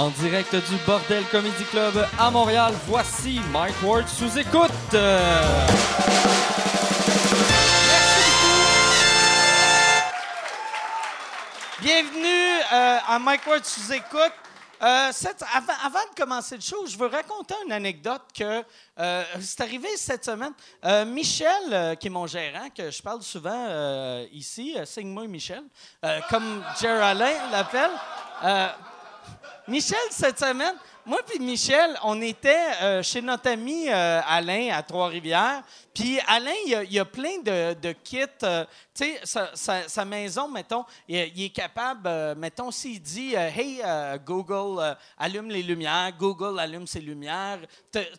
En direct du Bordel Comedy Club à Montréal, voici Mike Ward sous écoute. Bienvenue euh, à Mike Ward sous écoute. Euh, avant, de commencer le show, je veux raconter une anecdote que euh, c'est arrivé cette semaine. Euh, Michel, qui est mon gérant, que je parle souvent ici, signe-moi Michel, comme Jerry Alain l'appelle. Michel, cette semaine, moi puis Michel, on était euh, chez notre ami euh, Alain à Trois-Rivières. Puis Alain, il y a, plein de, kits. euh, tu sais, sa, maison, mettons, il, est capable, euh, mettons, s'il dit euh, Hey, euh, Google, euh, allume les lumières, Google allume ses lumières.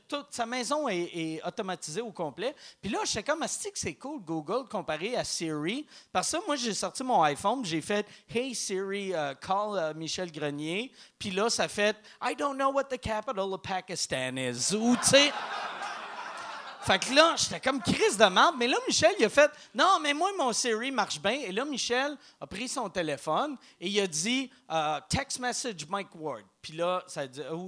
Toute sa maison est, automatisée au complet. Puis là, j'étais comme, Asti que c'est cool, Google, comparé à Siri. Parce que moi, j'ai sorti mon iPhone, j'ai fait Hey Siri, euh, call Michel Grenier. Puis là, ça fait I don't know what the capital of Pakistan is. Ou, tu sais. Fait que là, j'étais comme crise de merde. Mais là, Michel, il a fait Non, mais moi, mon Siri marche bien. Et là, Michel a pris son téléphone et il a dit euh, Text message Mike Ward. Puis là,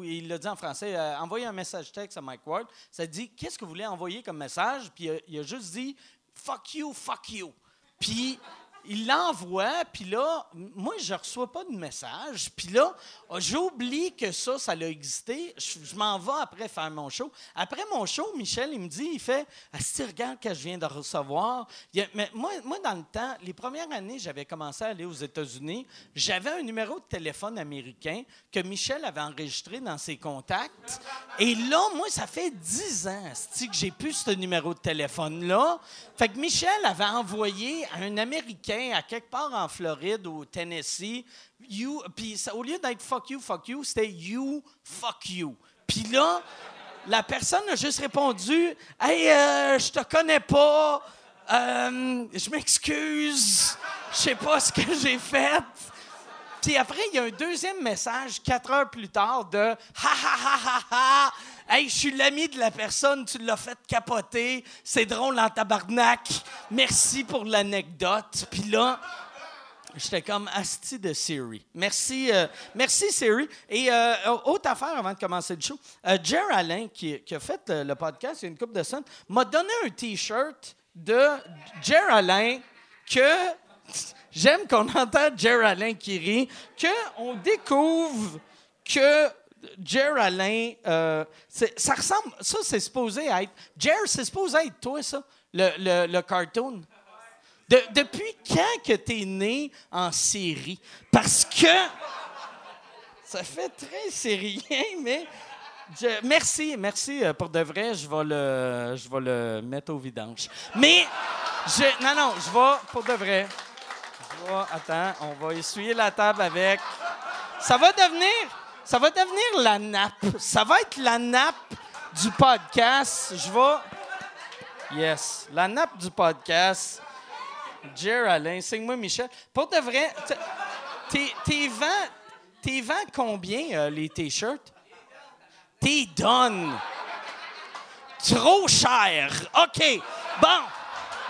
il l'a dit en français euh, Envoyez un message texte à Mike Ward. Ça dit Qu'est-ce que vous voulez envoyer comme message? Puis il a, il a juste dit Fuck you, fuck you. Puis il l'envoie, puis là, moi, je reçois pas de message. Puis là, oh, j'oublie que ça, ça a existé. Je, m'en vais après faire mon show. Après mon show, Michel, il me dit, il fait, ah, si regarde que je viens de recevoir. Mais moi, moi, dans le temps, les premières années, j'avais commencé à aller aux États-Unis. J'avais un numéro de téléphone américain que Michel avait enregistré dans ses contacts. Et là, moi, ça fait 10 ans que j'ai plus ce numéro de téléphone-là. Fait que Michel avait envoyé à un Américain à quelque part en Floride ou au Tennessee, puis au lieu d'être fuck you, fuck you, c'était you, fuck you. Puis là, la personne a juste répondu Hey, euh, je te connais pas, euh, je m'excuse, je sais pas ce que j'ai fait. Puis après, il y a un deuxième message, quatre heures plus tard, de Ha ha ha ha ha! Hey, je suis l'ami de la personne, tu l'as fait capoter, c'est drôle en tabarnak, merci pour l'anecdote. Puis là, j'étais comme Asti de Siri. Merci, euh, merci Siri. Et euh, autre affaire avant de commencer le show, euh, Jer Alain, qui, a fait euh, le podcast il y a une couple de semaines, m'a donné un T-shirt de Jer Alain que j'aime qu'on entende Jer Alain qui rit, qu'on découvre que Jer Alain, euh, ça ressemble, ça c'est supposé être, Jer, c'est supposé être toi ça, le, le, le cartoon. De- depuis quand que tu es né en série? Parce que ça fait très syrien, mais je- merci, merci euh, pour de vrai. Je vais le, je vais le mettre au vidange. Mais je, non, non, je vais pour de vrai. Je vais, attends, on va essuyer la table avec. Ça va devenir, ça va devenir la nappe. Ça va être la nappe du podcast. Je vais, yes, la nappe du podcast. Jer Alain, signe-moi Michel. Pour de vrai, t'es- t'es vends combien euh, les t-shirts? T'es donne. Trop cher. OK. Bon.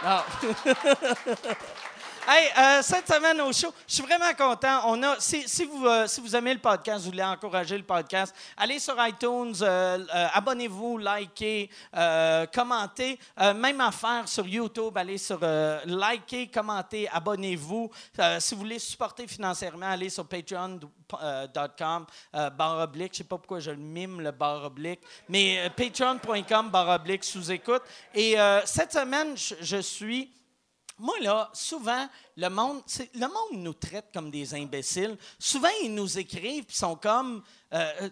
Ah. Hey, euh, cette semaine au show, je suis vraiment content. On a, si, si vous, euh, si vous aimez le podcast, vous voulez encourager le podcast, allez sur iTunes, euh, abonnez-vous, likez, commentez. Même affaire sur YouTube, allez sur likez, commentez, abonnez-vous. Si vous voulez supporter financièrement, allez sur patreon.com, barre oblique. Je sais pas pourquoi je le mime, le barre mais patreon.com, barre sous-écoute. Et cette semaine, je suis... Moi, là, souvent, le monde, nous traite comme des imbéciles. Souvent, ils nous écrivent puis sont comme. euh,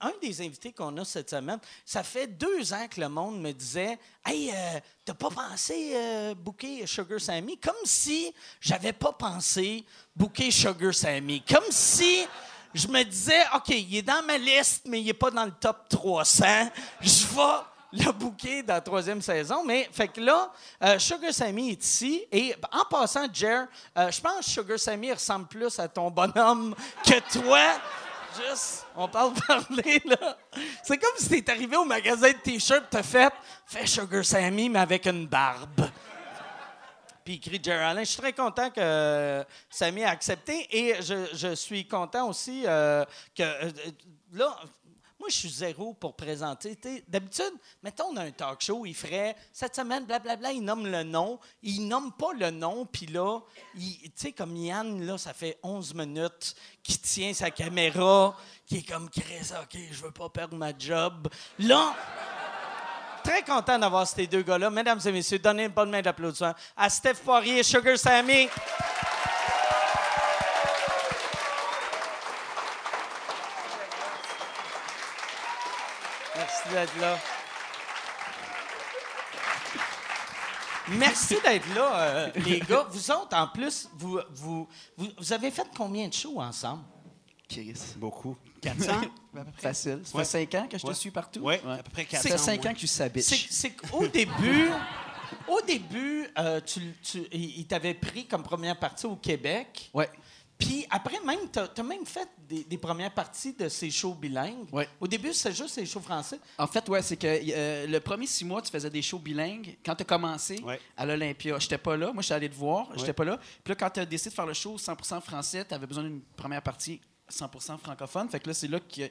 a- un des invités qu'on a cette semaine, ça fait deux ans que le monde me disait Hey, euh, t'as pas pensé euh, booker Sugar Sammy Comme si j'avais pas pensé booker Sugar Sammy. Comme si je me disais OK, il est dans ma liste, mais il est pas dans le top 300. Je vais le bouquet dans la troisième saison. Mais fait que là, euh, Sugar Sammy est ici. Et en passant, Jer, euh, je pense que Sugar Sammy ressemble plus à ton bonhomme que toi. Juste, on parle parler, là. C'est comme si t'es arrivé au magasin de t-shirts, t'as fait, fais Sugar Sammy, mais avec une barbe. puis écrit Jerry Allen. Je suis très content que euh, Samy a accepté et je, je suis content aussi euh, que là. Moi, je suis zéro pour présenter. D'habitude, mettons, on a un talk show, il ferait cette semaine, blablabla, il nomme le nom. Il nomme pas le nom, puis là, tu sais, comme Yann, là, ça fait 11 minutes qu'il tient sa caméra, qui est comme Chris, OK, je veux pas perdre ma job. Là, très content d'avoir ces deux gars-là. Mesdames et messieurs, donnez une bonne main d'applaudissement à Steph Poirier et Sugar Sammy. Merci d'être là. Merci d'être là, euh, les gars. Vous autres, en plus, vous, vous, vous, vous avez fait combien de shows ensemble? Chris. Beaucoup. 400? Facile. Ça Ouais. fait 5 ans que je te Ouais. suis partout? Oui, à peu près 400. Ça fait 5 ouais. ans que tu sais, C'est, qu'au début, au début, euh, tu, tu- il t'avait pris comme première partie au Québec. Ouais. Puis après, même, tu as même fait des, des premières parties de ces shows bilingues. Ouais. Au début, c'était juste les shows français. En fait, ouais, c'est que euh, le premier six mois, tu faisais des shows bilingues. Quand tu as commencé Ouais. à l'Olympia, j'étais pas là. Moi, je suis allé te voir. J'étais pas là. Puis là, quand tu as décidé de faire le show 100% français, tu avais besoin d'une première partie 100% francophone. Fait que là, c'est là que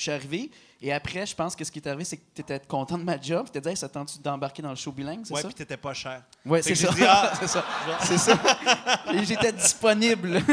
je suis arrivé. Et après, je pense que ce qui est arrivé, c'est que tu étais content de ma job. Tu t'es dit, hey, ça tente d'embarquer dans le show bilingue, c'est Ouais, ça? puis t'étais pas cher. Ouais, Fait c'est ça. ah, c'est ça. C'est ça. Et j'étais disponible.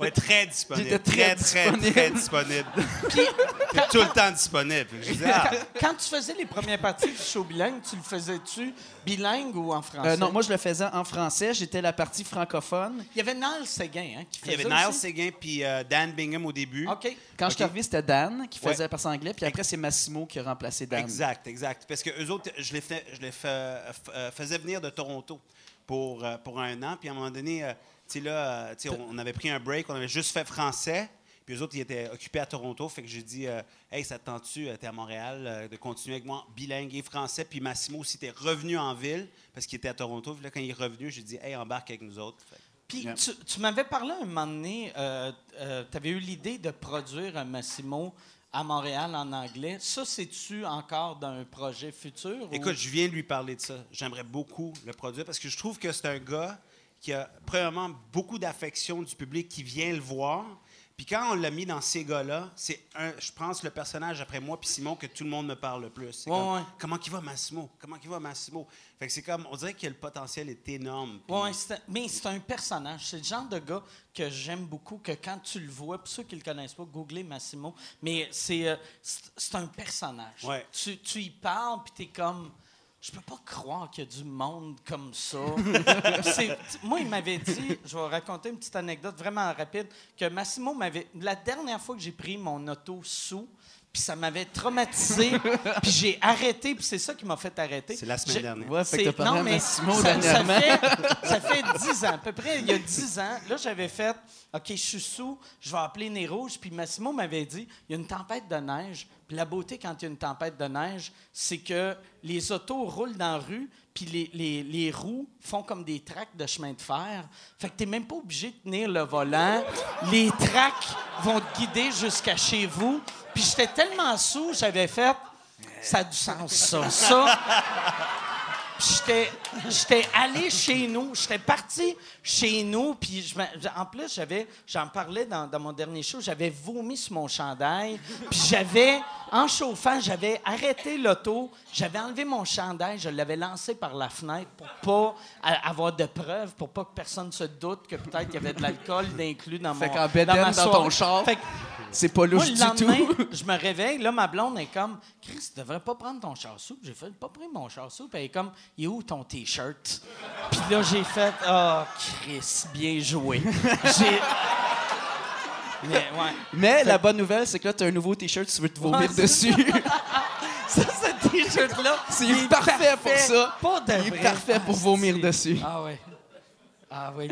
Ouais, très disponible. J'étais très très, très, disponible. très disponible. Puis, Tout le temps disponible. Je ah, quand- quand tu faisais les premières parties du show bilingue, tu le faisais-tu bilingue ou en français? Euh, non, moi, je le faisais en français. J'étais la partie francophone. Il y avait Niall Séguin hein, qui il y faisait avait Niall? Séguin puis euh, Dan Bingham au début. OK. Quand je suis arrivé, c'était Dan qui faisait partie anglais. Puis après, c'est Massimo qui a remplacé Dan. Exact, exact. Parce que eux autres, je les, fais- je les fais- euh, faisais venir de Toronto pour, euh, pour un an. Puis à un moment donné, euh, tu sais, là, on, on avait pris un break, on avait juste fait français. Puis eux autres, ils étaient occupés à Toronto. Fait que j'ai dit, euh, hey, ça te tente-tu, t'es à Montréal, euh, de continuer avec moi bilingue et français. Puis Massimo aussi était revenu en ville parce qu'il était à Toronto. Puis là, quand il est revenu, j'ai dit, hey, embarque avec nous autres. Fait Puis Yeah. tu, tu m'avais parlé un moment donné, tu avais eu l'idée de produire un Massimo à Montréal en anglais. Ça, c'est-tu encore d'un projet futur? ou- Écoute, je viens de lui parler de ça. J'aimerais beaucoup le produire parce que je trouve que c'est un gars qui a, premièrement, beaucoup d'affection du public qui vient le voir. Puis quand on l'a mis dans ces gars-là, c'est, un, je pense, le personnage après moi puis Simon que tout le monde me parle le plus. C'est Ouais, comme, ouais. Comment qu'il va, Massimo? Comment qu'il va, Massimo? Fait que c'est comme, on dirait que le potentiel est énorme. Ouais, c'est un- mais c'est un personnage. C'est le genre de gars que j'aime beaucoup, que quand tu le vois, pour ceux qui le connaissent pas, googlez Massimo, mais c'est euh, c'est c'est un personnage. Ouais. Tu, tu y parles, puis tu es comme... Je peux pas croire qu'il y a du monde comme ça. Moi, il m'avait dit, je vais raconter une petite anecdote vraiment rapide, que Massimo m'avait... La dernière fois que j'ai pris mon auto sous, puis ça m'avait traumatisé, puis j'ai arrêté, puis c'est ça qui m'a fait arrêter. C'est la semaine Je- dernière. Ouais, fait que non, mais ça, ça fait, ça fait 10 ans, à peu près, il y a 10 ans. Là, j'avais fait, OK, je suis sous, je vais appeler Nez Rouge. Puis Massimo m'avait dit, il y a une tempête de neige. Puis la beauté, quand il y a une tempête de neige, c'est que les autos roulent dans la rue, puis les, les- les roues font comme des tracks de chemin de fer. Fait que tu n'es même pas obligé de tenir le volant. Les tracks vont te guider jusqu'à chez vous. Puis j'étais tellement sous, j'avais fait, ça a du sens, ça. Ça, puis J'étais, j'étais allé chez nous, j'étais parti chez nous, puis je en plus, j'avais, j'en parlais dans, dans mon dernier show, j'avais vomi sur mon chandail, puis j'avais, en chauffant, j'avais arrêté l'auto, j'avais enlevé mon chandail, je l'avais lancé par la fenêtre pour pas avoir de preuves, pour pas que personne se doute que peut-être il y avait de l'alcool d'inclus dans Fait mon qu'en bedaine ma dans ton char, Fait que- C'est pas moi, louche le du lendemain, tout. je me réveille, là, ma blonde est comme, Chris, tu devrais pas prendre ton char soupe. J'ai fait, pas pris mon char soupe. Elle est comme, il est où ton T-shirt? Puis là, j'ai fait, ah, Chris, bien joué. j'ai. Mais, ouais. Mais la bonne nouvelle, c'est que là, tu as un nouveau T-shirt, tu veux te vomir Ouais, dessus. Ça, ce T-shirt-là, C'est parfait pour ça. Pas de Il est parfait pour vomir c'est- dessus. Ah, ouais. Ah, oui.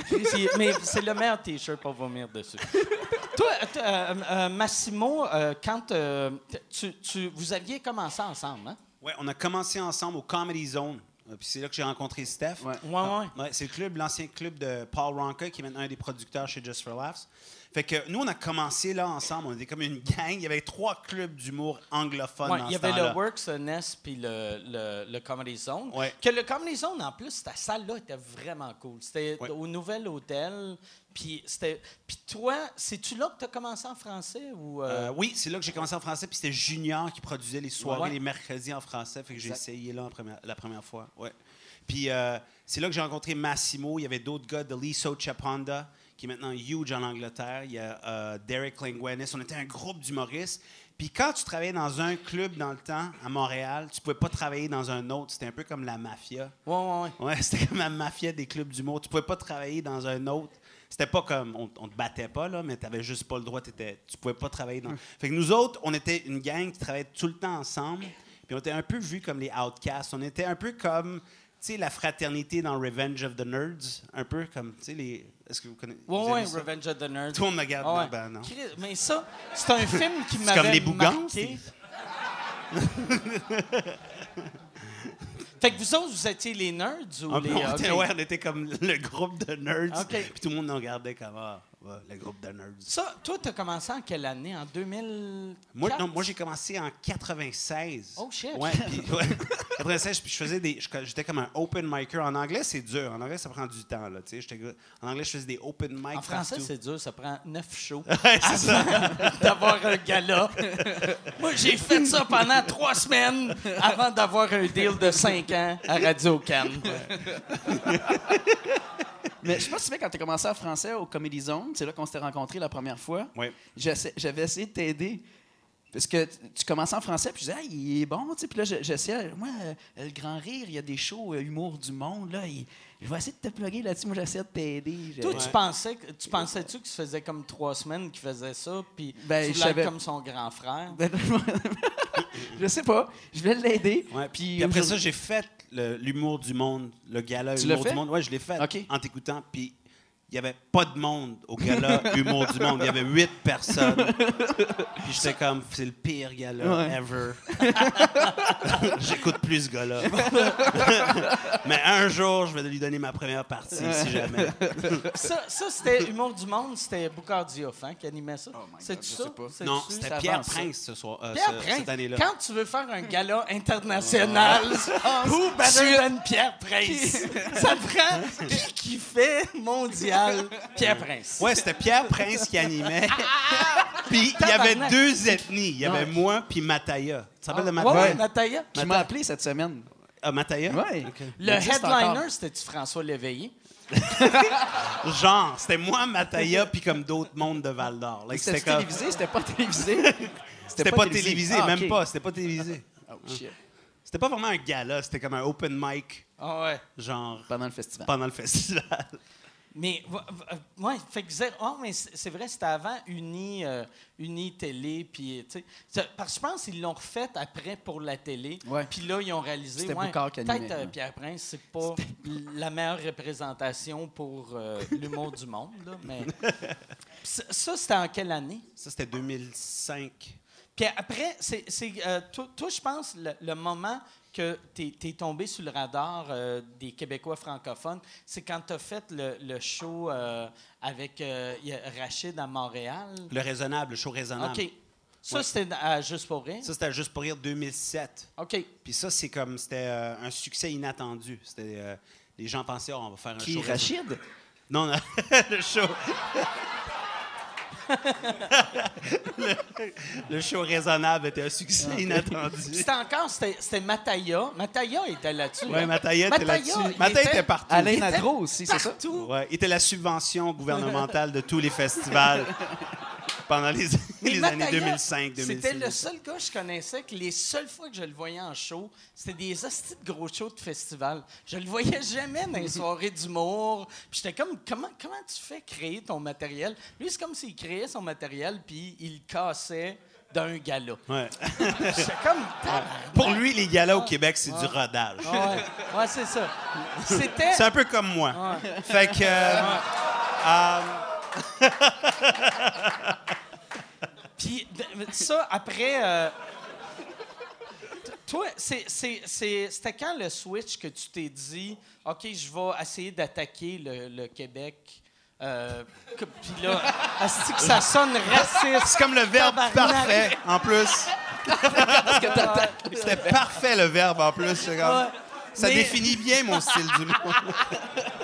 Mais c'est le meilleur T-shirt pour vomir dessus. Toi, t- euh, euh, Massimo, euh, quand euh, tu, tu- vous aviez commencé ensemble, hein? Ouais, on a commencé ensemble au Comedy Zone. Euh, Puis c'est là que j'ai rencontré Steph. Ouais. Ouais, ouais. Ouais, c'est le club, l'ancien club de Paul Ronca, qui est maintenant un des producteurs chez Just for Laughs. Fait que nous, on a commencé là ensemble. On était comme une gang. Il y avait trois clubs d'humour anglophones Ouais, dans il y avait le Works, le Nest, puis le, le, le Comedy Zone. Ouais. Que le Comedy Zone, en plus, ta salle-là était vraiment cool. C'était Ouais. au Nouvel Hôtel. Puis toi, c'est-tu là que tu as commencé en français ou. euh, Euh, oui, c'est là que j'ai commencé en français. Puis c'était Junior qui produisait les soirées Ouais. les mercredis en français. Fait que j'ai essayé là en première- la première fois. Ouais. Puis euh, c'est là que j'ai rencontré Massimo. Il y avait d'autres gars de Liso Chaponda, qui est maintenant huge en Angleterre. Il y a euh, Derek Langwenis. On était un groupe d'humoristes. Puis quand tu travaillais dans un club dans le temps, à Montréal, tu pouvais pas travailler dans un autre. C'était un peu comme la mafia. Ouais, ouais, ouais. Ouais, c'était comme la mafia des clubs d'humour. Tu pouvais pas travailler dans un autre. C'était pas comme. On, on te battait pas, là, mais t'avais juste pas le droit. t'étais- tu pouvais pas travailler dans. Fait que nous autres, on était une gang qui travaillait tout le temps ensemble. Puis on était un peu vus comme les outcasts. On était un peu comme. Tu sais, la fraternité dans Revenge of the Nerds. Un peu comme. Tu sais, les. Est-ce que vous connaissez. vu ça? Revenge of the Nerds. Tout le monde me regarde. Ah ouais. non, ben non. Mais ça, c'est un film qui C'est m'avait comme les Bougans, marqué. fait que vous autres, vous étiez les nerds ou Un les... peu, on, était, ok. ouais, on était comme le groupe de nerds. OK. Puis tout le monde nous regardait comme. Ah, ouais, le groupe de nerds. Ça, toi, tu as commencé en quelle année? En 2000? Moi, non, moi j'ai commencé en 96. Oh, shit. Ouais, puis, ouais, 96, puis je faisais des. J'étais comme un open micer. En anglais, c'est dur. En anglais, ça prend du temps, là. En anglais, je faisais des open mics. En français, c'est dur. Ça prend neuf shows ça. d'avoir un gala. moi, j'ai fait ça pendant trois semaines avant d'avoir un deal de cinq ans à Radio Cannes. Mais je sais pas si tu quand tu as commencé en français au Comedy Zone, c'est là qu'on s'était rencontrés la première fois. J'essa- J'avais essayé de t'aider. Parce que tu- commençais en français, puis je disais, ah, il est bon, tu sais. Puis là, je- j'essayais, moi, euh, le grand rire, il y a des shows euh, humour du monde, là. il- je vais essayer de te plugger là-dessus. Moi, j'essaie de t'aider. Toi, tu pensais, que- tu pensais-tu que ça faisait comme trois semaines qu'il faisait ça, puis Ben, tu savais- comme son grand frère? Ben, je sais pas. Je voulais l'aider. Ouais, Puis, Puis après ça, j'ai fait l'humour du monde, le gala Tu humour du monde. Ouais, je l'ai fait OK. en t'écoutant. Puis il n'y avait pas de monde au gala humour du monde. Il y avait huit personnes. Puis j'étais comme, c'est le pire gala Ouais. ever. J'écoute plus ce gars-là. Mais un jour, je vais lui donner ma première partie, si jamais. Ça, ça c'était Humour du Monde, c'était Boucard Diouf hein, qui animait ça. Oh je ça? sais pas. C'est-tu- Non, c'était Pierre. Prince ce soir, euh, Pierre ce- Prince. cette année-là. Quand tu veux faire un gala international, who better than Pierre Prince? Ça prend? Qui qui fait mondial? Pierre Prince. Ouais, c'était Pierre Prince qui animait. Puis il y avait deux ethnies. Il y avait Ouais. moi puis Mataya. Tu te rappelles de Ah, Ouais, Mataya? ouais, Mataya? Qui m'a appelé cette semaine. Ah, Mataya? Ouais. Le existe headliner, c'était-tu François Léveillé? Genre, c'était moi, Mataya, puis comme d'autres mondes de Val d'Or. Like, C'était C'était comme- télévisé, c'était pas télévisé? c'était pas télévisé, Ah, même ok. pas. C'était pas télévisé. Oh, shit. C'était pas vraiment un gala, c'était comme un open mic, Ah ouais. genre, Pendant le festival. pendant le festival. Mais, ouais, fait que zéro- oh, mais c'est vrai, c'était avant Uni, euh, Uni Télé, puis, tu sais, parce que je pense qu'ils l'ont refait après pour la télé, puis là, ils ont réalisé, C'était ouais, peut-être euh. Pierre Prince, c'est pas la meilleure représentation pour euh, l'humour du monde, là, mais... ça, ça, c'était en quelle année? Ça, c'était 2005. Puis après, c'est, c'est, euh, toi, toi, je pense, le, le moment que tu es, tombé sur le radar euh, des Québécois francophones, c'est quand tu as fait le, le show euh, avec euh, Rachid à Montréal. Le raisonnable, le show raisonnable. OK. Ça, Ouais. c'était à Juste pour rire? Ça, c'était juste pour rire 2007. OK. Puis ça, c'est comme, c'était euh, un succès inattendu. C'était, euh, les gens pensaient, oh, on va faire un Qui, show. Rachid? Non, non, le show. Le, le show raisonnable était un succès inattendu. C'était encore, c'était, c'était Mataya. Mataya était là-dessus. Hein? Mataya était là-dessus. Mataya était partout. Alain était Nadro aussi, c'est ça? Partout. Ouais, il était la subvention gouvernementale de tous les festivals pendant les, années Mataya, 2005 2006 C'était le seul gars que je connaissais que les seules fois que je le voyais en show, c'était des hosties de gros shows de festival. Je le voyais jamais dans les soirées d'humour. Puis j'étais comme, comment, comment tu fais créer ton matériel? Lui, c'est comme s'il créait son matériel puis il cassait d'un gala. Ouais. J'étais comme... Pour lui, les galas au Québec, c'est du rodage. Ouais, ouais c'est ça. C'était... C'est un peu comme moi. Fait que. euh, euh, Puis ça, après... euh, toi, c'était quand le switch que tu t'es dit, OK, je vais essayer d'attaquer le, le Québec Euh, Puis là, que ça sonne raciste? C'est comme le verbe Tabarnak. parfait, en plus. C'était parfait, le verbe, en plus. c'est comme- Ouais. Ça définit bien mon style d'humour.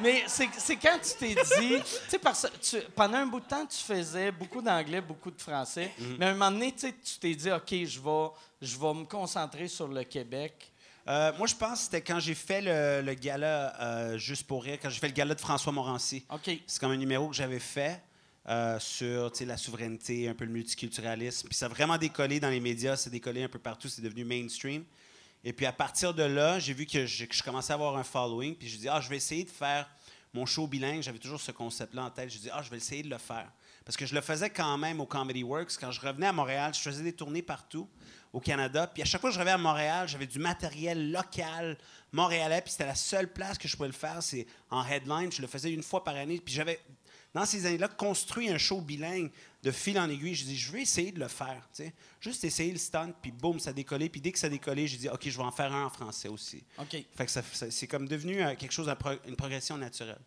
Mais c'est quand tu t'es dit, tu sais, pendant un bout de temps, tu faisais beaucoup d'anglais, beaucoup de français, Mhm. mais à un moment donné, tu t'es dit, OK, je vais, je vais me concentrer sur le Québec. Euh, moi, je pense que c'était quand j'ai fait le, le gala euh, Juste pour rire, quand j'ai fait le gala de François Morancy. OK. C'est comme un numéro que j'avais fait euh, sur la souveraineté, un peu le multiculturalisme. Puis ça a vraiment décollé dans les médias, c'est décollé un peu partout, c'est devenu mainstream. Et puis à partir de là, j'ai vu que je, commençais à avoir un following. Puis je dis, ah, je vais essayer de faire mon show bilingue. J'avais toujours ce concept-là en tête. Je dis, ah, je vais essayer de le faire. Parce que je le faisais quand même au Comedy Works. Quand je revenais à Montréal, je faisais des tournées partout au Canada. Puis à chaque fois que je revenais à Montréal, j'avais du matériel local montréalais. Puis c'était la seule place que je pouvais le faire, c'est en headline. Je le faisais une fois par année. Puis j'avais, dans ces années-là, construit un show bilingue de fil en aiguille. Je dis, je vais essayer de le faire. Juste essayer le stunt, puis boum, ça a décollé. Puis dès que ça a décollé, j'ai dit, OK, je vais en faire un en français aussi. OK. Fait que ça- ça- c'est comme devenu euh, quelque chose, une progression naturelle.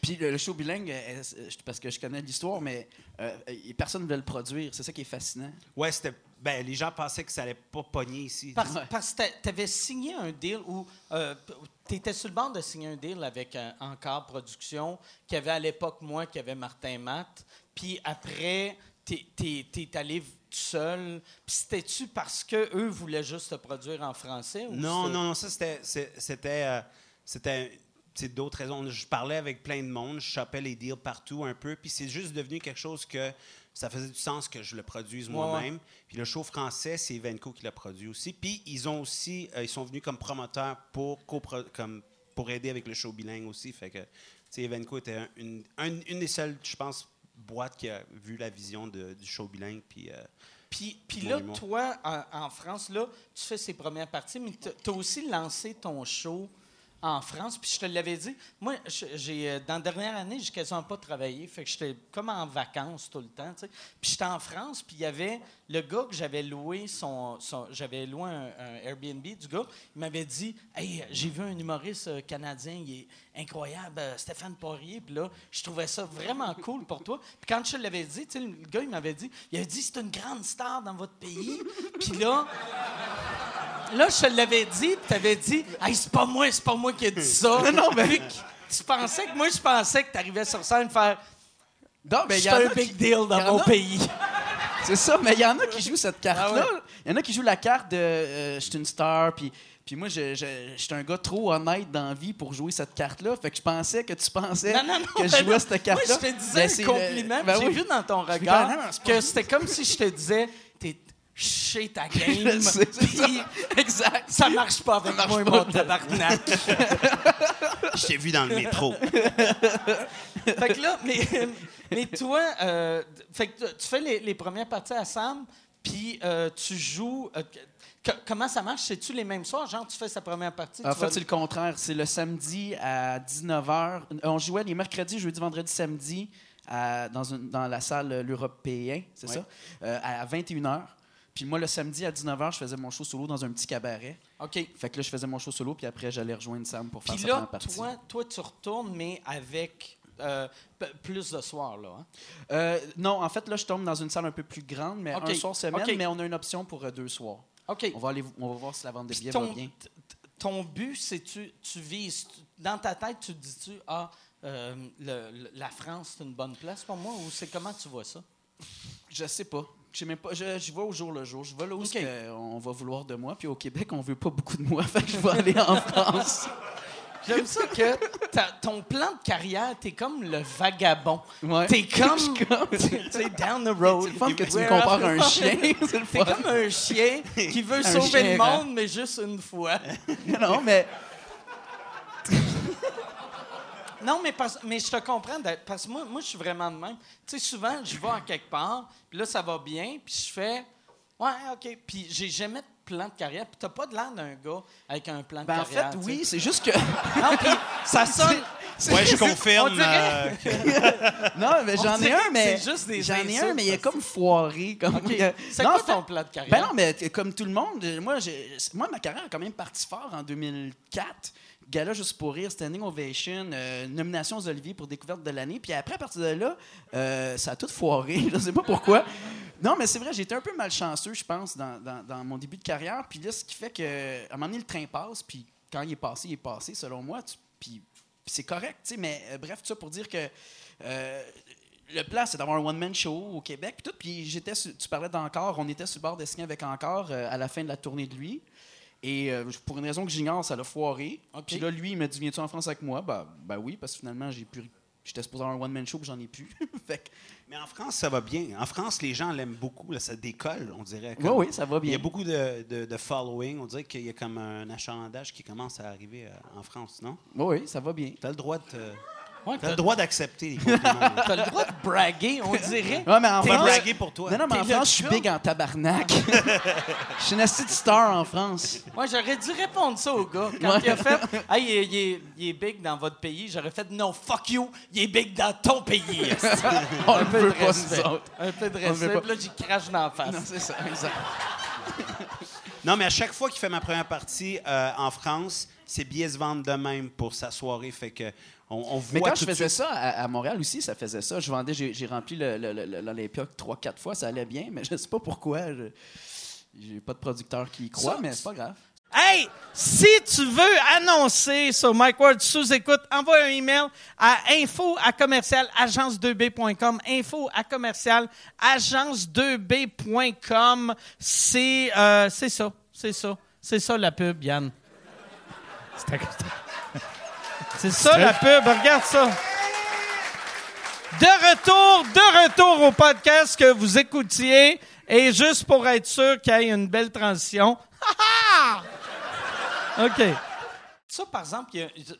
Puis le, show bilingue, euh, euh, parce que je connais l'histoire, mais euh, euh, personne ne veut le produire. C'est ça qui est fascinant. Ouais, c'était. Ben, les gens pensaient que ça allait pas pogner ici. Parce, Ouais. parce que tu avais signé un deal où tu étais sur le bord de signer un deal avec euh, Encore Production, qui avait à l'époque moi, qui avait Martin Matt. Puis après, tu es, allé tout seul. Puis c'était-tu parce que eux voulaient juste te produire en français? Ou Non, non, non, ça c'était. C'était. euh, c'était d'autres raisons. Je parlais avec plein de monde, je chopais les deals partout un peu, puis c'est juste devenu quelque chose que ça faisait du sens que je le produise Ouais, moi-même. Puis le show français, c'est Evenco qui l'a produit aussi. Puis ils ont aussi, euh, ils sont venus comme promoteurs pour, comme, pour aider avec le show bilingue aussi. Fait que, tu sais, Evenco était un- une, un- une des seules, je pense, boîtes qui a vu la vision de- du show bilingue. Puis, euh, Puis, puis là, humour. toi, en, en France, là, tu fais ces premières parties, mais tu as aussi lancé ton show en France. Puis je te l'avais dit, moi, j'ai euh, dans la dernière année, j'ai quasiment pas travaillé. Fait que j'étais comme en vacances tout le temps. Puis j'étais en France, puis il y avait le gars que j'avais loué son, son- j'avais loué un, un Airbnb du gars. Il m'avait dit, hey, j'ai vu un humoriste euh, canadien, il est incroyable, euh, Stéphane Poirier. Puis là, je trouvais ça vraiment cool pour toi. Puis quand je te l'avais dit, le gars, il m'avait dit, il avait dit, c'est une grande star dans votre pays. Puis là. Là, je te l'avais dit, tu avais dit, hey, c'est pas moi, c'est pas moi qui ai dit ça. Non, non, mais. Tu pensais que moi, je pensais que tu arrivais sur scène faire. Non, mais C'est un big qui- deal dans mon a- pays. C'est ça, mais il y en a qui jouent cette carte-là. Ah ouais. Il y en a qui jouent la carte de euh, je suis une star, puis, puis moi, je, je, je suis un gars trop honnête dans la vie pour jouer cette carte-là. Fait que je pensais que tu pensais Non, non, non. que je jouais cette carte-là. Moi, je te disais Ben, un c'est le- compliment. Ben J'ai oui. vu dans ton regard pas, pas que c'était comme si je te disais, t'es chez ta game. Je sais, c'est ça. puis Exact. ça marche pas avec moi, mon tabarnak. je t'ai vu dans le métro. fait que là, mais, mais toi, euh, fait que tu fais les, les premières parties à Sam, puis euh, tu joues. euh, que- comment ça marche? C'est-tu les mêmes soirs? Genre, tu fais sa première partie? En fait, vas- c'est le contraire. C'est le samedi à 19h. On jouait les mercredis, jeudi, vendredi, samedi à- dans, une- dans la salle euh, L'Européen, c'est ça, euh, à 21h. Puis moi, le samedi à 19h, je faisais mon show solo dans un petit cabaret. OK. Fait que là, je faisais mon show solo, puis après, j'allais rejoindre Sam pour faire Puis sa là, première partie. toi, toi, tu retournes, mais avec euh, plus de soirs, là. hein? Euh, non, en fait, là, je tombe dans une salle un peu plus grande, mais un soir semaine, mais on a une option pour euh, deux soirs. OK. On va, aller, on va voir si la vente de Puis billets ton, va bien. ton but, c'est tu, tu vises. tu- Dans ta tête, tu dis-tu, ah, euh, le- le- la France, c'est une bonne place pour moi, ou c'est comment tu vois ça? Je sais pas. Je sais même pas. Je, je vais au jour le jour. Je vais là où on va vouloir de moi. Puis au Québec, on veut pas beaucoup de moi. Fait que je vais aller en France. J'aime ça que ton plan de carrière, t'es comme le vagabond. Ouais. T'es comme, sais, down the road. C'est que tu me compares à un chien. T'es comme un chien qui veut Un sauver chien le monde, mais juste une fois. Non, mais Non, mais, parce- mais je te comprends, parce que moi, moi, je suis vraiment de même. Tu sais, souvent, je vais à quelque part, puis là, ça va bien, puis je fais, ouais, OK. Puis j'ai jamais de plan de carrière, puis t'as pas de l'air d'un gars avec un plan de ben, en carrière. fait, oui, c'est juste que. Non, puis ça sonne. Ouais, je confirme. On dirait- euh, Non, mais j'en ai un, mais. c'est juste des J'en ai un, mais il est comme foiré. Comme... OK. Euh, C'est non, quoi ton plan de carrière? Ben non, mais comme tout le monde, euh, moi, j'ai- moi ma carrière a quand même parti fort en 2004. Gala juste pour rire, standing ovation, euh, nomination aux Olivier pour découverte de l'année. Puis après, à partir de là, euh, ça a tout foiré. Je ne sais pas pourquoi. Non, mais c'est vrai, été un peu malchanceux, je pense, dans, dans- mon début de carrière. Puis là, ce qui fait que, à un moment donné, le train passe. Puis quand il est passé, il est passé, selon moi. Puis, c'est correct, tu sais. Mais euh, bref, tout ça pour dire que. le plan, c'est d'avoir un one-man show au Québec. Puis tout. Puis j'étais, tu parlais d'Encore, on était sur le bord de signer avec Encore à la fin de la tournée de lui. Et euh, pour une raison que j'ignore, ça l'a foiré. Puis là, lui, il m'a dit Viens-tu en France avec moi? Ben, ben oui, parce que finalement, j'ai pu. J'étais supposé avoir un one-man show, j'en ai plus. fait que, Mais en France, ça va bien. En France, les gens l'aiment beaucoup. là, ça décolle, on dirait. oui, comme- oui, ça va Il y bien. a beaucoup de, de- de following. On dirait qu'il y a comme un achalandage qui commence à arriver euh, en France, non? Oui, oui, ça va bien. Tu as le droit de te- Ouais, t'as le droit d'accepter les compliments. T'as le droit de braguer, on dirait. Ouais, mais en France. braguer pour toi. Non, non, mais en T'es le France, je suis gars. big en tabarnak. Je suis une petite star en France. Moi, j'aurais dû répondre ça au gars. Quand Ouais. il a fait Hey, il est, il est- il est big dans votre pays, j'aurais fait Non, fuck you, il est big dans ton pays. esti. On Un le peu veut de pas, respect. nous autres. Un peu de le veut respect. pas. Puis là, j'y crache dans la face. Non, c'est ça, exact. Non, mais à chaque fois qu'il fait ma première partie euh, en France, ses billets se vendent de même pour sa soirée. Fait que on, on voit Mais quand tout je faisais suite- ça à, à Montréal aussi, ça faisait ça. Je vendais, j'ai rempli l'Olympia trois, quatre fois, ça allait bien, mais je sais pas pourquoi. je- J'ai pas de producteur qui y croit, Ça, mais c'est pas grave. Hey, si tu veux annoncer sur Mike Ward sous écoute, envoie un email à info à commercial agence2b.com. Info à commercial agence2b.com. C'est euh, c'est ça, c'est ça, c'est ça la pub, Yann. C'est ça la pub, regarde ça. De retour, de retour au podcast que vous écoutiez. Et juste pour être sûr qu'il y ait une belle transition. OK. Ça, par exemple,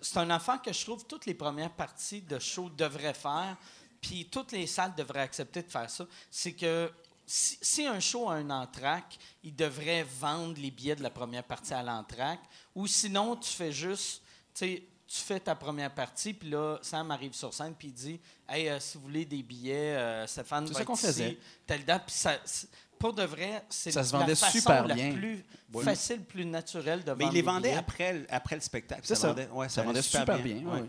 c'est un enfant que je trouve toutes les premières parties de show devraient faire, puis toutes les salles devraient accepter de faire ça. C'est que si, si un show a un entraque, il devrait vendre les billets de la première partie à l'entraque, ou sinon, tu fais juste, tu sais, tu fais ta première partie, puis là, Sam arrive sur scène, puis il dit Hey, euh, si vous voulez des billets, euh, Stéphane C'est va ça qu'on ici, faisait. telle date. Puis ça, pour de vrai, c'est Ça se la vendait façon super la bien. plus facile, plus naturelle de Mais vendre il les vendait après, le- après le spectacle. C'est ça. vendait, ouais, ça vendait super, bien. ouais. ouais.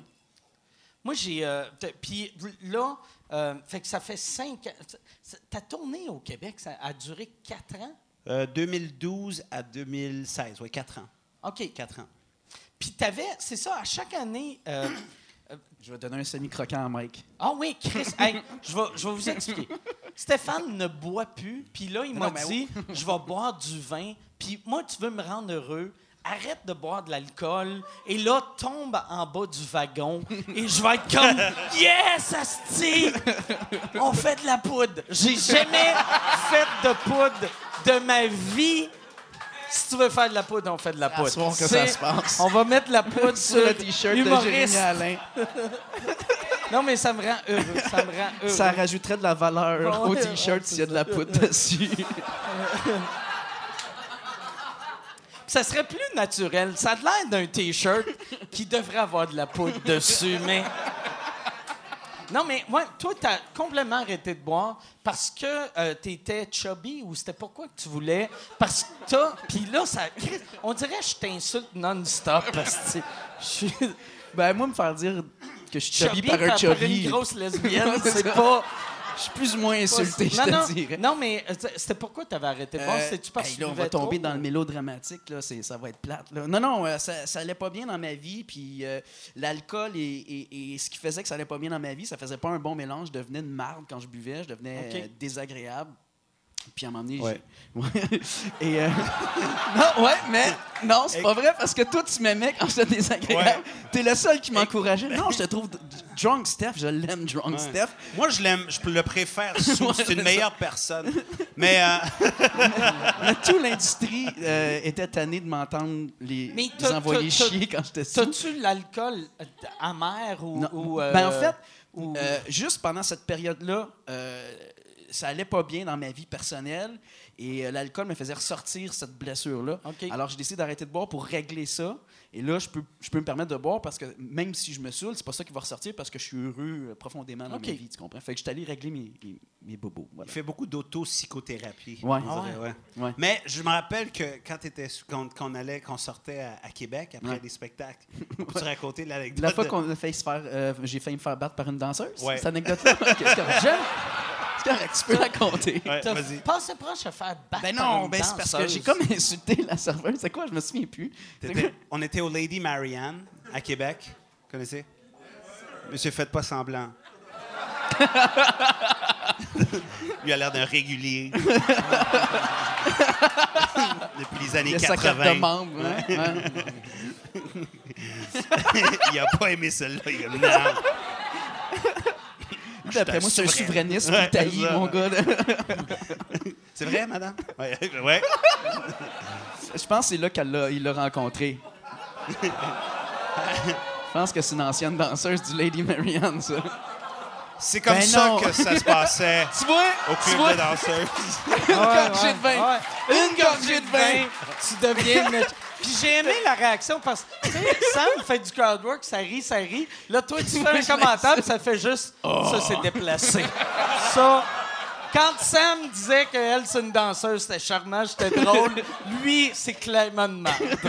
Moi, j'ai. euh, Puis là, euh, fait que ça fait cinq ans. Ta tournée au Québec, ça a duré quatre ans? Euh, 2012 à 2016, oui, 4 ans. OK. 4 ans. Puis t'avais. C'est ça, à chaque année. euh, Je vais donner un semi-croquant à Mike. Ah oui, Chris, hey, je, vais, je vais vous expliquer. Stéphane ne boit plus, puis là, il m'a dit je vais boire du vin, puis moi, tu veux me rendre heureux, arrête de boire de l'alcool, et là, tombe en bas du wagon, et je vais être comme Yes, Asti On fait de la poudre. J'ai jamais fait de poudre de ma vie. Si tu veux faire de la poudre, on fait de la poudre. soir que ça se passe. On va mettre la poudre sur, le t-shirt de. Jérémy Alain. Non, mais ça me rend heureux. Ça me rend heureux. Ça rajouterait de la valeur au t-shirt s'il y a de la poudre dessus. Ça serait plus naturel. Ça a l'air d'un T-shirt qui devrait avoir de la poudre dessus, mais... Non, mais ouais, toi, t'as complètement arrêté de boire parce que euh, t'étais chubby ou c'était pourquoi que tu voulais? Parce que t'as... Puis là, ça... On dirait que je t'insulte non-stop parce que je suis Ben, moi, me faire dire que je suis chubby chubby par un chubby, une grosse lesbienne, C'est pas... je suis plus ou moins insulté, je non, te non, dirais. non, mais euh, c'était pourquoi t'avais arrêté de boire? Euh, C'était-tu parce que tu on va tomber trop? dans le mélodramatique, là, ça va être plate. Là. Non, non, euh, ça, ça allait pas bien dans ma vie, puis euh, l'alcool et, et- et ce qui faisait que ça allait pas bien dans ma vie, ça faisait pas un bon mélange. Je devenais une marde quand je buvais, je devenais désagréable. Puis à un moment donné, Ouais. Ouais. Et euh, non, ouais, mais non, c'est pas vrai parce que toi, tu m'aimais quand j'étais désagréable. T'es le seul qui m'encourageait. Non, je te trouve drunk Steph, je l'aime drunk Ouais. Steph. Moi, je l'aime, je le préfère sous. C'est une meilleure personne. Mais euh, Mais toute l'industrie euh, était tannée de m'entendre les, Mais les envoyer t'as- chier quand j'étais sous. T'as-tu l'alcool euh, amer ou... Non. ou, euh, ben, en fait, ou- euh, juste pendant cette période-là, euh, ça allait pas bien dans ma vie personnelle et euh, l'alcool me faisait ressortir cette blessure-là. Alors, j'ai décidé d'arrêter de boire pour régler ça. Et là, je peux, je peux me permettre de boire parce que même si je me saoule, c'est pas ça qui va ressortir parce que je suis heureux euh, profondément dans ma vie, tu comprends? Fait que je suis allé régler mes, mes, mes bobos. Voilà. Il fait beaucoup d'autopsychothérapie. Ouais. Ah ouais. Ouais. Mais je me rappelle que quand, t'étais, quand, quand on allait, qu'on sortait à, à Québec après des spectacles, peux-tu raconter l'anecdote? La fois de- qu'on a failli se faire, euh, j'ai failli me faire battre par une danseuse, cette anecdote-là. C'est correct. J'aime. C'est correct, tu peux raconter. Ouais, T'as vas-y. passé proche à faire battre Ben par non, une ben c'est parce que danseuse. j'ai comme insulté la serveuse. C'est quoi? Je me souviens plus. T'étais- on était au Lady Marianne à Québec. Vous connaissez? Monsieur, faites pas semblant. Lui a l'air d'un régulier. Depuis les années Il y a sa carte de 80. membre. hein? Ouais. il a pas aimé celle-là. Il a dit non. D'après moi, c'est un souverain. souverainiste Ouais, mon gars. C'est vrai, madame? Ouais. ouais. Je pense que c'est là qu'il l'a il l'a rencontré. Je pense que c'est une ancienne danseuse du Lady Marianne, ça. C'est comme Ben ça non. que ça se passait Tu vois? au Tu club vois? de danseuses. Une gorgée de vin. Ouais. Une gorgée de vin. tu deviens une... Puis j'ai aimé la réaction parce que Sam fait du crowd work, ça rit, ça rit. Là, toi, tu fais un commentaire, puis ça fait juste ça, c'est déplacé. Ça. Quand Sam disait qu'elle, c'est une danseuse, c'était charmant, c'était drôle. Lui, c'est clairement de mal.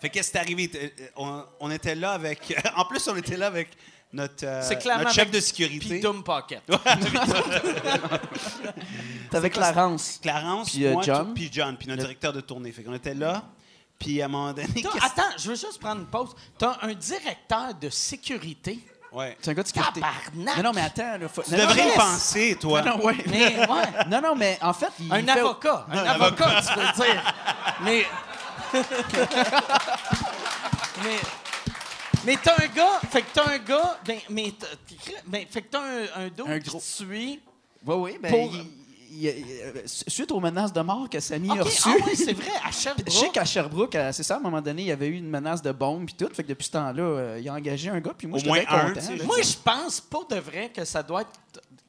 Fait qu'est-ce qui est arrivé? Euh, On, on était là avec. En plus, on était là avec notre, euh, notre chef de Puis sécurité. Doom Pocket. Avec Clarence. Clarence, Puis, euh, moi, John. puis John, puis notre directeur de tournée. Fait qu'on était là. Puis à un moment donné. Attends, je veux juste prendre une pause. T'as un directeur de sécurité? Ouais. C'est un gars de sécurité. Tabarnak! Non, non, mais attends. Là, faut... Tu non, non, devrais y penser, toi. Non, non, ouais. Mais, ouais. Non, non, mais en fait, il Un fait- avocat. Un avocat, tu veux dire. Mais. mais. Mais t'as un gars. Fait que t'as un gars. Ben, mais. t'as- ben, fait que t'as un, un dos Un qui gros- te suit. Oui, oui, ben, Pour- il- il- euh, suite aux menaces de mort que Samy Ok, a reçues. ah ouais, c'est vrai, à Je sais Sherbrooke. qu'à Sherbrooke, c'est ça, à un moment donné, il y avait eu une menace de bombe puis tout. Fait que depuis ce temps-là, euh, il a engagé un gars, puis moi, un, content. là. Moi, je pense pas de vrai que ça doit être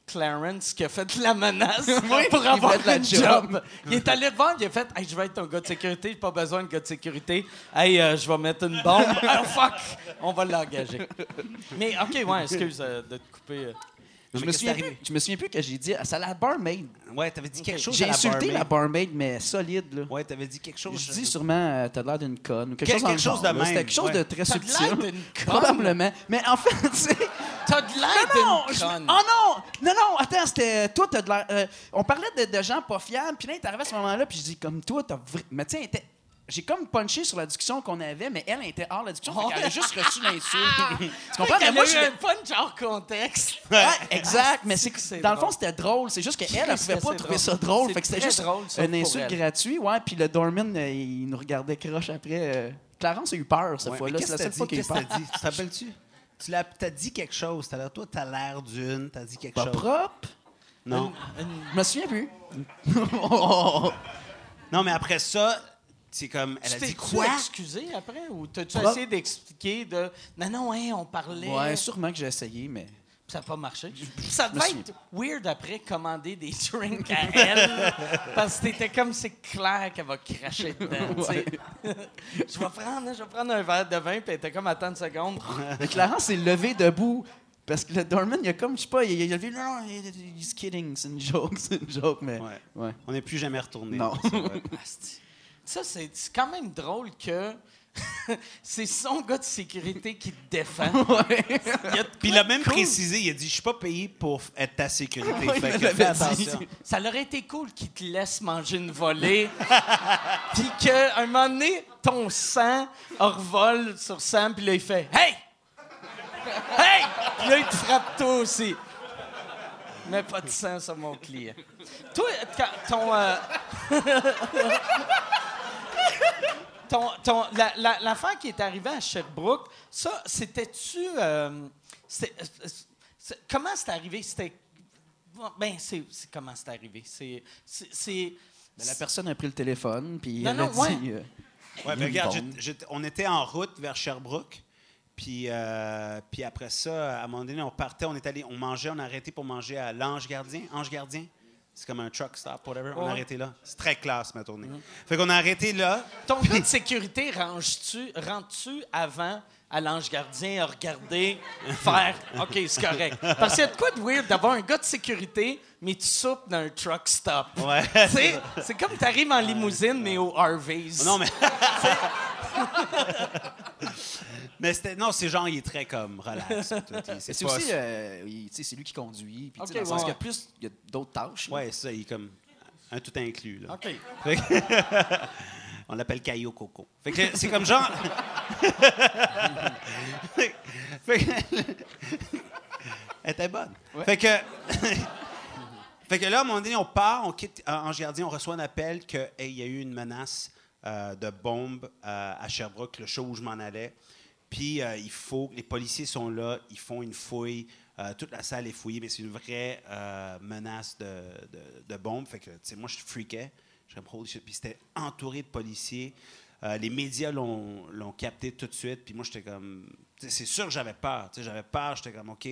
Clarence qui a fait la menace Oui, pour avoir de la une job. job. Il est allé voir, il a fait hey, Je vais être ton gars de sécurité, j'ai pas besoin de gars de sécurité. Hey, euh, je vais mettre une bombe. oh fuck On va l'engager. Mais, OK, ouais, excuse euh, de te couper. euh. Je me, souviens plus, je me souviens plus que j'ai dit. C'est la barmaid. Ouais, t'avais dit quelque chose J'ai à la insulté la barmaid. mais solide. Là. Ouais, t'avais dit quelque chose. Je dis sûrement, euh, t'as l'air d'une conne ou quelque Quel- chose dans le quelque chose genre, de là. même, C'était quelque chose de très de subtil. Probablement. Mais en fait, tu sais. T'as de l'air Non, je-. Oh non! Non, non, attends, c'était. Toi, t'as de l'air. euh, on parlait de, de gens pas fiables, puis là, il est arrivé à ce moment-là, puis je dis, comme toi, t'as. Mais tiens, était... j'ai comme punché sur la discussion qu'on avait, mais elle elle était hors la discussion, fait qu'elle a juste reçu l'insulte. tu comprends? Mais Elle moi, je un punch hors contexte. Ouais, exact. Mais c'est c'est dans le fond, c'était drôle. C'est juste qu'elle, elle, elle Christ, pouvait pas trouver drôle. ça drôle. C'est Fait que c'était juste drôle, une insulte elle. gratuite. Ouais, puis le doorman, euh, il nous regardait croche après. euh. Clarence a eu peur cette Ouais, fois-là. C'est la seule fois qu'il a eu peur. Tu te rappelles-tu? Tu l'as, t'as dit quelque chose. T'as toi, t'as l'air d'une. T'as dit quelque Pas chose. propre? Non. Je me souviens plus. Non, mais après ça, c'est comme. Elle a Tu dit quoi? excusé après? Ou t'as-tu essayé d'expliquer de non non hein, on parlait Ouais, sûrement que j'ai essayé, mais. Ça n'a pas marché. Ça devait être weird après commander des drinks à elle parce que t'étais comme c'est clair qu'elle va cracher dedans. je vais prendre je vais prendre un verre de vin puis elle était comme attends une seconde. Mais Clarence s'est levé debout. Parce que le doorman, il a comme, je sais pas, il il a levé, non, non, he's kidding, c'est une joke, c'est une joke, mais. Ouais. Ouais. On n'est plus jamais retourné. Non. Ça c'est c'est quand même drôle que c'est son gars de sécurité qui te défend. Puis il a même cool. précisé, il a dit, je suis pas payé pour être ta sécurité. Ouais, fait que attention. Ça aurait été cool qu'il te laisse manger une volée. puis qu'à un moment donné, ton sang revole sur Sam, puis là, il fait Hey! Hey! Puis là, il te frappe toi aussi. Mais pas de sang sur mon client. Toi, ton. euh, ton, ton, la, la, l'affaire qui est arrivée à Sherbrooke, ça, c'était-tu. euh, c'était- euh, c'est- comment c'est arrivé? C'était. Ben, c'est, c'est comment c'est arrivé? C'est. Mais la personne a pris le téléphone, puis Non, elle non, a dit. ouais. euh, Ouais, mais regarde, bombe. j'étais- j'étais- on était en route vers Sherbrooke. Puis, euh, puis après ça, à un moment donné, on partait, on est allé, on mangeait, on a arrêté pour manger à l'Ange Gardien. Ange Gardien? C'est comme un truck stop, whatever. On a arrêté là. C'est très classe, ma tournée. Fait qu'on a arrêté là. Ton gars de sécurité, ranges-tu, rentres-tu avant à l'ange gardien à regarder, faire OK, c'est correct. Parce qu'il y a de quoi de weird d'avoir un gars de sécurité, mais tu soupes dans un truck stop. Ouais. C'est comme tu arrives en limousine, mais au Harvey's. Non, mais. Mais c'était. Non, c'est genre, il est très comme relax. C'est aussi, euh, il- tu sais, c'est lui qui conduit. Puis, tu sais, Ok, dans le sens ouais, qu'il y a plus, il y a d'autres tâches. là. Ouais, ça, il est comme un tout inclus. Là. OK. Fait que- On l'appelle Caillou Coco. Fait que c'est comme genre. fait que- Elle était bonne. Fait que. fait que là, à un moment donné, on part, on quitte euh, Ange Gardien, on reçoit un appel qu'il y a eu une menace euh, de bombe euh, à Sherbrooke, le show où je m'en allais. Puis euh, il faut, les policiers sont là, ils font une fouille, euh, toute la salle est fouillée, mais c'est une vraie euh, menace de, de, de bombe. Fait que, tu sais, moi, je freakais. Je comme, holy shit. Puis c'était entouré de policiers. Les médias l'ont l'ont capté tout de suite. Puis moi, j'étais comme. C'est sûr que j'avais peur. Tu sais, J'avais peur. J'étais comme, OK.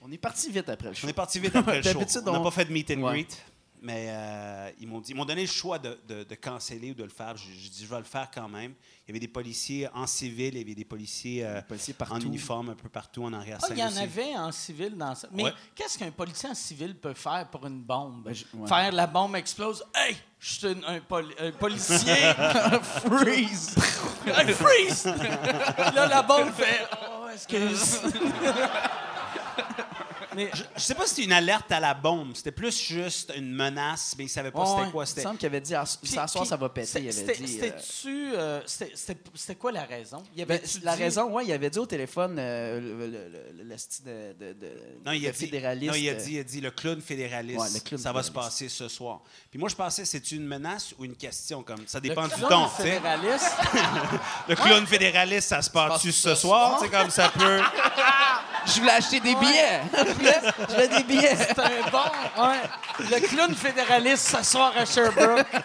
On est parti vite après le show. On est parti vite après le show. On n'a on- pas fait de meet and Ouais. greet. Mais euh, ils m'ont dit, ils m'ont donné le choix de, de, de canceller ou de le faire. J'ai dit, je vais le faire quand même. Il y avait des policiers en civil, il y avait des policiers, euh, Des policiers en uniforme un peu partout en arrière Ah, il y en aussi. avait en civil dans ça. Mais Ouais. qu'est-ce qu'un policier en civil peut faire pour une bombe? Ben, je- ouais. Faire la bombe explose. Hey, je suis un, un poli- un policier. freeze! Freeze! là, la bombe fait. Oh, excuse. Mais Je sais pas si c'était une alerte à la bombe. C'était plus juste une menace, mais ils savaient pas c'était quoi. Il me C'était semble qu'il avait dit Puis- soir, puis, ça va péter. Il avait c'était- dit. C'était-tu. euh, c'était- C'était c'était quoi la raison? Il ben, la raison, ouais, il avait dit au téléphone euh, le, le, le- le style de, de, de- Non, il de a, dit, fédéraliste. non, il a euh, dit, il a dit le clown fédéraliste. Ouais, le clown ça va se passer ce soir. Puis moi, je pensais, c'est une menace ou une question? Comme, ça dépend Le du fédéraliste? Le clown fédéraliste, ça se passe-tu ce soir? C'est comme ça peut. Je voulais acheter des billets. je voulais- je des billets. C'est un bon. Ouais. Le clown fédéraliste s'asseoir à Sherbrooke.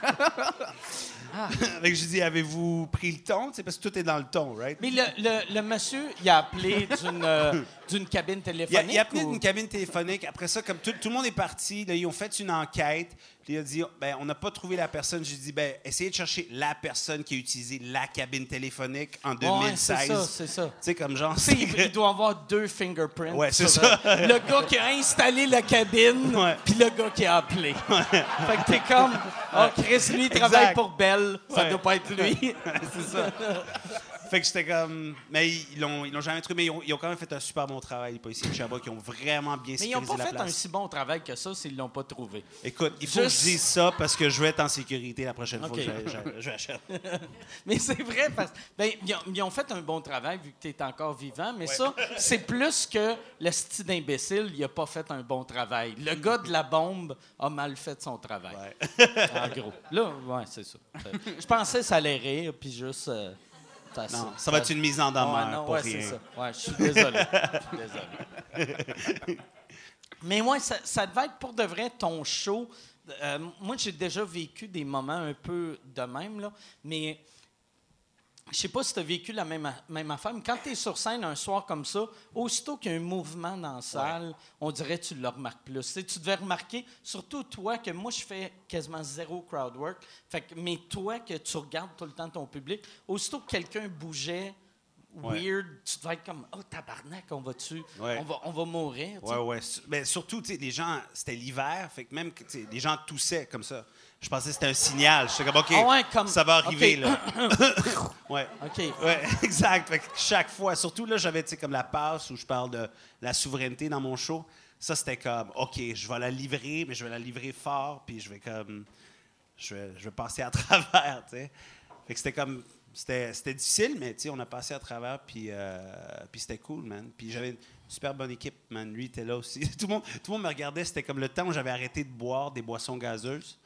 Fait que j'ai dit, avez-vous pris le ton? Tu sais, parce que tout est dans le ton, right? Mais le, le, le monsieur, il a appelé d'une euh, d'une cabine Il a, téléphonique. il a appelé d'une cabine téléphonique. Après ça, comme tout, tout le monde est parti, là, ils ont fait une enquête. Puis il a dit, ben, on n'a pas trouvé la personne. J'ai dit, ben, essayez de chercher la personne qui a utilisé la cabine téléphonique en Ouais, 2016. c'est ça, c'est ça. Tu sais, comme genre. Sais, il, doit avoir deux fingerprints. Ouais, c'est ça. euh, le gars qui a installé la cabine, Ouais. puis le gars qui a appelé. Fait que t'es comme, oh, Chris, lui, il travaille pour Bell. Ça Ouais. doit pas être lui. c'est ça. Fait que j'étais comme. Mais ils l'ont, ils l'ont jamais trouvé, mais ils ont, ils ont quand même fait un super bon travail, les policiers de Sherbrooke. Ils ont vraiment bien Mais ils n'ont pas la fait un si bon travail que ça s'ils l'ont pas trouvé. Écoute, il faut Juste- que je dise ça parce que je vais être en sécurité la prochaine fois que je- je achète. Mais c'est vrai, parce ben, ils, ont, ils ont fait un bon travail vu que tu es encore vivant, mais ça, c'est plus que le style d'imbécile, il a pas fait un bon travail. Le gars de la bombe a mal fait son travail. En gros. Là, ouais, c'est ça. Je pensais que ça allait rire, puis juste. euh, ça, Non, ça va être une mise en demeure Ouais, non, pour ouais, rien. c'est ça. Ouais, je suis désolé. Je suis désolé. Mais moi, ça, ça devait être pour de vrai ton show. Euh, moi, j'ai déjà vécu des moments un peu de même, là, mais je sais pas si tu as vécu la même, même affaire, mais quand tu es sur scène un soir comme ça, aussitôt qu'il y a un mouvement dans la salle, on dirait que tu le remarques plus. Tu sais, tu devais remarquer, surtout toi, que moi, je fais quasiment zéro crowd work, fait que, mais toi, que tu regardes tout le temps ton public, aussitôt que quelqu'un bougeait, Ouais. weird, tu devais être comme, oh tabarnak, on va-tu, Ouais. on, va, on va mourir. Ouais, ouais. Mais surtout, tu sais, les gens, c'était l'hiver, fait que même, les gens toussaient comme ça. Je pensais que c'était un signal. J'étais comme, OK, Ah ouais, comme- ça va arriver, là. ouais. OK. Ouais, exact. Fait que chaque fois, surtout là, j'avais, tu sais, comme la passe où je parle de la souveraineté dans mon show. Ça, c'était comme, OK, je vais la livrer, mais je vais la livrer fort, puis je vais comme, je vais, je vais passer à travers, tu sais. Fait que c'était comme, c'était, difficile, mais tu sais, on a passé à travers, puis, euh, puis c'était cool, man. Puis j'avais une super bonne équipe, man. Lui était là aussi. tout, le monde, tout le monde me regardait, c'était comme le temps où j'avais arrêté de boire des boissons gazeuses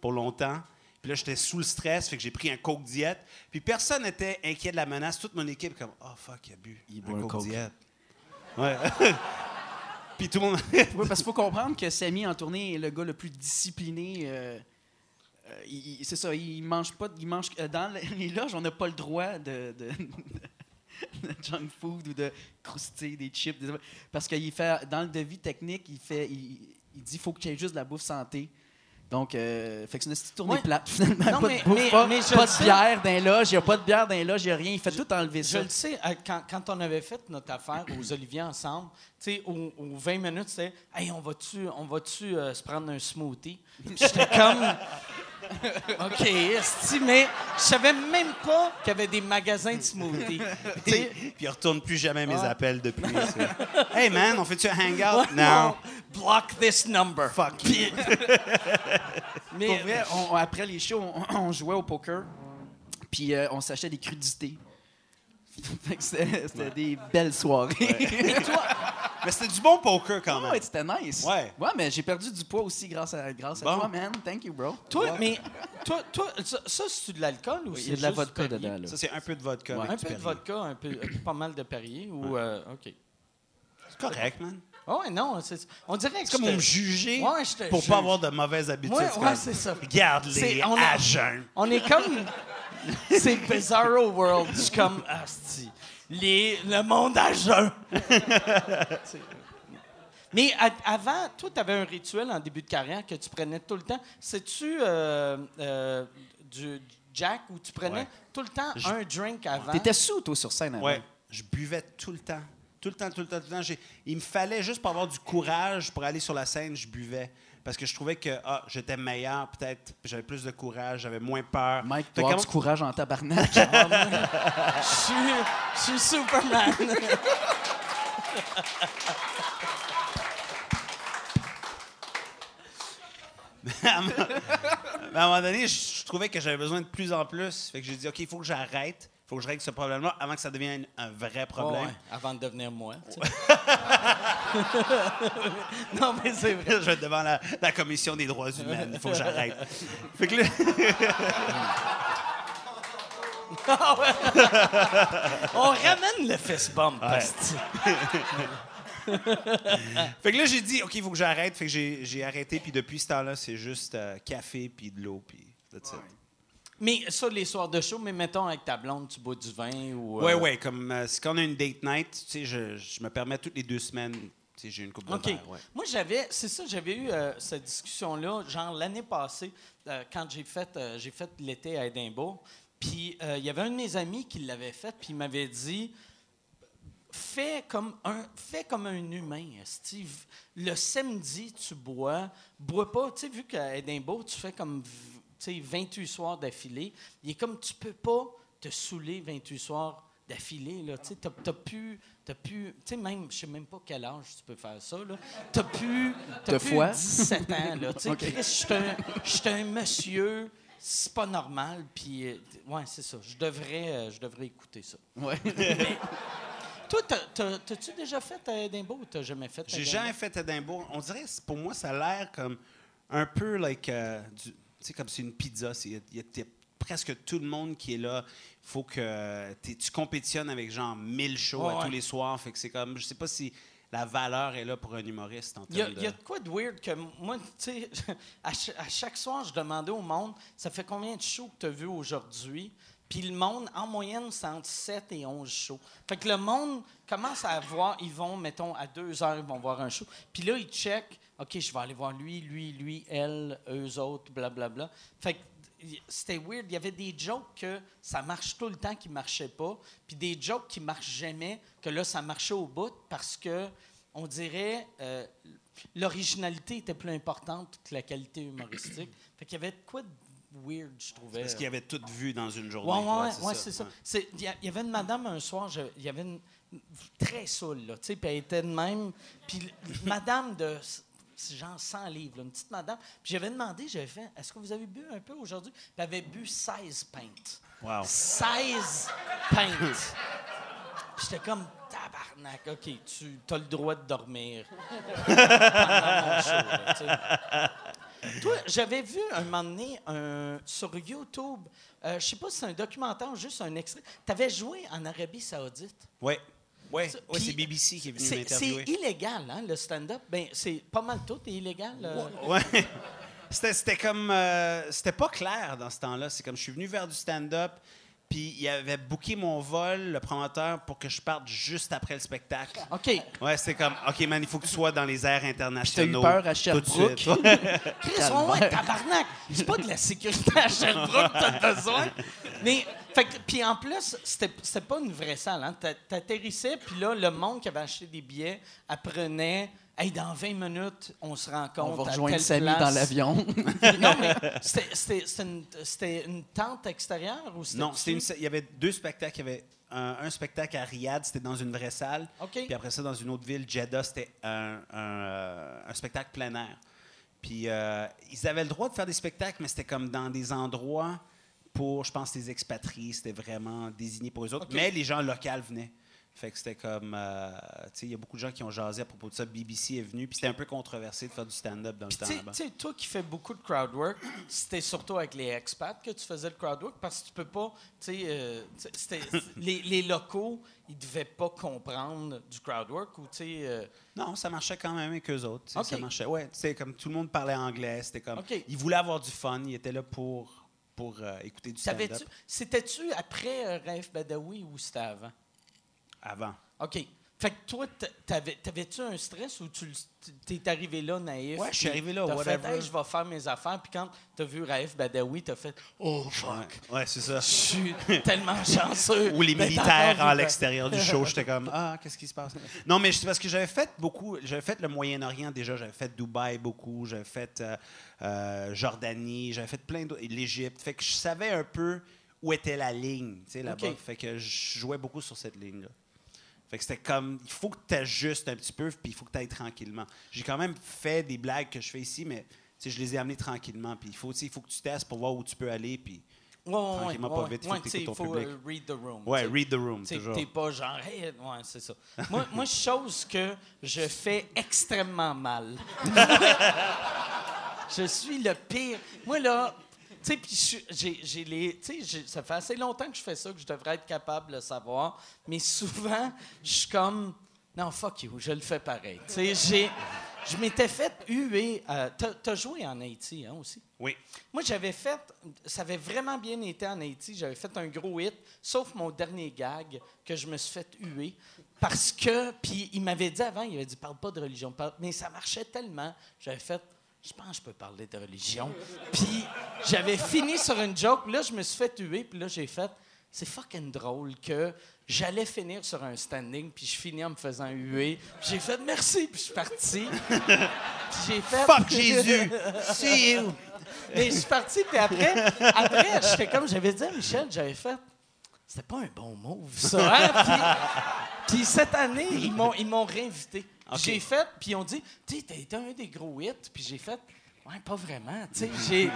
pour longtemps. Puis là, j'étais sous le stress, fait que j'ai pris un Coke diète. Puis personne n'était inquiet de la menace. Toute mon équipe, comme, oh fuck, il a bu Il boit un Coke, Coke. diète. Ouais. Puis tout le monde. Oui, parce qu'il faut comprendre que Samy en tournée est le gars le plus discipliné. euh, euh, il- il- c'est ça, il mange pas. Il mange, euh, dans les loges, on n'a pas le droit de. de- de junk food ou de croustilles, des chips. des- Parce qu'il fait, dans le devis technique, il, fait, il, il dit qu'il faut que tu aies juste de la bouffe santé. Donc, euh, fait que c'est une petite tournée Ouais. plate, finalement. Non, pas mais- de bouffe, mais- pas, mais je pas de bière dans les loges, il n'y a pas de bière dans les loges, il n'y a rien. Il fait tout enlever Je ça. le sais, euh, quand, quand on avait fait notre affaire aux Oliviers ensemble, tu sais, aux, aux 20 minutes, c'était Hey, on va-tu on va-tu, euh, se prendre un smoothie? J'étais comme. OK, esti, mais je savais même pas qu'il y avait des magasins de smoothies. Puis il retourne plus jamais mes Ouais. appels depuis. hey man, on fait-tu un hangout? ouais, non. Block this number. Fuck. Mais, Pour vrai, on- après les shows, on, on jouait au poker, puis euh, on s'achetait des crudités. C'était des belles soirées. Mais c'était du bon poker quand même. ouais, c'était nice. Ouais. Ouais, mais j'ai perdu du poids aussi grâce à, grâce à toi, man. Thank you, bro. toi, mais toi, toi, ça, ça, c'est de l'alcool ou Oui, c'est de la vodka dedans, là. Ça, c'est un peu de vodka. Un peu de vodka, un peu, pas mal de Perrier ou euh, OK. C'est correct, man. Ah ouais, non, c'est on dirait que C'est comme je on me te- juger Ouais, je te pour pas avoir de mauvaises habitudes. Ouais, C'est ouais, c'est ça. Regarde-les C'est- on à jeun. On est comme. c'est Bizarro World. Je suis comme. Asti. Les, le monde à jeun. Mais avant, toi, tu avais un rituel en début de carrière que tu prenais tout le temps. C'est-tu euh, euh, du Jack ou tu prenais Ouais. tout le temps Je- un drink avant? T'étais sous, toi, sur scène avant. Ouais, je buvais tout le temps. Tout le temps, tout le temps, tout le temps. Il me fallait juste pour avoir du courage pour aller sur la scène, je buvais. Parce que je trouvais que ah, j'étais meilleur, peut-être. J'avais plus de courage, j'avais moins peur. Mike, tu as du courage en tabarnak. Je suis, je suis Superman. à un moment donné, je, je trouvais que j'avais besoin de plus en plus. Fait que j'ai dit, OK, il faut que j'arrête. Il faut que je règle ce problème-là avant que ça devienne un vrai problème. Ouais, avant de devenir moi. tu sais. non, mais c'est vrai. je vais être devant la, la commission des droits humains. Il faut que j'arrête. fait que là, On ramène le fist bump. asti. fait que là, j'ai dit, OK, il faut que j'arrête. Fait que j'ai j'ai arrêté. Puis depuis ce temps-là, c'est juste euh, café puis de l'eau. Puis that's it. Mais ça, les soirs de show, mais mettons avec ta blonde, tu bois du vin ou. euh, Ouais, ouais. Comme euh, c'est quand on a une date night, tu sais, je, je me permets toutes les deux semaines, tu sais, j'ai une coupe de OK. verre, ouais. Moi, j'avais, c'est ça, j'avais eu euh, cette discussion-là, genre l'année passée, euh, quand j'ai fait, euh, j'ai fait l'été à Édimbourg. Puis euh, il y avait un de mes amis qui l'avait fait, puis il m'avait dit fais comme un, fais comme un humain, Steve. Le samedi, tu bois, bois pas. Tu sais, vu qu'à Édimbourg, tu fais comme 28 soirs d'affilée. Il est comme tu peux pas te saouler 28 soirs d'affilée. là. Tu sais, t'as, t'as plus. T'as plus. Tu sais, même, je sais même pas quel âge tu peux faire ça. Là. T'as plus. T'as plus foi? 17 ans. Là. Tu sais, je suis un, je suis un monsieur. C'est pas normal. Puis, euh, ouais, c'est ça. Je devrais, euh, je devrais écouter ça. Ouais. Toi, t'as- t'as- t'as-tu déjà fait à Édimbourg ou t'as jamais fait à J'ai jamais fait Édimbourg. On dirait, pour moi, ça a l'air comme un peu like, euh, du- sais, comme c'est une pizza. Il y a- y, presque tout le monde qui est là. Il faut que tu compétitionnes avec genre 1000 shows Ouais, à ouais. tous les soirs. Fait que c'est comme, je sais pas si la valeur est là pour un humoriste Il y, a, y de... de quoi de weird que moi, tu sais, à, ch- à chaque soir, je demandais au monde, ça fait combien de shows que tu as vu aujourd'hui? Puis le monde, en moyenne, c'est entre 7 et 11 shows. Fait que le monde commence à voir, ils vont, mettons, à 2 heures, ils vont voir un show. Puis là, ils checkent, OK, je vais aller voir lui, lui, lui, elle, eux autres, blablabla. Fait que y- c'était weird. Il y avait des jokes que ça marche tout le temps qui ne marchaient pas, puis des jokes qui marchent jamais, que là, ça marchait au bout parce que, on dirait, euh, l'originalité était plus importante que la qualité humoristique. Fait qu'il y avait de quoi de weird, je trouvais. Parce qu'ils avaient tout vu dans une journée. Ouais, ouais, ouais, c'est ouais, c'est ça. Il y, y avait une madame un soir, il y avait une très saoule, là, tu sais, puis elle était de même. Puis madame de genre 100 livres, là, une petite madame. Puis j'avais demandé, j'avais fait, est-ce que vous avez bu un peu aujourd'hui? Puis elle avait bu 16 pintes. Wow. 16 pintes. J'étais comme, tabarnak, OK, tu as le droit de dormir pendant mon show, là, tu sais. Toi, j'avais vu un moment donné un- sur YouTube, euh, je sais pas si c'est un documentaire ou juste un extrait. Tu avais joué en Arabie Saoudite? Ouais. Ouais, Ça- ouais, c'est BBC qui est venu C'est m'interviewer. c'est illégal, hein, le stand-up. Ben, c'est pas mal tout est illégal. euh. Ouais. C'était, c'était comme. euh, c'était pas clair dans ce temps-là. C'est comme je suis venu vers du stand-up. Puis il avait booké mon vol, le promoteur, pour que je parte juste après le spectacle. OK. Ouais, c'était comme, OK, man, il faut que tu sois dans les airs internationaux. peur à tout de Sherbrooke? suite. Ouais. Chris, ouais, ouais, tabarnak. C'est pas de la sécurité à Sherbrooke que t'as besoin. Mais, fait que- puis en plus, c'était pas une vraie salle. Hein. T'a- T'atterrissais, puis là, le monde qui avait acheté des billets apprenait. Hey, dans 20 minutes, on se rend compte. On va à rejoindre telle Samy place. dans l'avion. non, mais c'était- une, c'était une tente extérieure ou c'était. Non, c'était une- il y avait deux spectacles. Il y avait un, un spectacle à Riyad, c'était dans une vraie salle. OK. Puis après ça, dans une autre ville, Jeddah, c'était un, un, euh, un spectacle plein air. Puis euh, ils avaient le droit de faire des spectacles, mais c'était comme dans des endroits pour, je pense, les expatriés. C'était vraiment désigné pour eux autres. Mais les gens locaux venaient. Fait que c'était comme. euh, tu sais, il y a beaucoup de gens qui ont jasé à propos de ça. BBC est venu, puis c'était un peu controversé de faire du stand-up dans le Puis temps tu sais- toi qui fais beaucoup de crowd work, c'était surtout avec les expats que tu faisais le crowd work parce que tu peux pas, tu sais, euh, les, les locaux, ils devaient pas comprendre du crowd work ou tu sais. euh, Non, ça marchait quand même avec eux autres. tu sais, OK. Ça marchait. Ouais, tu sais, comme tout le monde parlait anglais, c'était comme. Ils voulaient avoir du fun, ils étaient là pour, pour euh, écouter du stand-up C'était-tu après euh, Raif Badawi ou c'était avant? avant. OK. Fait que toi, t'a- t'avais- t'avais-tu un stress ou tu t'es arrivé là naïf? Ouais, je suis arrivé là, t'as whatever. fait, Hey, je vais faire mes affaires. Puis quand t'as vu Raif Badawi, t'as fait, oh fuck, Ouais, c'est ça. je suis tellement chanceux. Ou les militaires à l'extérieur du show, j'étais comme ah qu'est-ce qui se passe? Non mais c'est parce que j'avais fait beaucoup, j'avais fait le Moyen-Orient déjà, j'avais fait Dubaï beaucoup, j'avais fait euh, euh, Jordanie, j'avais fait plein d'autres, l'Égypte, fait que je savais un peu où était la ligne, tu sais là-bas, fait que je jouais beaucoup sur cette ligne là. Fait que c'était comme, il faut que tu ajustes un petit peu, puis il faut que tu ailles tranquillement. J'ai quand même fait des blagues que je fais ici, mais je les ai amenées tranquillement. Puis il faut, il que tu testes pour voir où tu peux aller. Puis Ouais, ouais, ouais, Tranquillement, pas vite, il faut que tu ton faut, public. euh, read the room. ouais, read the room, toujours. T'es pas genre, hey, ouais, c'est ça. moi, moi, chose que je fais extrêmement mal. je suis le pire. Moi, là, sais, puis j'ai les. Tu sais, j'ai- ça fait assez longtemps que je fais ça, que je devrais être capable de le savoir. Mais souvent, je suis comme, non, fuck you, je le fais pareil. Tu sais, j'ai. Je m'étais fait huer. euh, T'as t'as joué en Haïti, hein, aussi? Oui. Moi, j'avais fait, ça avait vraiment bien été en Haïti. J'avais fait un gros hit, sauf mon dernier gag que je me suis fait huer. Parce que, puis il m'avait dit avant, il avait dit, parle pas de religion. parle- Mais ça marchait tellement. J'avais fait, je pense que je peux parler de religion. Puis j'avais fini sur une joke. Là, je me suis fait huer. Puis là, j'ai fait, c'est fucking drôle que j'allais finir sur un standing. Puis je finis en me faisant huer. J'ai fait, merci. Puis je suis parti. J'ai fait. Fuck Jésus! See you! Mais je suis parti, puis après, après j'étais comme, j'avais dit à Michel, j'avais fait, c'était pas un bon move, ça. hein? Puis, puis cette année, ils m'ont réinvité. J'ai fait, puis ils ont dit, tu sais, t'as été un des gros hits, puis j'ai fait, ouais, pas vraiment. Tu sais,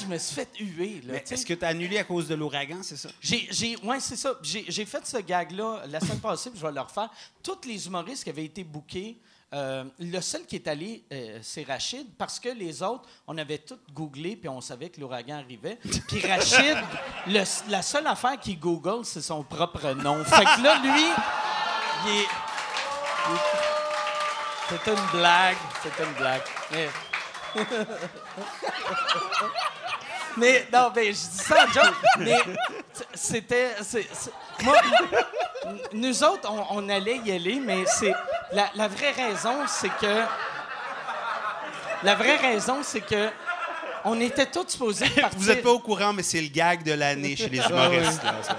je me suis fait huer, là. Est-ce que tu as annulé à cause de l'ouragan, c'est ça? J'ai, j'ai, ouais, c'est ça. J'ai, j'ai fait ce gag-là la semaine passée, puis je vais le refaire. Tous les humoristes qui avaient été bookés, euh, le seul qui est allé, euh, c'est Rachid, parce que les autres, on avait tout googlé, puis on savait que l'ouragan arrivait. Puis Rachid, le- la seule affaire qu'il google, c'est son propre nom. Fait que là, lui, il est. il est- C'était une blague. C'était une blague. Mais- Mais non, mais je dis ça en joke, mais c'était. c'est- c'est- moi, nous autres, on, on allait y aller, mais c'est. La, la vraie raison, c'est que. La vraie raison, c'est que. On était tous supposés partir. Vous n'êtes pas au courant, mais c'est le gag de l'année chez les humoristes. là, ça.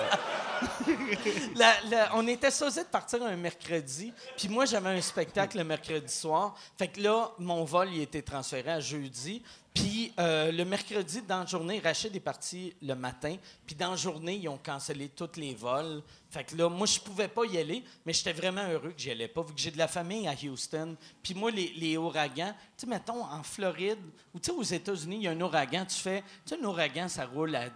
On était supposé de partir un mercredi, puis moi, j'avais un spectacle le mercredi soir. Fait que là, mon vol, il été transféré à jeudi. Puis euh, le mercredi, dans la journée, Rachid est parti le matin. Puis dans la journée, ils ont cancellé tous les vols. Fait que là, moi, je pouvais pas y aller, mais j'étais vraiment heureux que j'y allais pas, vu que j'ai de la famille à Houston. Puis moi, les, ouragans, tu sais, mettons, en Floride, ou tu sais, aux États-Unis, il y a un ouragan, tu fais, tu sais, un ouragan, ça roule à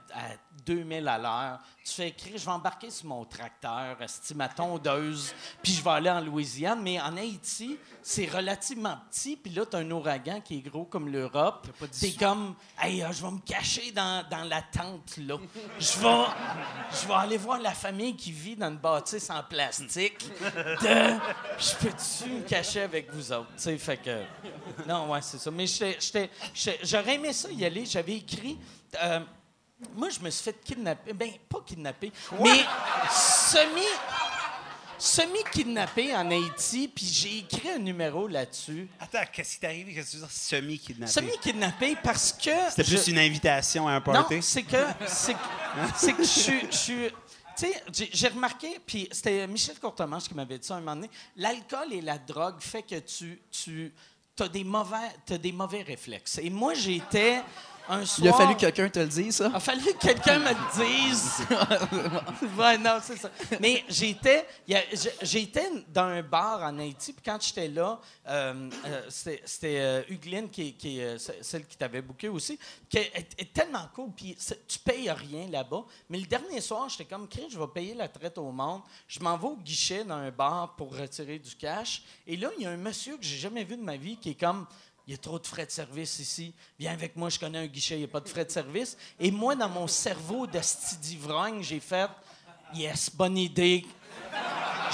2000 à l'heure. Tu fais écrire, je vais embarquer sur mon tracteur, ma tondeuse, puis je vais aller en Louisiane. Mais en Haïti, c'est relativement petit, puis là, tu as un ouragan qui est gros comme l'Europe. T'es comme, hey, euh, je vais me cacher dans, dans la tente, là. Je vais, je vais aller voir la famille qui vit dans une bâtisse en plastique. De, je peux-tu me cacher avec vous autres? Fait que. Non, ouais, c'est ça. Mais j'aurais aimé ça y aller. J'avais écrit. euh, moi, je me suis fait kidnapper. Ben, pas kidnapper, mais semi. Semi-kidnappé en Haïti, puis j'ai écrit un numéro là-dessus. Attends, qu'est-ce qui t'est arrivé? Qu'est-ce que tu veux dire semi-kidnappé? Semi-kidnappé parce que. C'était plus je- une invitation à un Non, party? c'est que. C'est que, c'est que je suis. Tu sais, j'ai- remarqué, puis c'était Michel Courtemanche qui m'avait dit ça un moment donné, l'alcool et la drogue fait que tu, tu as des mauvais, t'as des mauvais réflexes. Et moi, j'étais un soir... Il a fallu que quelqu'un te le dise, ça? Il a fallu que quelqu'un me le dise. ouais, non, c'est ça. Mais j'étais, j'étais dans un bar en Haïti, puis quand j'étais là, euh, euh, c'était euh, Hugueline, qui, euh, celle qui t'avait booké aussi, qui est, tellement cool, puis tu payes rien là-bas. Mais le dernier soir, j'étais comme, Chris, je vais payer la traite au monde. Je m'en vais au guichet dans un bar pour retirer du cash. Et là, il y a un monsieur que j'ai jamais vu de ma vie qui est comme, il y a trop de frais de service ici. Viens avec moi, je connais un guichet, il n'y a pas de frais de service. Et moi, dans mon cerveau de d'ivrogne, j'ai fait Yes, bonne idée.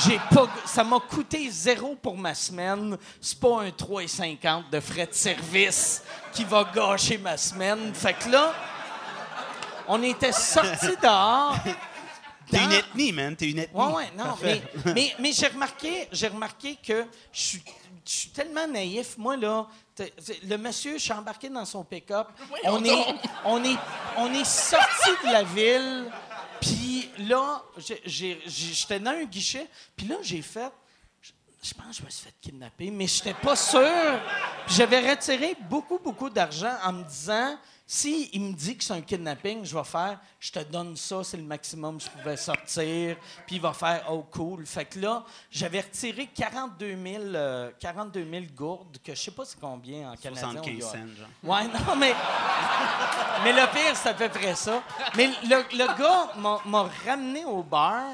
J'ai pas, ça m'a coûté zéro pour ma semaine. C'est pas un 3,50 de frais de service qui va gâcher ma semaine. Fait que là, on était sortis dehors. T'es dans- une ethnie, man. T'es une ethnie. Ouais, ouais, non, mais, mais, mais j'ai remarqué, j'ai remarqué que je suis, je suis tellement naïf. Moi, là, le monsieur, je suis embarqué dans son pick-up. On est, on, est, on est sorti de la ville, puis là, j'étais dans un guichet, puis là, j'ai fait. je- Je pense que je me suis fait kidnapper, mais je n'étais pas sûr. Puis J'avais retiré beaucoup, beaucoup d'argent en me disant si il me dit que c'est un kidnapping, je vais faire je te donne ça, c'est le maximum que je pouvais sortir. Puis il va faire oh cool. Fait que là, j'avais retiré 42 000, euh, 42 000 gourdes, que je sais pas c'est combien en canadien. on 75 doit- cents, genre. Ouais, non, mais. Mais le pire, c'est à peu près ça. Mais le, le gars m'a m'a ramené au bar,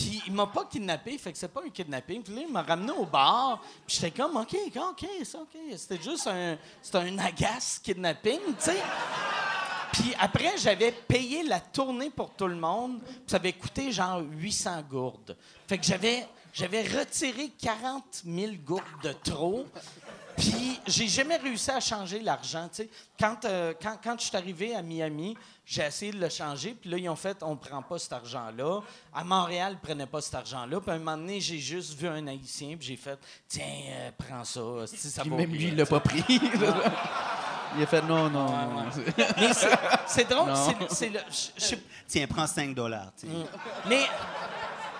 puis il m'a pas kidnappé, fait que c'est pas un kidnapping. Puis là, il m'a ramené au bar, puis j'étais comme, OK, OK, c'est OK. C'était juste un, c'était un agace kidnapping, tu sais. Puis après, j'avais payé la tournée pour tout le monde, ça avait coûté genre 800 gourdes. Fait que j'avais, j'avais retiré 40 000 gourdes de trop. Puis j'ai jamais réussi à changer l'argent. Quand, euh, quand, quand je suis arrivé à Miami, j'ai essayé de le changer. Puis là, ils ont fait on prend pas cet argent-là. À Montréal, ils prenaient pas cet argent-là. Puis à un moment donné, j'ai juste vu un Haïtien. Puis j'ai fait tiens, euh, prends ça. ça Puis vaut même lui, il l'a pas pris. il a fait non, non. non. Mais c'est- drôle. C'est- le- je- je sais- Tiens, prends 5 dollars. Mais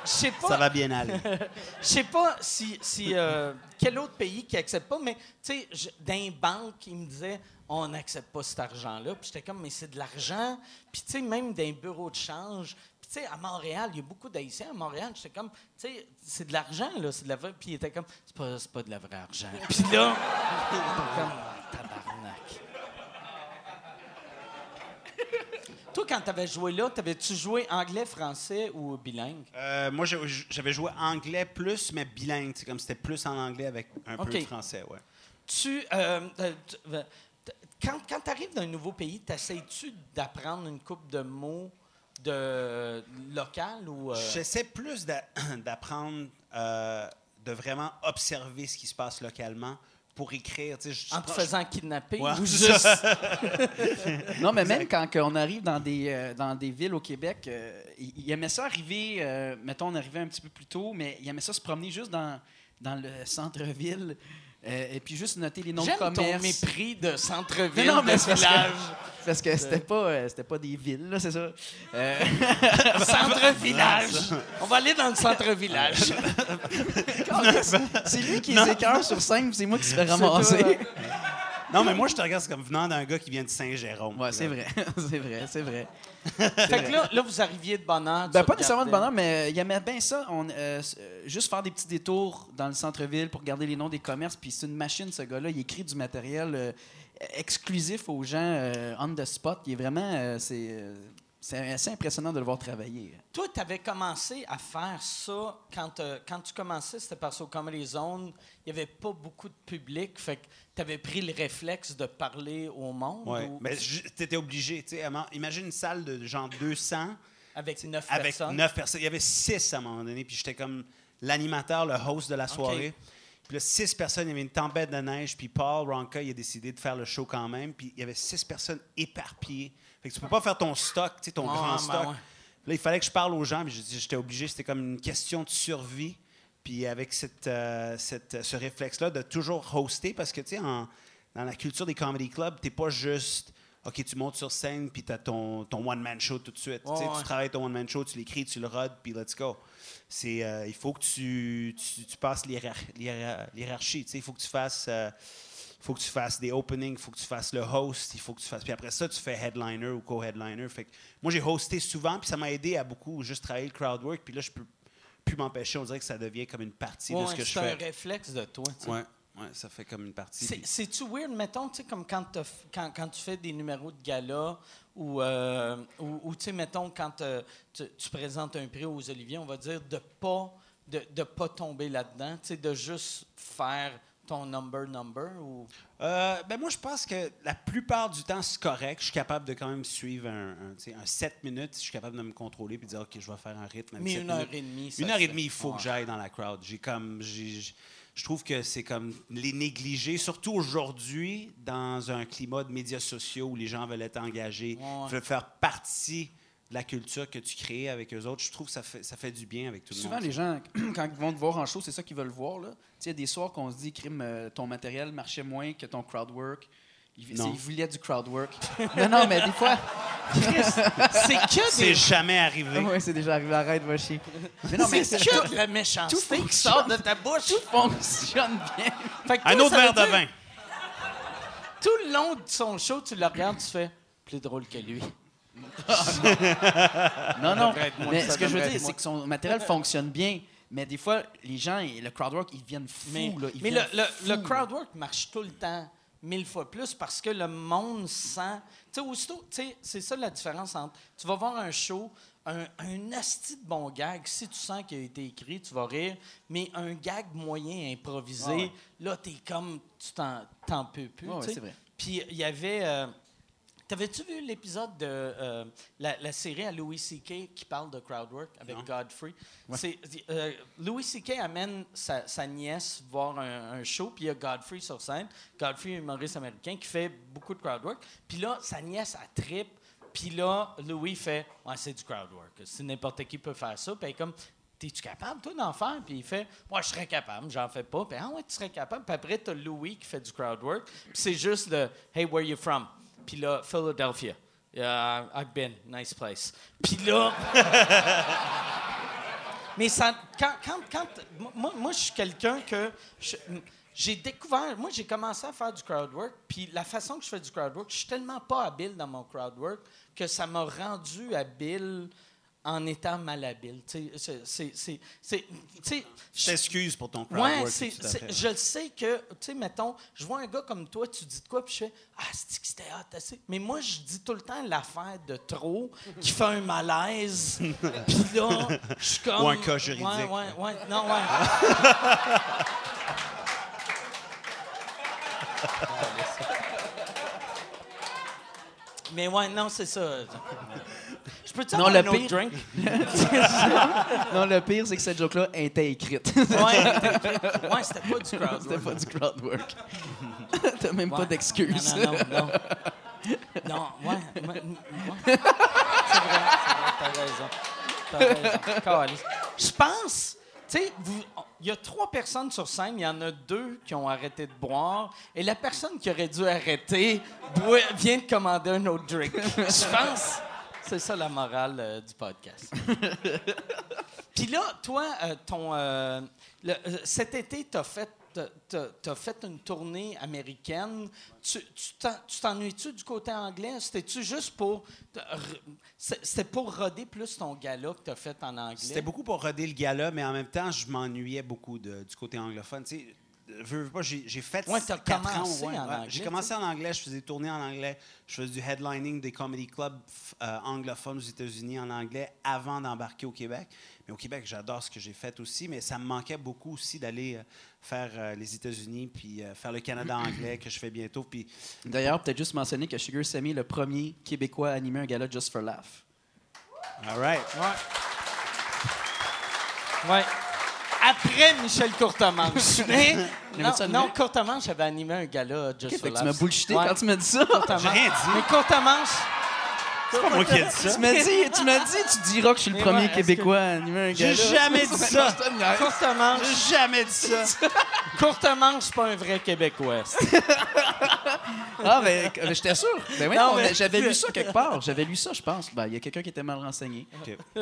je sais pas. Ça va bien aller. Je sais pas si, si euh, quel autre pays qui accepte pas, mais tu sais, les banques, ils me disaient on n'accepte pas cet argent-là. Puis j'étais comme mais c'est de l'argent. Puis tu sais, même dans les bureaux de change. Sais, à Montréal, il y a beaucoup d'Haïtiens à Montréal. J'étais comme, tu sais, c'est de l'argent, là, c'est de la vraie. Puis il était comme, c'est pas, c'est pas de la vraie argent. Puis là, comme, tabarnak. Toi, quand t'avais joué là, t'avais-tu joué anglais, français ou bilingue? Euh, moi, j'avais joué anglais plus, mais bilingue. C'est comme c'était plus en anglais avec un peu de français, ouais. tu, euh, euh, tu- quand, quand tu arrives dans un nouveau pays, t'essayes-tu d'apprendre une coupe de mots de local ou euh, J'essaie plus d'a- d'apprendre, euh, de vraiment observer ce qui se passe localement pour écrire. tu sais, je- en te je- faisant kidnapper Ouais, ou juste? Ça. Non, mais même quand on arrive dans des, euh, dans des villes au Québec, euh, il, aimait ça arriver, euh, mettons, on arrivait un petit peu plus tôt, mais il aimait ça se promener juste dans, dans le centre-ville euh, et puis juste noter les noms de J'aime ton mépris de centre-ville, Non, non, mais de c'est parce que- village. Parce que c'était pas, euh, c'était pas des villes, là, c'est ça. Euh, centre-village. On va aller dans le centre-village. c'est lui qui écœure sur scène, c'est moi qui se fait ramasser. Non, mais moi, je te regarde comme venant d'un gars qui vient de Saint-Jérôme. Ouais, c'est vrai, c'est vrai, c'est vrai. Fait que là, là, vous arriviez de tu Ben, pas nécessairement de bonheur, mais il aimait bien ça. On, euh, euh, juste faire des petits détours dans le centre-ville pour garder les noms des commerces. Puis c'est une machine, ce gars-là. Il écrit du matériel euh, exclusif aux gens euh, on the spot. Il est vraiment. c'est, c'est assez impressionnant de le voir travailler. Toi, tu avais commencé à faire ça quand, euh, quand tu commençais, c'était parce qu'au Comedy Zone, il n'y avait pas beaucoup de public. Fait que tu avais pris le réflexe de parler au monde Ouais. ou- Mais tu étais obligé. tu sais, à man- Imagine une salle de genre 200 avec neuf avec personnes. 9 personnes. Il y avait 6 à un moment donné, puis j'étais comme l'animateur, le host de la soirée. Puis là, 6 personnes, il y avait une tempête de neige, puis Paul Ronca, il a décidé de faire le show quand même, puis il y avait 6 personnes éparpillées Fait que tu peux pas faire ton stock, tu sais, ton Ouais, grand ben stock. ouais. Là, il fallait que je parle aux gens, mais je- j'étais obligé, c'était comme une question de survie. Puis avec cette, euh, cette- ce réflexe-là de toujours hoster, parce que, tu sais, en- dans la culture des comedy clubs, t'es pas juste, OK, tu montes sur scène, puis t'as ton, ton one-man show tout de suite. Tu Ouais, travailles ton one-man show, tu l'écris, tu le rodes, puis let's go. C'est, euh, il faut que tu, tu, tu passes l'hiérar- l'hiérar- l'hiérarchie, tu sais, il faut que tu fasses... euh, faut que tu fasses des openings, il faut que tu fasses le host, il faut que tu fasses. Puis après ça, tu fais headliner ou co-headliner. Fait que moi, j'ai hosté souvent, puis ça m'a aidé à beaucoup juste travailler le crowd work. Puis là, je peux plus m'empêcher. On dirait que ça devient comme une partie de ce que je c'est un fais. réflexe de toi. tu. Ouais, ouais, ça fait comme une partie. Puis- C'est-tu weird, mettons, tu sais, comme quand, tu fais des numéros de gala ou, euh, ou, ou, tu sais, mettons, quand euh, tu, tu présentes un prix aux Oliviers, on va dire de pas, de, de pas tomber là-dedans, de juste faire ton number number ou... Euh, ben moi, je pense que la plupart du temps, c'est correct. Je suis capable de quand même suivre un, un, un 7 minutes. Je suis capable de me contrôler puis de dire, OK, je vais faire un rythme. Mais une heure minutes. et demie, ça Une heure et demie, il faut Ouais. que j'aille dans la crowd. J'ai comme, je trouve que c'est comme les négliger, surtout aujourd'hui, dans un climat de médias sociaux où les gens veulent être engagés, Ouais. veulent faire partie la culture que tu crées avec eux autres. Je trouve que ça fait, ça fait du bien avec tout le Souvent, monde. les gens, quand ils vont te voir en show, c'est ça qu'ils veulent voir. Là. Tu sais, Il y a des soirs qu'on se dit, crime, euh, ton matériel marchait moins que ton crowd work. C'est- ils voulaient du crowd work. non, non, mais des fois. C'est que C'est des... jamais arrivé. oui, c'est déjà arrivé. Arrête, va chier. Mais non, mais C'est tout, que de la méchanceté tout qui fonctionne. sort de ta bouche. tout fonctionne bien. Fait que Un toi, autre verre de vin. Tout le long de son show, tu le regardes, tu fais plus drôle que lui. Non, non. Mais ce que je veux dire, c'est que son matériel fonctionne bien. Mais des fois, les gens, et le crowd work, ils deviennent fous. Mais, là, ils mais le, le, le fous. crowd work marche tout le temps mille fois plus parce que le monde sent. Tu sais, aussitôt, tu sais, c'est ça la différence entre. Tu vas voir un show, un, un asti de bon gag, si tu sens qu'il a été écrit, tu vas rire, mais un gag moyen improvisé, Ah ouais. là, t'es comme. Tu t'en, peux plus. Ah ouais, c'est vrai. Puis il y avait. euh, T'avais-tu vu l'épisode de euh, la, la série à Louis C.K. qui parle de crowdwork avec Non. Godfrey? C'est, euh, Louis C.K. amène sa, sa nièce voir un, un show, puis il y a Godfrey sur scène. Godfrey, humoriste américain, qui fait beaucoup de crowdwork. Puis là, sa nièce, elle trippe. Puis là, Louis fait Ouais, c'est du crowdwork. Si n'importe qui peut faire ça. Puis elle est comme T'es-tu capable, toi, d'en faire? Puis il fait Moi, je serais capable, j'en fais pas. Puis Ah ouais, tu serais capable. Puis après, t'as Louis qui fait du crowdwork. Puis c'est juste de Hey, where you from? Puis là, Philadelphia. Yeah, I've been. Nice place. Puis là. Mais ça, quand, quand, quand- moi, moi, je suis quelqu'un que j'ai découvert. Moi, j'ai commencé à faire du crowd work, puis la façon que je fais du crowd work, je suis tellement pas habile dans mon crowd work que ça m'a rendu habile en étant malhabile. Je t'excuse pour ton crowd Ouais, work. je le sais que, tu sais, mettons, je vois un gars comme toi, tu dis de quoi, puis je fais Ah, c'est que c'était hot, assez. Mais moi, je dis tout le temps l'affaire de trop qui fait un malaise. Puis là, je suis comme. Ou un cas juridique. Ouais, ouais, ouais. Non, ouais. Mais ouais, non, c'est ça. Peux-tu Non, avoir le un autre drink? Non, le pire, c'est que cette joke-là était écrite. Ouais, ouais c'était pas du crowd C'était work. pas du crowd work. T'as même pas d'excuses. Non, non, non. Non, non ouais. ouais. C'est vrai, c'est vrai, t'as raison. T'as raison. Caliste. Je pense, tu sais, vous- il y a trois personnes sur scène, il y en a deux qui ont arrêté de boire, et la personne qui aurait dû arrêter vient de commander un autre drink. Je pense, c'est ça la morale euh, du podcast. Puis là, toi, euh, ton, euh, le- cet été, tu as fait, fait une tournée américaine. Tu tu t'en- tu t'ennuies-tu du côté anglais? C'était-tu juste pour. C'était pour roder plus ton gala que tu as fait en anglais? C'était beaucoup pour roder le gala, mais en même temps, je m'ennuyais beaucoup de- du côté anglophone. Tu sais, veux, veux pas, j'ai j'ai fait Ouais, t'as quatre ans, commencé en anglais, J'ai commencé en anglais, je faisais des tournées en anglais, je faisais du headlining des comedy clubs euh, anglophones aux États-Unis en anglais avant d'embarquer au Québec. Mais au Québec, j'adore ce que j'ai fait aussi, mais ça me manquait beaucoup aussi d'aller euh, faire euh, les États-Unis puis euh, faire le Canada anglais que je fais bientôt. Puis D'ailleurs, peut-être juste mentionner que Sugar Sammy est le premier Québécois à animer un gala Just for Laugh. all right. Ouais. Après Michel Courtemanche. Mais, non, non. Courtemanche avait animé un gala Just Ok, for fait que tu m'as bullshité Ouais. quand tu m'as dit ça. J'ai rien dit. Mais Courtemanche, C'est pas moi qui ai dit ça. Tu m'as dit, tu m'as dit, tu diras que je suis le Mais premier ouais, est-ce Québécois à animer un J'ai gala. jamais dit ça. Courte manche. J'ai jamais dit ça. Courte manche, c'est pas un vrai Québécois. Ah, ben, euh, j'étais sûr. Ben oui, Non, on- mais- j'avais lu ça quelque part. J'avais lu ça, je pense. Ben, il y a quelqu'un qui était mal renseigné.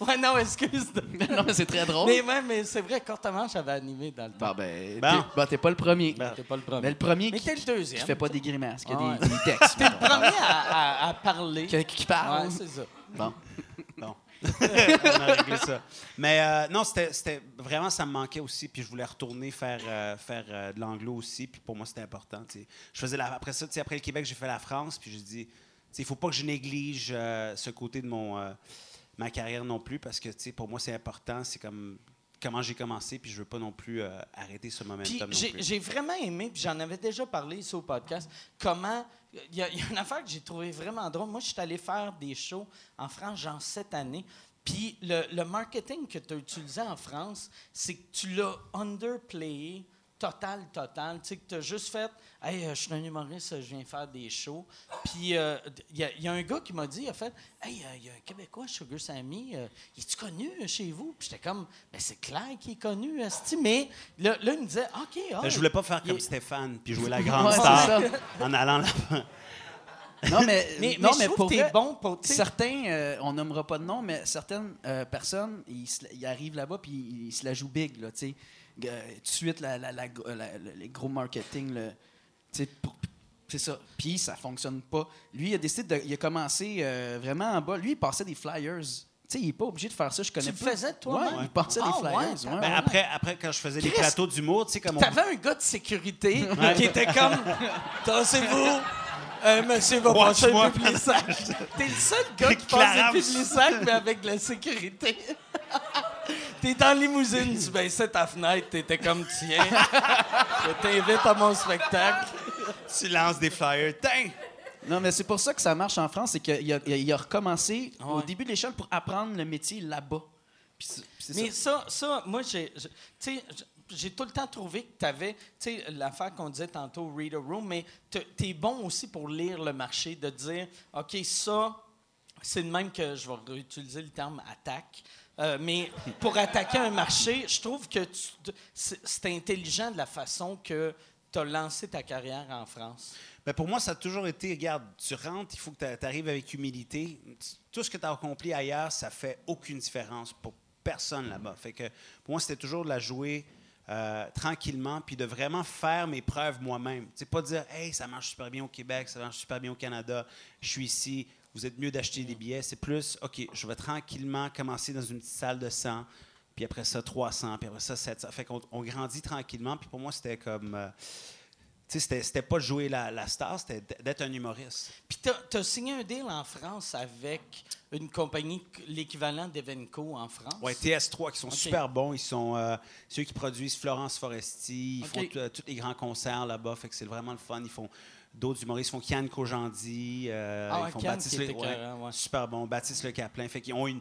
Ouais, non, excuse. non, mais c'est très drôle. Mais, ouais, mais c'est vrai, courte manche avait animé dans le temps. Bon, ben, Bon. t'es- ben, t'es pas le premier. T'es pas le premier. Mais le premier Mais qui, t'es le qui deuxième. fait pas des grimaces, qui a Ah des, des textes. T'es le premier à, à- à parler. Qui, qui parle. Ouais, c'est ça. bon. Bon. On a réglé ça. Mais euh, non, c'était c'était- vraiment, ça me manquait aussi. Puis je voulais retourner faire, euh, faire euh, de l'anglo aussi. Puis pour moi, c'était important. tu sais. Je faisais la- après ça, tu sais, après le Québec, j'ai fait la France. Puis j'ai dit, tu sais, il faut pas que je néglige euh, ce côté de mon euh, ma carrière non plus. Parce que tu sais, pour moi, c'est important. C'est comme comment j'ai commencé. Puis je veux pas non plus euh, arrêter ce momentum j'ai vraiment aimé, puis j'en avais déjà parlé ici au podcast, comment. Il y, a une affaire que j'ai trouvé vraiment drôle. Moi, je suis allé faire des shows en France, genre cette année. Puis le, le marketing que tu as utilisé en France, c'est que tu l'as underplayé total, total. Tu sais, que tu as juste fait Hey, euh, je suis un humoriste, je viens faire des shows. Puis euh, il y, a- il y a un gars qui m'a dit il a fait Hey, euh, il y a un Québécois, Sugar Sammy, euh, est-tu connu euh, chez vous? Puis j'étais comme Ben, c'est clair qu'il est connu, esti. Mais là, là, il me disait OK, ah, Mais je voulais pas faire il comme est- Stéphane. Puis jouer la grande Ouais, star en allant là Non, mais, Mais, non, mais, je trouve pour que t'es vrai, bon pour. certains, euh, on nommera pas de nom, mais certaines euh, personnes, ils, se la- ils arrivent là-bas puis ils, ils se la jouent big, là, tu sais. Euh, tout de suite, la, la- la- la- la- les gros marketing, le- tu c'est ça. Puis ça fonctionne pas. Lui, il a décidé de, il a commencé euh, vraiment en bas. Lui, il passait des flyers. Tu sais, il n'est pas obligé de faire ça. Je connais le pas. faisais toi-même? Ouais, il passait Ah, des flyers. ouais, ouais, Ben, ouais. après, après, quand je faisais des plateaux d'humour, tu sais, comme on T'avais un gars de sécurité qui était comme Tassez-vous, un monsieur va passer un. T'es le seul gars qui passe un publicissage, mais avec de la sécurité. T'es dans la limousine, tu baissais ta fenêtre, t'étais comme tiens. Je t'invite à mon spectacle. tu lances des flyers. Tain! Non, mais c'est pour ça que ça marche en France, c'est qu'il a, il a recommencé au début de l'échelle pour apprendre le métier là-bas. Puis c'est- puis c'est Mais ça. ça, ça, moi, j'ai, tu j'ai tout le temps trouvé que tu avais, tu sais, l'affaire qu'on disait tantôt, read a room, mais tu es bon aussi pour lire le marché, de dire, OK, ça, c'est de même que je vais réutiliser le terme attaque. Euh, mais pour attaquer un marché, je trouve que c'est c'est intelligent de la façon que tu as lancé ta carrière en France. Ben, pour moi, ça a toujours été, regarde, tu rentres, il faut que tu arrives avec humilité. Tout ce que tu as accompli ailleurs, ça fait aucune différence pour personne là-bas. Fait que pour moi, c'était toujours de la jouer euh, tranquillement, puis de vraiment faire mes preuves moi-même. Sais, pas dire, hey, ça marche super bien au Québec, ça marche super bien au Canada, je suis ici, vous êtes mieux d'acheter des billets. C'est plus, OK, je vais tranquillement commencer dans une petite salle de 100, puis après ça, 300, puis après ça, 700. Fait qu'on on grandit tranquillement, puis pour moi, c'était comme. euh, tu sais, c'était- pas de jouer la, la star, c'était d'être un humoriste. Puis tu as, signé un deal en France avec une compagnie, l'équivalent d'Evenco en France? Ouais, TS3 qui sont super bons. Ils sont euh, ceux qui produisent Florence Foresti. Ils font euh, tous les grands concerts là-bas. Fait que c'est vraiment le fun. Ils font d'autres humoristes. Font Kian Kojandi. euh, Ah ils font Kian, Baptiste Le, écœurant, ouais. Super bon. Baptiste Le Caplin. Fait qu'ils ont une.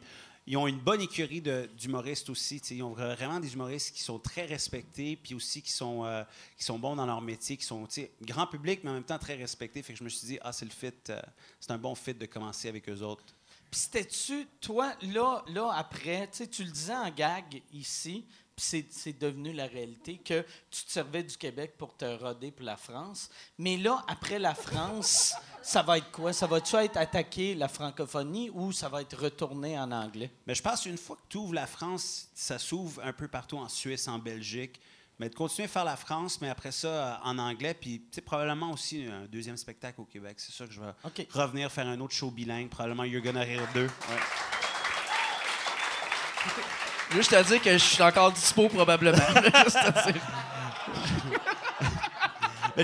Ils ont une bonne écurie d'humoristes aussi. tu sais. Ils ont vraiment des humoristes qui sont très respectés, puis aussi qui sont, euh, qui sont bons dans leur métier, qui sont grand public, mais en même temps très respectés. Fait que je me suis dit, ah, c'est le fit, euh, c'est un bon fit de commencer avec eux autres. Puis c'était-tu, toi, là, là après, tu le disais en gag ici, c'est, devenu la réalité, que tu te servais du Québec pour te roder pour la France. Mais là, après la France, ça va être quoi? Ça va-tu être attaquer la francophonie ou ça va être retourné en anglais? Mais je pense qu'une fois que tu ouvres la France, ça s'ouvre un peu partout en Suisse, en Belgique. Mais de continuer à faire la France, mais après ça, euh, en anglais, puis probablement aussi un deuxième spectacle au Québec. C'est ça que je vais revenir faire un autre show bilingue, probablement You're Gonna Rire 2. Juste à dire que je suis encore dispo probablement. Juste à dire. Je,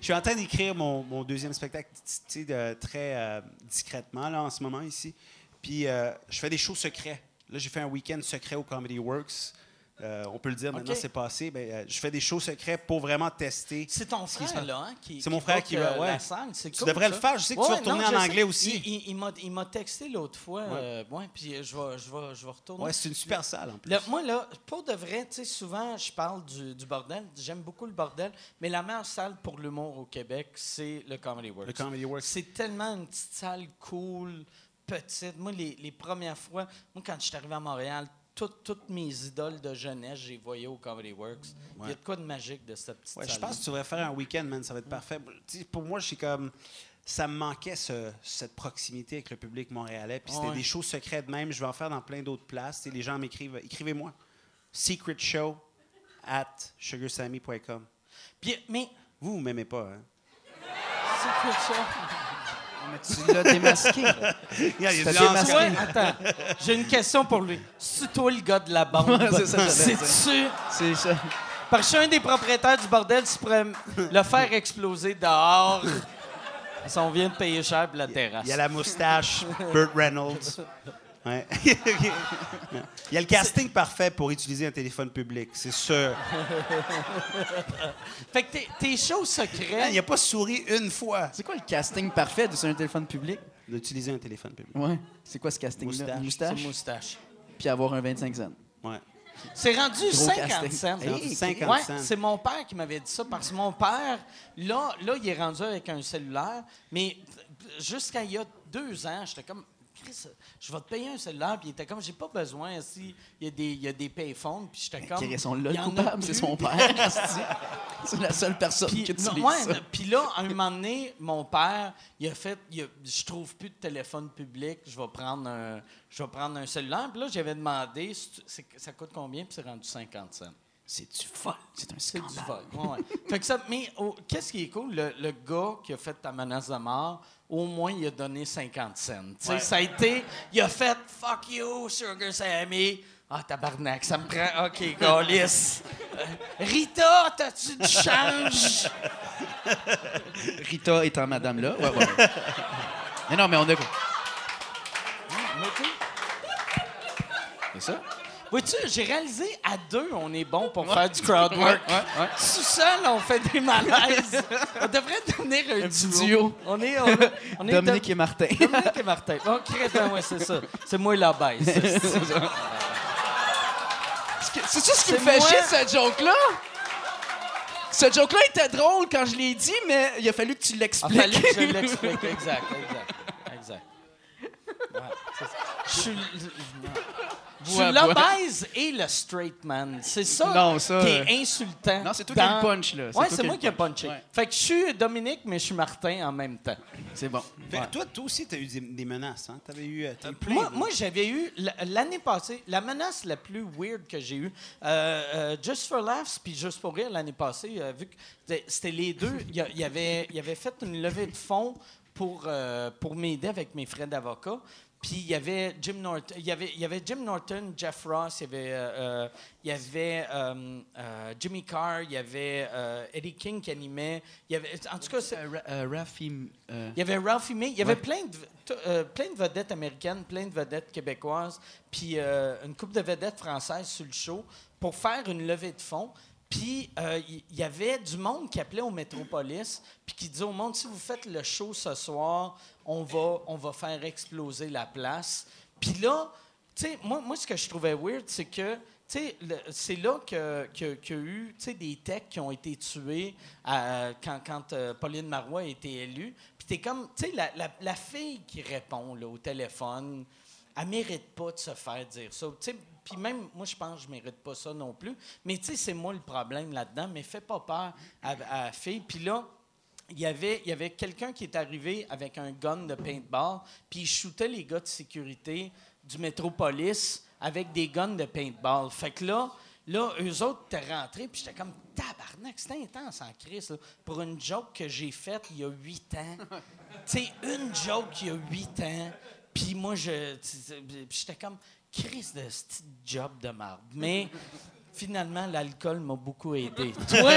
suis en, train d'écrire mon, deuxième spectacle de- très euh, discrètement là, en ce moment ici. Puis euh, je fais des shows secrets. Là, j'ai fait un week-end secret au Comedy Works. Euh, on peut le dire, maintenant c'est passé. Ben, euh, je fais des shows secrets pour vraiment tester. C'est ton Ce qui se frère, là, hein, qui C'est mon frère qui va- euh, ouais. la. C'est Tu cool, devrais le faire. Je sais que tu vas Ouais, retourner non, en anglais sais. aussi. Il, il- il m'a- il m'a texté l'autre fois. euh, ouais, puis je vais, je, vais, je vais retourner. Ouais, c'est une super salle en plus. Le- moi, là, pour de vrai, tu sais, souvent, je parle du, du bordel. J'aime beaucoup le bordel, mais la meilleure salle pour l'humour au Québec, c'est le Comedy Works. Le Comedy Works. C'est tellement une petite salle cool, petite. Moi, les, les premières fois, moi, quand je suis arrivé à Montréal, toutes, toutes mes idoles de jeunesse, j'ai voyé au Comedy Works. Il y a de quoi de magique de cette petite Ouais, je pense que tu devrais faire un week-end, man. Ça va être parfait. Tu sais, pour moi, je suis comme. Ça me manquait ce- cette proximité avec le public montréalais. Puis c'était Ouais. des shows secrets de même. Je vais en faire dans plein d'autres places. Les gens m'écrivent. Écrivez-moi. Secret show at sugarsammy.com. Mais, Vous, vous m'aimez pas, hein? quoi ça? Mais tu l'as démasqué. Il a- il démasqué. attends, j'ai une question pour lui. C'est toi le gars de la bande? Ouais, c'est ça, C'est-tu... C'est ça. Parce que je suis un des propriétaires du bordel, tu pourrais le faire exploser dehors. Parce qu'on vient de payer cher pour la terrasse. Il y a la moustache, Burt Reynolds. Ouais. Il y a le casting parfait pour utiliser un téléphone public, c'est sûr. Fait que tes, tes shows secrets... Il n'a pas souri une fois C'est quoi le casting parfait sur un téléphone public? d'utiliser un téléphone public. Ouais. C'est quoi ce casting-là? Moustache. Moustache? moustache. Puis avoir un 25 cents. Ouais. C'est rendu Gros 50 casting. cents. C'est rendu 50 Ouais, cents. c'est mon père qui m'avait dit ça parce que mon père, là, là, il est rendu avec un cellulaire, mais jusqu'à il y a deux ans, j'étais comme, Chris, je vais te payer un cellulaire, puis il était comme, j'ai pas besoin, si il y a des, il y a des payphones, puis j'étais comme, Qui sont là il le y en a coupable, c'est son père. c'est la seule personne qui utilise ouais, ça. puis là, à un moment donné, mon père, il a fait, il a- je trouve plus de téléphone public, je vais prendre un, je vais prendre un cellulaire. Puis là, j'avais demandé, ça coûte combien, puis c'est rendu 50 cents. C'est du vol. C'est un C'est du scandale. Ouais, ouais. fait que ça, mais oh, qu'est-ce qui est cool, le, le gars qui a fait ta menace de mort, au moins il a donné 50 cents. Ça a été, il a fait fuck you, Sugar Sammy. Ah, tabarnak, ça me prend. OK, Gaulis. Rita, t'as-tu du change? Rita étant madame là. Ouais, ouais, ouais. mais non, mais on a. C'est ça? Vois-tu, j'ai réalisé à deux, on est bon pour faire du crowd work. Ouais, ouais, ouais. Tout seul, on fait des malaises. on devrait devenir un, duo. duo. On est, on, on est Dominique et Martin. Dominique et Martin. Oh, crétin, ouais, c'est ça. C'est moi la baisse. C'est ça ce qui me fait moi. chier, cette joke-là? Ce joke-là était drôle quand je l'ai dit, mais il a fallu que tu Il l'expliques. fallait que je l'explique. Exact, exact, exact. Ouais. Je suis... Je suis Bois, bois. l'obèse et le straight man. C'est ça, Non, ça, qui euh, est insultant. Non, c'est toi qui as dans- le punch, là. Toi c'est qui as moi qui ai punch. punché. Ouais. Fait que je suis Dominique, mais je suis Martin en même temps. C'est bon. Fait toi, toi aussi, tu as eu des, des menaces. Hein? Tu avais eu, euh, t'as eu plein. Moi, de- moi j'avais eu, l'année passée, la menace la plus weird que j'ai eue, euh, euh, Just for Laughs puis Just for Rire l'année passée, euh, vu que c'était- les deux, il y, avait, il y avait fait une levée de fonds pour, euh, pour m'aider avec mes frais d'avocat. Puis il y avait Jim Norton, il y avait, il y avait Jim Norton, Jeff Ross, il y avait, euh, euh, il y avait euh, Jimmy Carr, il y avait euh, Eddie King qui animait. Il y avait, en tout cas, c'est- Ra- Rafi, euh, il y avait Ralphie May. Il y avait Ouais. plein, de, plein de vedettes américaines, plein de vedettes québécoises, puis une couple de vedettes françaises sur le show pour faire une levée de fonds. Puis euh, il il y avait du monde qui appelait au Métropolis, puis qui disait au monde si vous faites le show ce soir, on va, on va faire exploser la place. Puis là, tu sais, moi, moi, ce que je trouvais weird, c'est que, c'est là que- que- qu'il y a eu, des techs qui ont été tués à- quand, quand euh, Pauline Marois a été élue. Puis t'es comme, tu sais, la, la- fille qui répond là, au téléphone, elle mérite pas de se faire dire ça. Puis même, moi, je pense que je mérite pas ça non plus. Mais tu sais, c'est moi le problème là-dedans. Mais fais pas peur à, à la fille. Puis là, il y avait, il y avait quelqu'un qui est arrivé avec un gun de paintball, puis il shootait les gars de sécurité du Métropolis avec des guns de paintball. Fait que là, là eux autres étaient rentrés, puis j'étais comme tabarnak, c'était intense en crise, là, pour une joke que j'ai faite il y a huit ans. tu sais, une joke il y a huit ans, puis moi, je, j'étais comme crise de job de marde. Mais finalement, l'alcool m'a beaucoup aidé. Toi,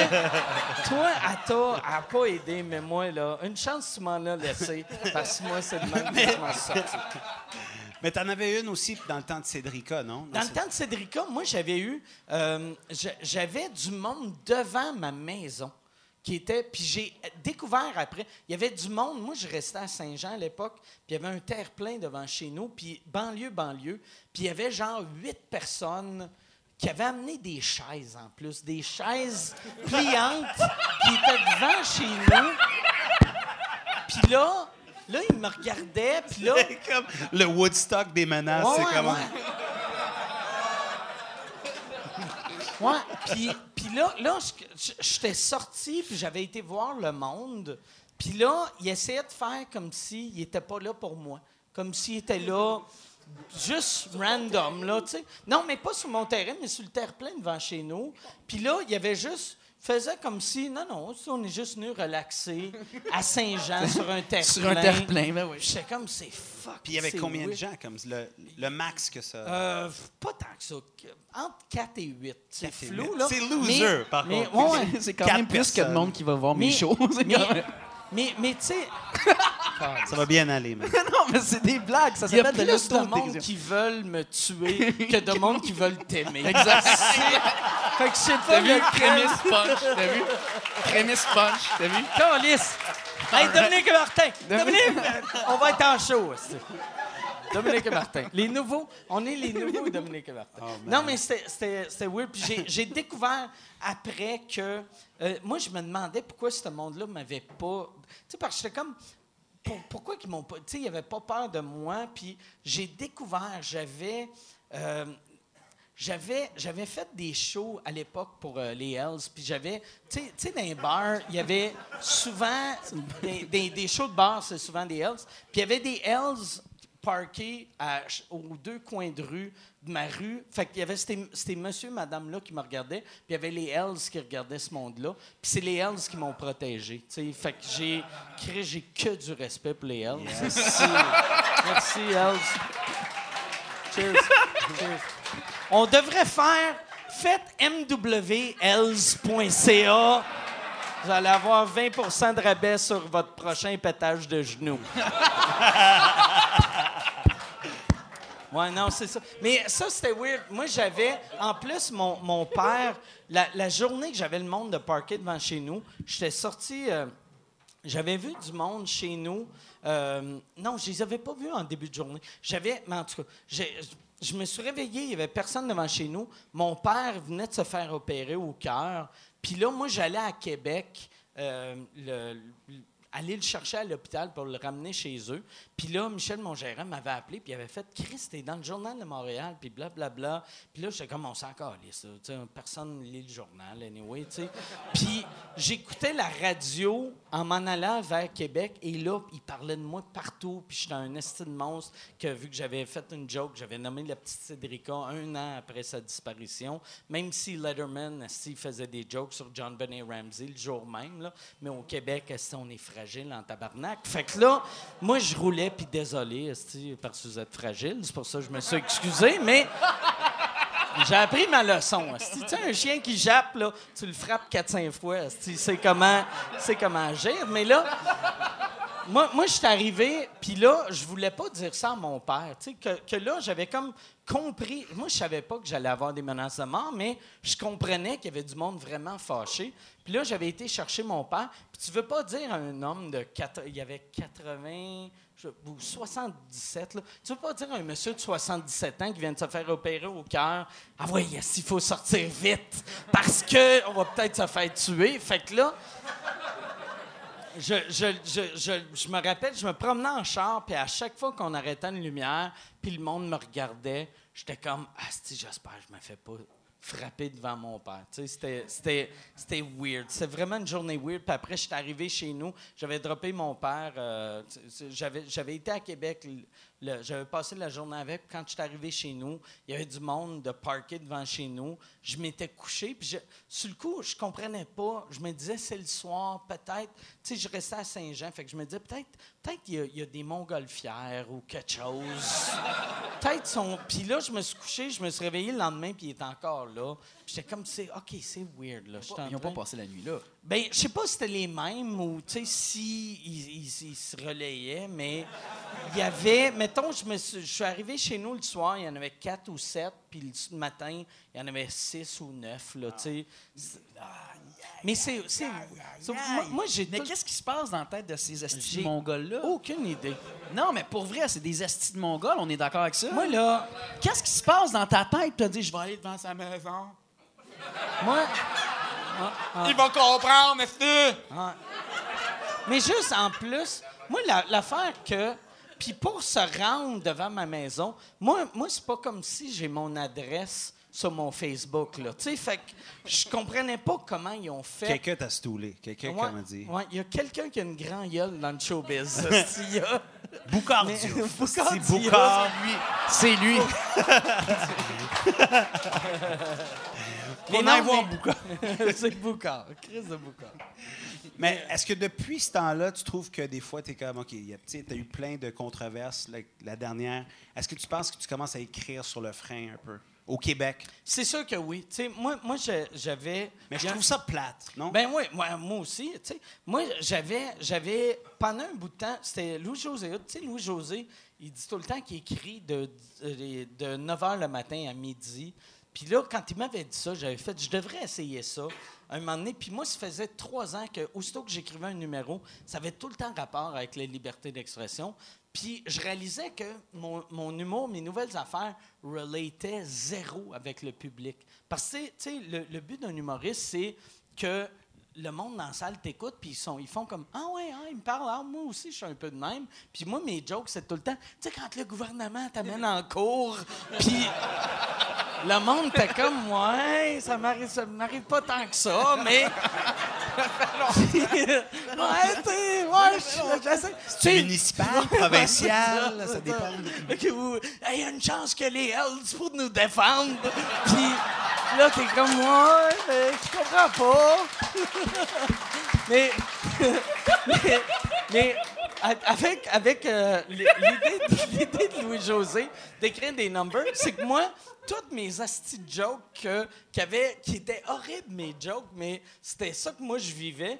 toi, t'a elle a pas aidé, mais moi, là, une chance tu m'en as laissé, parce que moi, c'est le même que je m'en sorti. Mais t'en avais une aussi dans le temps de Cédrica, non? Dans le temps de Cédrica, moi, j'avais eu. euh, j'a- j'avais du monde devant ma maison qui était. Puis j'ai découvert après. Il y avait du monde. Moi, je restais à Saint-Jean à l'époque. Puis il y avait un terre-plein devant chez nous. Puis banlieue, banlieue. Puis il y avait genre huit personnes qui avaient amené des chaises en plus. Des chaises pliantes qui étaient devant chez nous. Puis là. Là, ils me regardaient, puis là, comme le Woodstock des menaces. Ouais, c'est ouais, comme... ouais. Ouais, puis, puis là, là j'étais sorti, puis j'avais été voir le monde. Puis là, il essayait de faire comme s'il n'était pas là pour moi. Comme s'il était là juste random, là, tu sais. Non, mais pas sur mon terrain, mais sur le terre-plein devant chez nous. Puis là, il y avait juste... faisait comme si... Non, non, si on est juste venu relaxer à Saint-Jean sur un terre-plein. Sur un terre-plein, ben oui. J'étais comme, c'est fuck. Puis il y avait combien de gens? Comme le, le max que ça. Euh, pas tant que ça. Entre 4 et 8. C'est 4 et flou, 8. là. C'est loser, Mais- par mais, contre. ouais. C'est quand même plus que de monde qui va voir mes Mais- shows. Mais, mais tu sais, Ça va bien aller, man. non, mais c'est des blagues. Ça il y a s'appelle de plus de monde l'autodérision. qui veulent me tuer que de monde qui veulent t'aimer. Exact. Fait que je sais pas T'as vu? lequel- Prémisse punch? T'as vu? Prémisse punch? T'as vu? Calice! Hey, Dominique et Martin! Dominique! On va être en show. c'est- Dominique et Martin. Les nouveaux. On est les nouveaux Dominique et Martin. Oh, non, mais c'était- c'était c'était weird. Puis j'ai- j'ai découvert après que. euh, moi, je me demandais pourquoi ce monde-là m'avait pas. Tu sais, parce que j'étais comme. Pour- pourquoi qu'ils m'ont pas. Tu sais, ils n'avaient pas peur de moi. Puis j'ai découvert, j'avais. euh, j'avais, fait des shows à l'époque pour euh, les Hells, puis j'avais, tu sais- dans les bars, il y avait souvent des, des- shows de bar, c'est souvent des Hells, puis il y avait des Hells parqués à aux deux coins de rue de ma rue. Fait qu'il y avait c'était, c'était monsieur, madame là qui me regardaient, puis il y avait les Hells qui regardaient ce monde-là, puis c'est les Hells qui m'ont protégé. Fait que j'ai créé, j'ai que du respect pour les Hells. Merci, merci Hells. Cheers. Cheers. On devrait faire faites mwels.ca. Vous allez avoir 20 de rabais sur votre prochain pétage de genoux. Ouais, non, c'est ça. Mais ça, c'était weird. Moi, j'avais, en plus, mon, mon père, la, la journée que j'avais le monde de parquet devant chez nous, j'étais sorti. euh, j'avais vu du monde chez nous. Euh, non, je les avais pas vus en début de journée. J'avais, mais en tout cas, je me suis réveillé, il y avait personne devant chez nous. Mon père venait de se faire opérer au cœur. Puis là, moi, j'allais à Québec. euh, le- aller le chercher à l'hôpital pour le ramener chez eux. Puis là, Michel, mon gérant, m'avait appelé, puis avait fait « Chris, t'es dans le journal de Montréal, puis blablabla. Puis là, j'étais comme, on s'en calisse, personne lit le journal, anyway, tu. Puis j'écoutais la radio en m'en allant vers Québec, et là, il parlait de moi partout, puis j'étais un esti de monstre, que vu que j'avais fait une joke, j'avais nommé la petite Cédrica un an après sa disparition, même si Letterman, esti, faisait des jokes sur John Benet Ramsey le jour même, là. Mais au Québec, esti, on est fragile en tabarnak. Fait que là, moi, je roulais, puis désolé, parce que vous êtes fragile, c'est pour ça que je me suis excusé, mais... J'ai appris ma leçon. esti. Tu un chien qui jappe, là, tu le frappes 4-5 fois. C'est comment, comment agir. Mais là, moi, moi je suis arrivé, puis là, je voulais pas dire ça à mon père. Que, que là, j'avais comme compris. Moi, je savais pas que j'allais avoir des menaces de mort, mais je comprenais qu'il y avait du monde vraiment fâché. Puis là, j'avais été chercher mon père. Puis tu veux pas dire à un homme de. il y avait 80 je- ou 77, là. Tu veux pas dire à un monsieur de 77 ans qui vient de se faire opérer au cœur? Ah oui, yes, il faut sortir vite parce que on va peut-être se faire tuer. Fait que là, je, me rappelle, je me promenais en char, puis à chaque fois qu'on arrêtait une lumière, puis le monde me regardait, j'étais comme Ah, si, j'espère je me fais pas frapper devant mon père. C'était, weird. C'était vraiment une journée weird. Puis après, j'étais arrivé chez nous, j'avais droppé mon père. euh, j'avais, été à Québec, j'avais passé la journée avec. Quand j'étais arrivé chez nous, il y avait du monde de parquet devant chez nous. Je m'étais couché, puis je- sur le coup, je comprenais pas. Je me disais, c'est le soir, peut-être. Tu sais, je restais à Saint-Jean, fait que je me disais, peut-être, peut-être il y a- il y, a des montgolfières ou quelque chose. peut-être son. Puis là, je me suis couché, je me suis réveillé le lendemain, puis il est encore là. J'étais comme, c'est, ok, c'est weird là. Ils n'ont pas passé la nuit là. ben, je sais pas si c'était les mêmes ou, tu sais, si ils, ils- ils se relayaient, mais il y avait, mettons, je, me suis, je suis arrivé chez nous le soir, il y en avait quatre ou sept, puis le matin, il y en avait six ou neuf, là, tu sais. C'est- Mais c'est... moi, moi, j'ai Mais tout- qu'est-ce qui se passe dans la tête de ces de mongols-là? aucune idée. Non, mais pour vrai, c'est des estis de mongols, on est d'accord avec ça? Moi, là, Qu'est-ce qui se passe dans ta tête? Tu te dis, je vais aller devant sa maison. Moi... Il va comprendre, monsieur! Mais juste en plus, moi, la- l'affaire que. Puis pour se rendre devant ma maison, moi, moi c'est pas comme si j'ai mon adresse sur mon Facebook, là. Tu sais, fait que je comprenais pas comment ils ont fait. Quelqu'un t'a stoulé. Quelqu'un qui Ouais, m'a dit. ouais, il y a quelqu'un qui a une grande gueule dans le showbiz. il y a- Boucard Mais- Diouf. Boucard C'est. Boucard. C'est lui. Mais On non, aille voir mais- Boucard. c'est Boucard. Chris de Boucard. Mais est-ce que depuis ce temps-là, tu trouves que des fois, tu es comme, OK, tu as eu plein de controverses, la, la dernière. Est-ce que tu penses que tu commences à écrire sur le frein un peu? Au Québec? C'est sûr que oui. Moi, j'avais. Mais je trouve ça plate, non? Ben oui, moi, moi aussi. Moi, j'avais, j'avais, pendant un bout de temps, c'était Louis-José. Tu sais, Louis-José, il dit tout le temps qu'il écrit de, de, de 9 h le matin à midi. Puis là, quand il m'avait dit ça, j'avais fait, je devrais essayer ça un moment donné. Puis moi, ça faisait trois ans que, aussitôt que j'écrivais un numéro, ça avait tout le temps rapport avec la liberté d'expression. Puis je réalisais que mon, mon humour, mes nouvelles affaires relataient zéro avec le public. Parce que, tu sais, le, le but d'un humoriste, c'est que le monde dans la salle t'écoute, puis ils, sont, ils font comme Ah ouais, ah, ils me parlent, ah, moi aussi, je suis un peu de même. Puis moi, mes jokes, c'est tout le temps, tu sais, quand le gouvernement t'amène en cours, puis le monde t'es comme Ouais, ça m'arrive, ça m'arrive pas tant que ça, mais. ouais, t'es. Ouais, je- j'essaie. C'est municipal, provincial, ça dépend. Il y a une chance que les Hells pour nous défendre. Puis là, t'es comme moi, mais je comprends pas. mais, mais, mais avec, avec euh, l'idée de- Louis-José d'écrire des numbers, c'est que moi, toutes mes astis jokes que- qui étaient horribles, mes jokes, mais c'était ça que moi je vivais.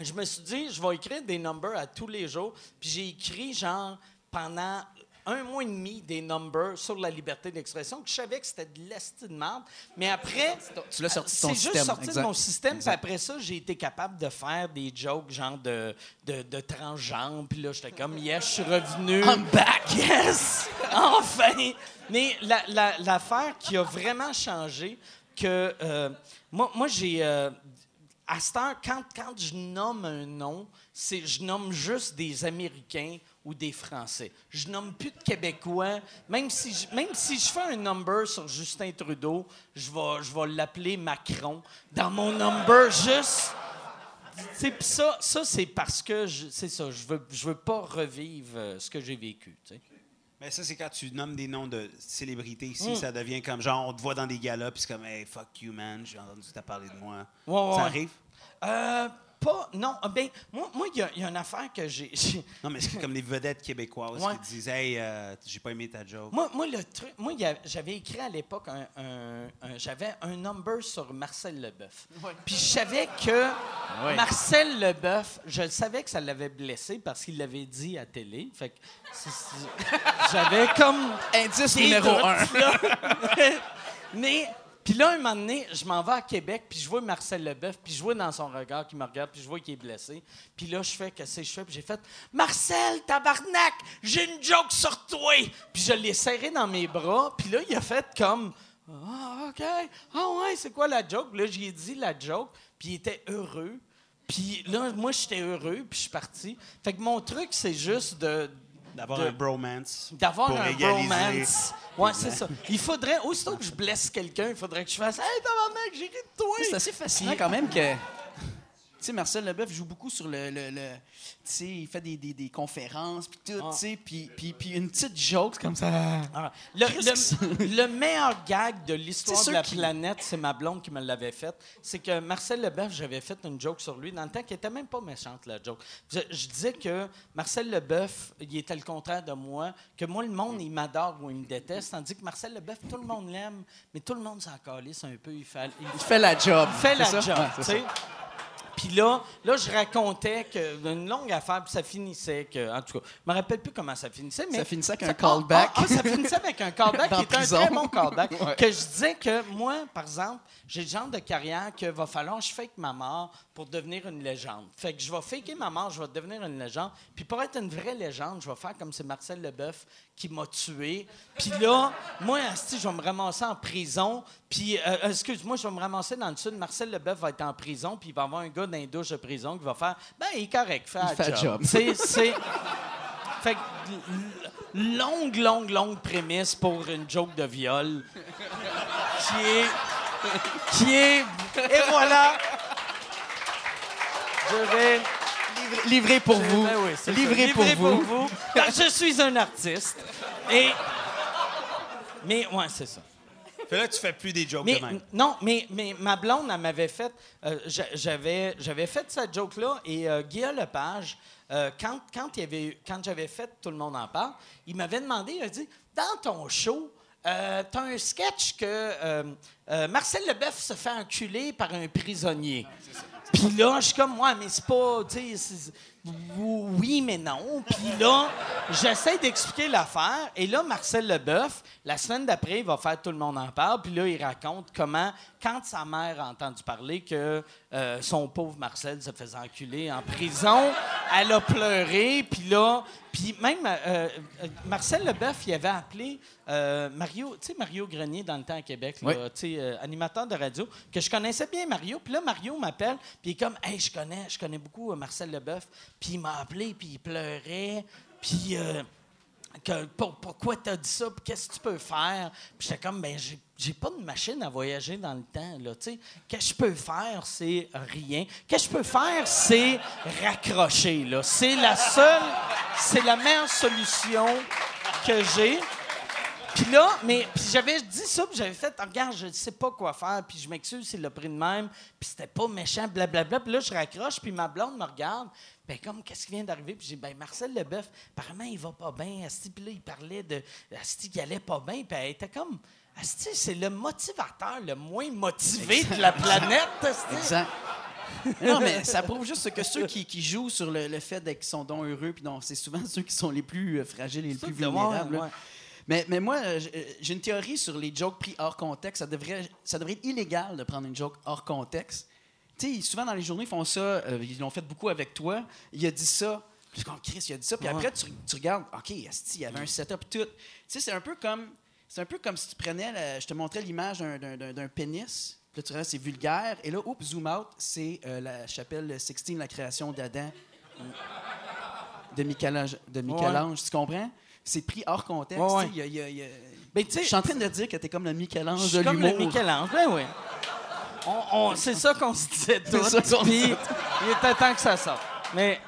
Je me suis dit, je vais écrire des numbers à tous les jours. Puis j'ai écrit, genre, pendant un mois et demi, des numbers sur la liberté d'expression, que je savais que c'était de l'esti de merde. Mais après, Tu l'as sorti ton c'est juste sorti exact. de mon système. Puis après ça, j'ai été capable de faire des jokes, genre de, de, de transgenre. Puis là, j'étais comme, yes, je suis revenu. I'm back! Yes! enfin! Mais la- la- l'affaire qui a vraiment changé, que euh, moi, moi j'ai. euh, à cette heure, quand, quand je nomme un nom, c'est je nomme juste des Américains ou des Français. Je nomme plus de Québécois. Même si je, même si je fais un number sur Justin Trudeau, je vais, je vais l'appeler Macron. Dans mon number, juste... Pis ça, ça c'est parce que, c'est ça, je veux, je veux pas revivre euh, ce que j'ai vécu. Mais ça, c'est quand tu nommes des noms de célébrités ici, ça devient comme genre, on te voit dans des galas, puis c'est comme, hey, fuck you, man, j'ai entendu t'as parlé de moi. Ouais, ça ouais. arrive? Euh, pas... Non, ah, ben, moi, moi, il y a- il y, a une affaire que j'ai... Non, mais c'est comme les vedettes québécoises Ouais. qui disent, hey, euh, j'ai pas aimé ta joke. Moi, moi, le truc, moi, y j'avais écrit à l'époque un, un- un- j'avais un number sur Marcel Leboeuf. Puis je savais que Marcel Leboeuf, je le savais que ça l'avait blessé parce qu'il l'avait dit à télé. Fait que j'avais comme Indice numéro un. Mais puis là, un moment donné, je m'en vais à Québec, puis je vois Marcel Leboeuf, puis je vois dans son regard qu'il me regarde, puis je vois qu'il est blessé. Puis là, je fais que c'est je fais, puis j'ai fait Marcel, tabarnak, j'ai une joke sur toi. Puis je l'ai serré dans mes bras, puis là, il a fait comme Ah, OK. Ah ouais, c'est quoi la joke? Là, j'ai dit la joke, puis il était heureux. Puis là, moi, j'étais heureux, puis je suis parti. Fait que mon truc, c'est juste de D'avoir un bromance. D'avoir un égaliser. bromance. Ouais, c'est ça. Il faudrait, aussitôt que je blesse quelqu'un, il faudrait que je fasse Hey, tabarnak, j'ai ri de toi. C'est assez fascinant quand même que. Tu sais, Marcel Leboeuf joue beaucoup sur le. le- le- tu sais, il fait des, des- des conférences, puis tout, Ah. tu sais, puis, une petite joke comme ça. Ah, le, Qu'est-ce le- le meilleur gag de l'histoire de la planète, c'est ma blonde qui me l'avait fait. C'est que Marcel Leboeuf, j'avais fait une joke sur lui dans le temps qui était même pas méchante, la joke. Je, je disais que Marcel Leboeuf, il était le contraire de moi, que moi, le monde, il m'adore ou il me déteste, tandis que Marcel Leboeuf, tout le monde l'aime, mais tout le monde s'en calisse un peu. Il fait, il Il fait la job. fait la ça? job, Ouais, tu sais. Puis là, là, je racontais que une longue affaire, puis ça finissait que, en tout cas, je me rappelle plus comment ça finissait, mais Ça finissait avec un ah, callback. Ah, ah, ça finissait avec un callback qui était un très bon callback. Ouais. Que je disais que moi, par exemple, j'ai le genre de carrière que va falloir que je fake ma mort pour devenir une légende. Fait que je vais faker ma mort, je vais devenir une légende. Puis pour être une vraie légende, je vais faire comme c'est Marcel Leboeuf qui m'a tué. Puis là, moi, asti, je vais me ramasser en prison. Puis, euh, excuse-moi, je vais me ramasser dans le sud. Marcel Leboeuf va être en prison, puis il va avoir un gars dans les douches de prison qui va faire Ben, il est correct, fais Il fait job. C'est. c'est- Fait que, longue, longue, longue prémisse pour une joke de viol qui est. qui est. Et voilà! Je vais. Livré, livré pour vous. Ben oui, livré, pour vous. Car je suis un artiste. Et. Mais, ouais, c'est ça. Fait là, tu fais plus des jokes Mais, de même. non, mais, mais ma blonde, elle m'avait fait. euh, j'a- j'avais, j'avais fait cette joke-là et euh, Guillaume Lepage, euh, quand, quand, il avait, quand j'avais fait Tout le monde en parle, il m'avait demandé, il a dit Dans ton show, euh, t'as un sketch que euh, euh, Marcel Leboeuf se fait enculer par un prisonnier. Puis là, je suis comme, ouais, mais c'est pas, tu sais, oui, mais non. Puis là, j'essaie d'expliquer l'affaire. Et là, Marcel Leboeuf, la semaine d'après, il va faire Tout le monde en parle. Puis là, il raconte comment, quand sa mère a entendu parler que euh, son pauvre Marcel se faisait enculer en prison, elle a pleuré. Puis là, puis même euh, euh, Marcel Leboeuf, il avait appelé euh, Mario, tu sais, Mario Grenier dans le temps à Québec, là, Oui. tu sais, animateur de radio, que je connaissais bien Mario. Puis là, Mario m'appelle, puis il est comme, hey, je connais, je connais beaucoup Marcel Leboeuf. Puis il m'a appelé, puis il pleurait, puis que, pour- pourquoi t'as dit ça, puis qu'est-ce que tu peux faire? Puis j'étais comme, ben, j'ai, j'ai pas de machine à voyager dans le temps, là. Qu'est-ce que je peux faire, c'est rien. Qu'est-ce que je peux faire, c'est raccrocher, là. C'est la seule, c'est la meilleure solution que j'ai. Puis là, mais j'avais dit ça, puis j'avais fait, regarde, je ne sais pas quoi faire, puis je m'excuse, c'est le prix de même, puis c'était pas méchant, blablabla. Puis là, je raccroche, puis ma blonde me regarde, ben comme, qu'est-ce qui vient d'arriver? Puis j'ai ben Marcel Leboeuf, apparemment, il va pas bien. Asti, puis là, il parlait de Asti, qu'il allait pas bien, puis elle était comme, Asti, c'est le motivateur le moins motivé de la planète, Asti. Exact. non, mais ça prouve juste que ceux qui, qui jouent sur le, le fait d'être- qu'ils sont donc heureux, puis donc c'est souvent ceux qui sont les plus euh, fragiles et les plus vulnérables. ouais. Mais, mais moi, euh, j'ai- euh, j'ai une théorie sur les jokes pris hors contexte. Ça devrait, ça devrait être illégal de prendre une joke hors contexte. Tu sais, souvent dans les journaux, ils font ça. euh, ils l'ont fait beaucoup avec toi. Il a dit ça. Puis je suis comme, Chris, il a dit ça. Puis Ouais. après, tu, tu regardes, OK, asti, il y avait un setup tout. Tu sais, c'est un peu comme. C'est un peu comme si tu prenais, je te montrais l'image d'un- pénis, puis là tu c'est vulgaire, et là, oups, zoom out, c'est euh, la chapelle Sixtine, la création d'Adam de Michel-Ange, de Michel-Ange, tu comprends? C'est pris hors contexte. Ouais, ouais. y a- il y a- il y a- Ben, je suis en train de dire que t'es comme le Michel-Ange de suis comme le l'humour. Michel-Ange, ben oui. On- on- c'est ça qu'on se disait tous. puis il était temps que ça sorte. Mais,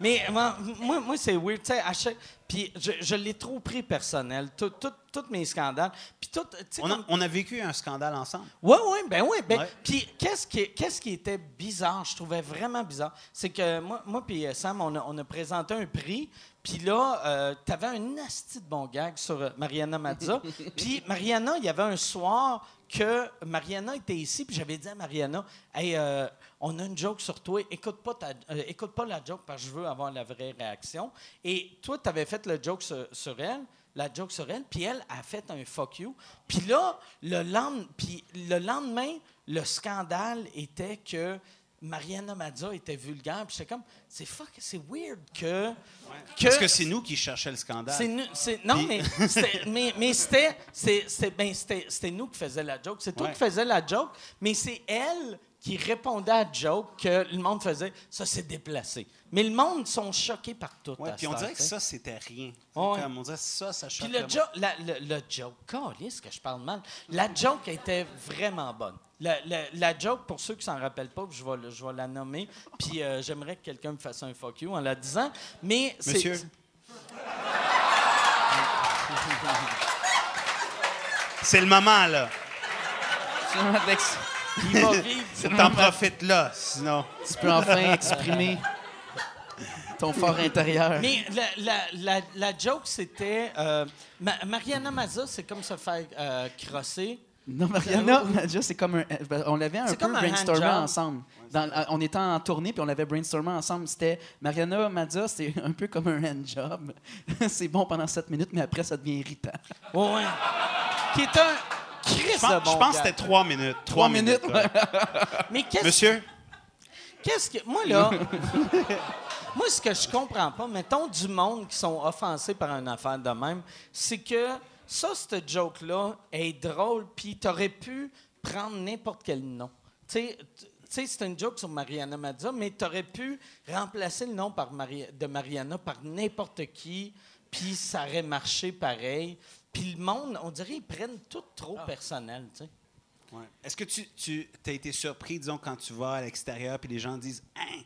mais moi, moi, moi, c'est weird. tu sais, à chaque- Puis je, je l'ai trop pris personnel. Tous mes scandales. Puis tout, On a, comme- on a vécu un scandale ensemble. oui, oui, ben oui. Ben, Ouais. Puis qu'est-ce qui, qu'est-ce qui était bizarre, je trouvais vraiment bizarre, c'est que moi, moi puis euh, Sam, on a, on a présenté un prix, puis là, tu avais un asti de bon gag sur euh, Mariana Mazza. puis Mariana, il y avait un soir que Mariana était ici, puis j'avais dit à Mariana, hey, euh, on a une joke sur toi, écoute pas, ta- euh, écoute pas la joke parce que je veux avoir la vraie réaction. Et toi, tu avais fait le joke sur, sur elle la joke sur elle, puis elle a fait un fuck you. Puis là, le, lend- puis le lendemain, le scandale était que Mariana Mazza était vulgaire. Puis j'étais comme, c'est fuck, c'est weird que. que Parce que c'est nous qui cherchions le scandale. c'est non, Puis- mais c'était, mais, mais c'était, c'est- c'est- ben, c'était, c'était nous qui faisions la joke. C'est toi Ouais. qui faisais la joke, mais c'est elle qui répondait à la joke que le monde faisait. Ça, c'est déplacé. Mais le monde sont choqués par tout. Ouais, puis on dirait que ça, c'était rien. Ouais. Comme on dirait ça, ça choque Puis le, jo- la- le, le joke, calisse que je parle mal. La joke était vraiment bonne. La, la- la joke, pour ceux qui s'en rappellent pas, je vais, le- je vais la nommer, puis euh, j'aimerais que quelqu'un me fasse un fuck you en la disant. Mais c'est- Monsieur. C'est le moment, là. Il va vivre. T'en profites là, sinon. tu peux enfin exprimer ton fort intérieur. Mais la, la, la, la joke, c'était. euh, Ma- Mariana Mazza, c'est comme se faire euh, crosser. Non, Mariana, Nadja, c'est comme un. ben, On l'avait un peu comme un brainstormé ensemble. Dans- euh, on était en tournée, puis on l'avait brainstormé ensemble. C'était Mariana Madja, c'est un peu comme un handjob. c'est bon pendant 7 minutes, mais après, ça devient irritant. Ouais, ouais. Qui est un Chris Je pense, de bon je pense que c'était trois minutes. Trois minutes, minutes. ouais. Mais qu'est-ce Monsieur? Qu'est-ce que. Moi, là. moi, ce que je comprends pas, mettons du monde qui sont offensés par une affaire de même, c'est que ça, cette joke-là est drôle, puis t'aurais pu prendre n'importe quel nom. Tu sais, tu sais, c'est une joke sur Mariana Mazza, mais t'aurais pu remplacer le nom par de Mariana par n'importe qui, puis ça aurait marché pareil. Puis le monde, on dirait, ils prennent tout trop personnel, tu sais. Ouais. Est-ce que tu, tu as été surpris, disons, quand tu vas à l'extérieur puis les gens disent Hein,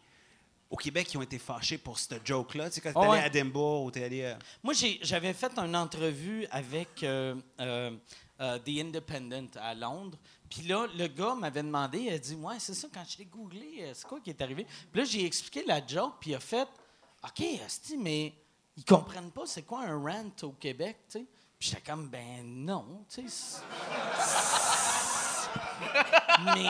au Québec, ils ont été fâchés pour cette joke-là? Tu sais, quand tu Ah allé ouais. à Edinburgh ou tu es allé. euh, Moi, j'avais fait une entrevue avec euh, euh, The Independent à Londres. Puis là, le gars m'avait demandé, il a dit Ouais, c'est ça, quand je l'ai googlé, c'est quoi qui est arrivé? Puis là, j'ai expliqué la joke, puis il a fait OK, Asti, mais ils comprennent pas c'est quoi un rant au Québec, tu sais. J'étais comme Ben non, tu sais. mais.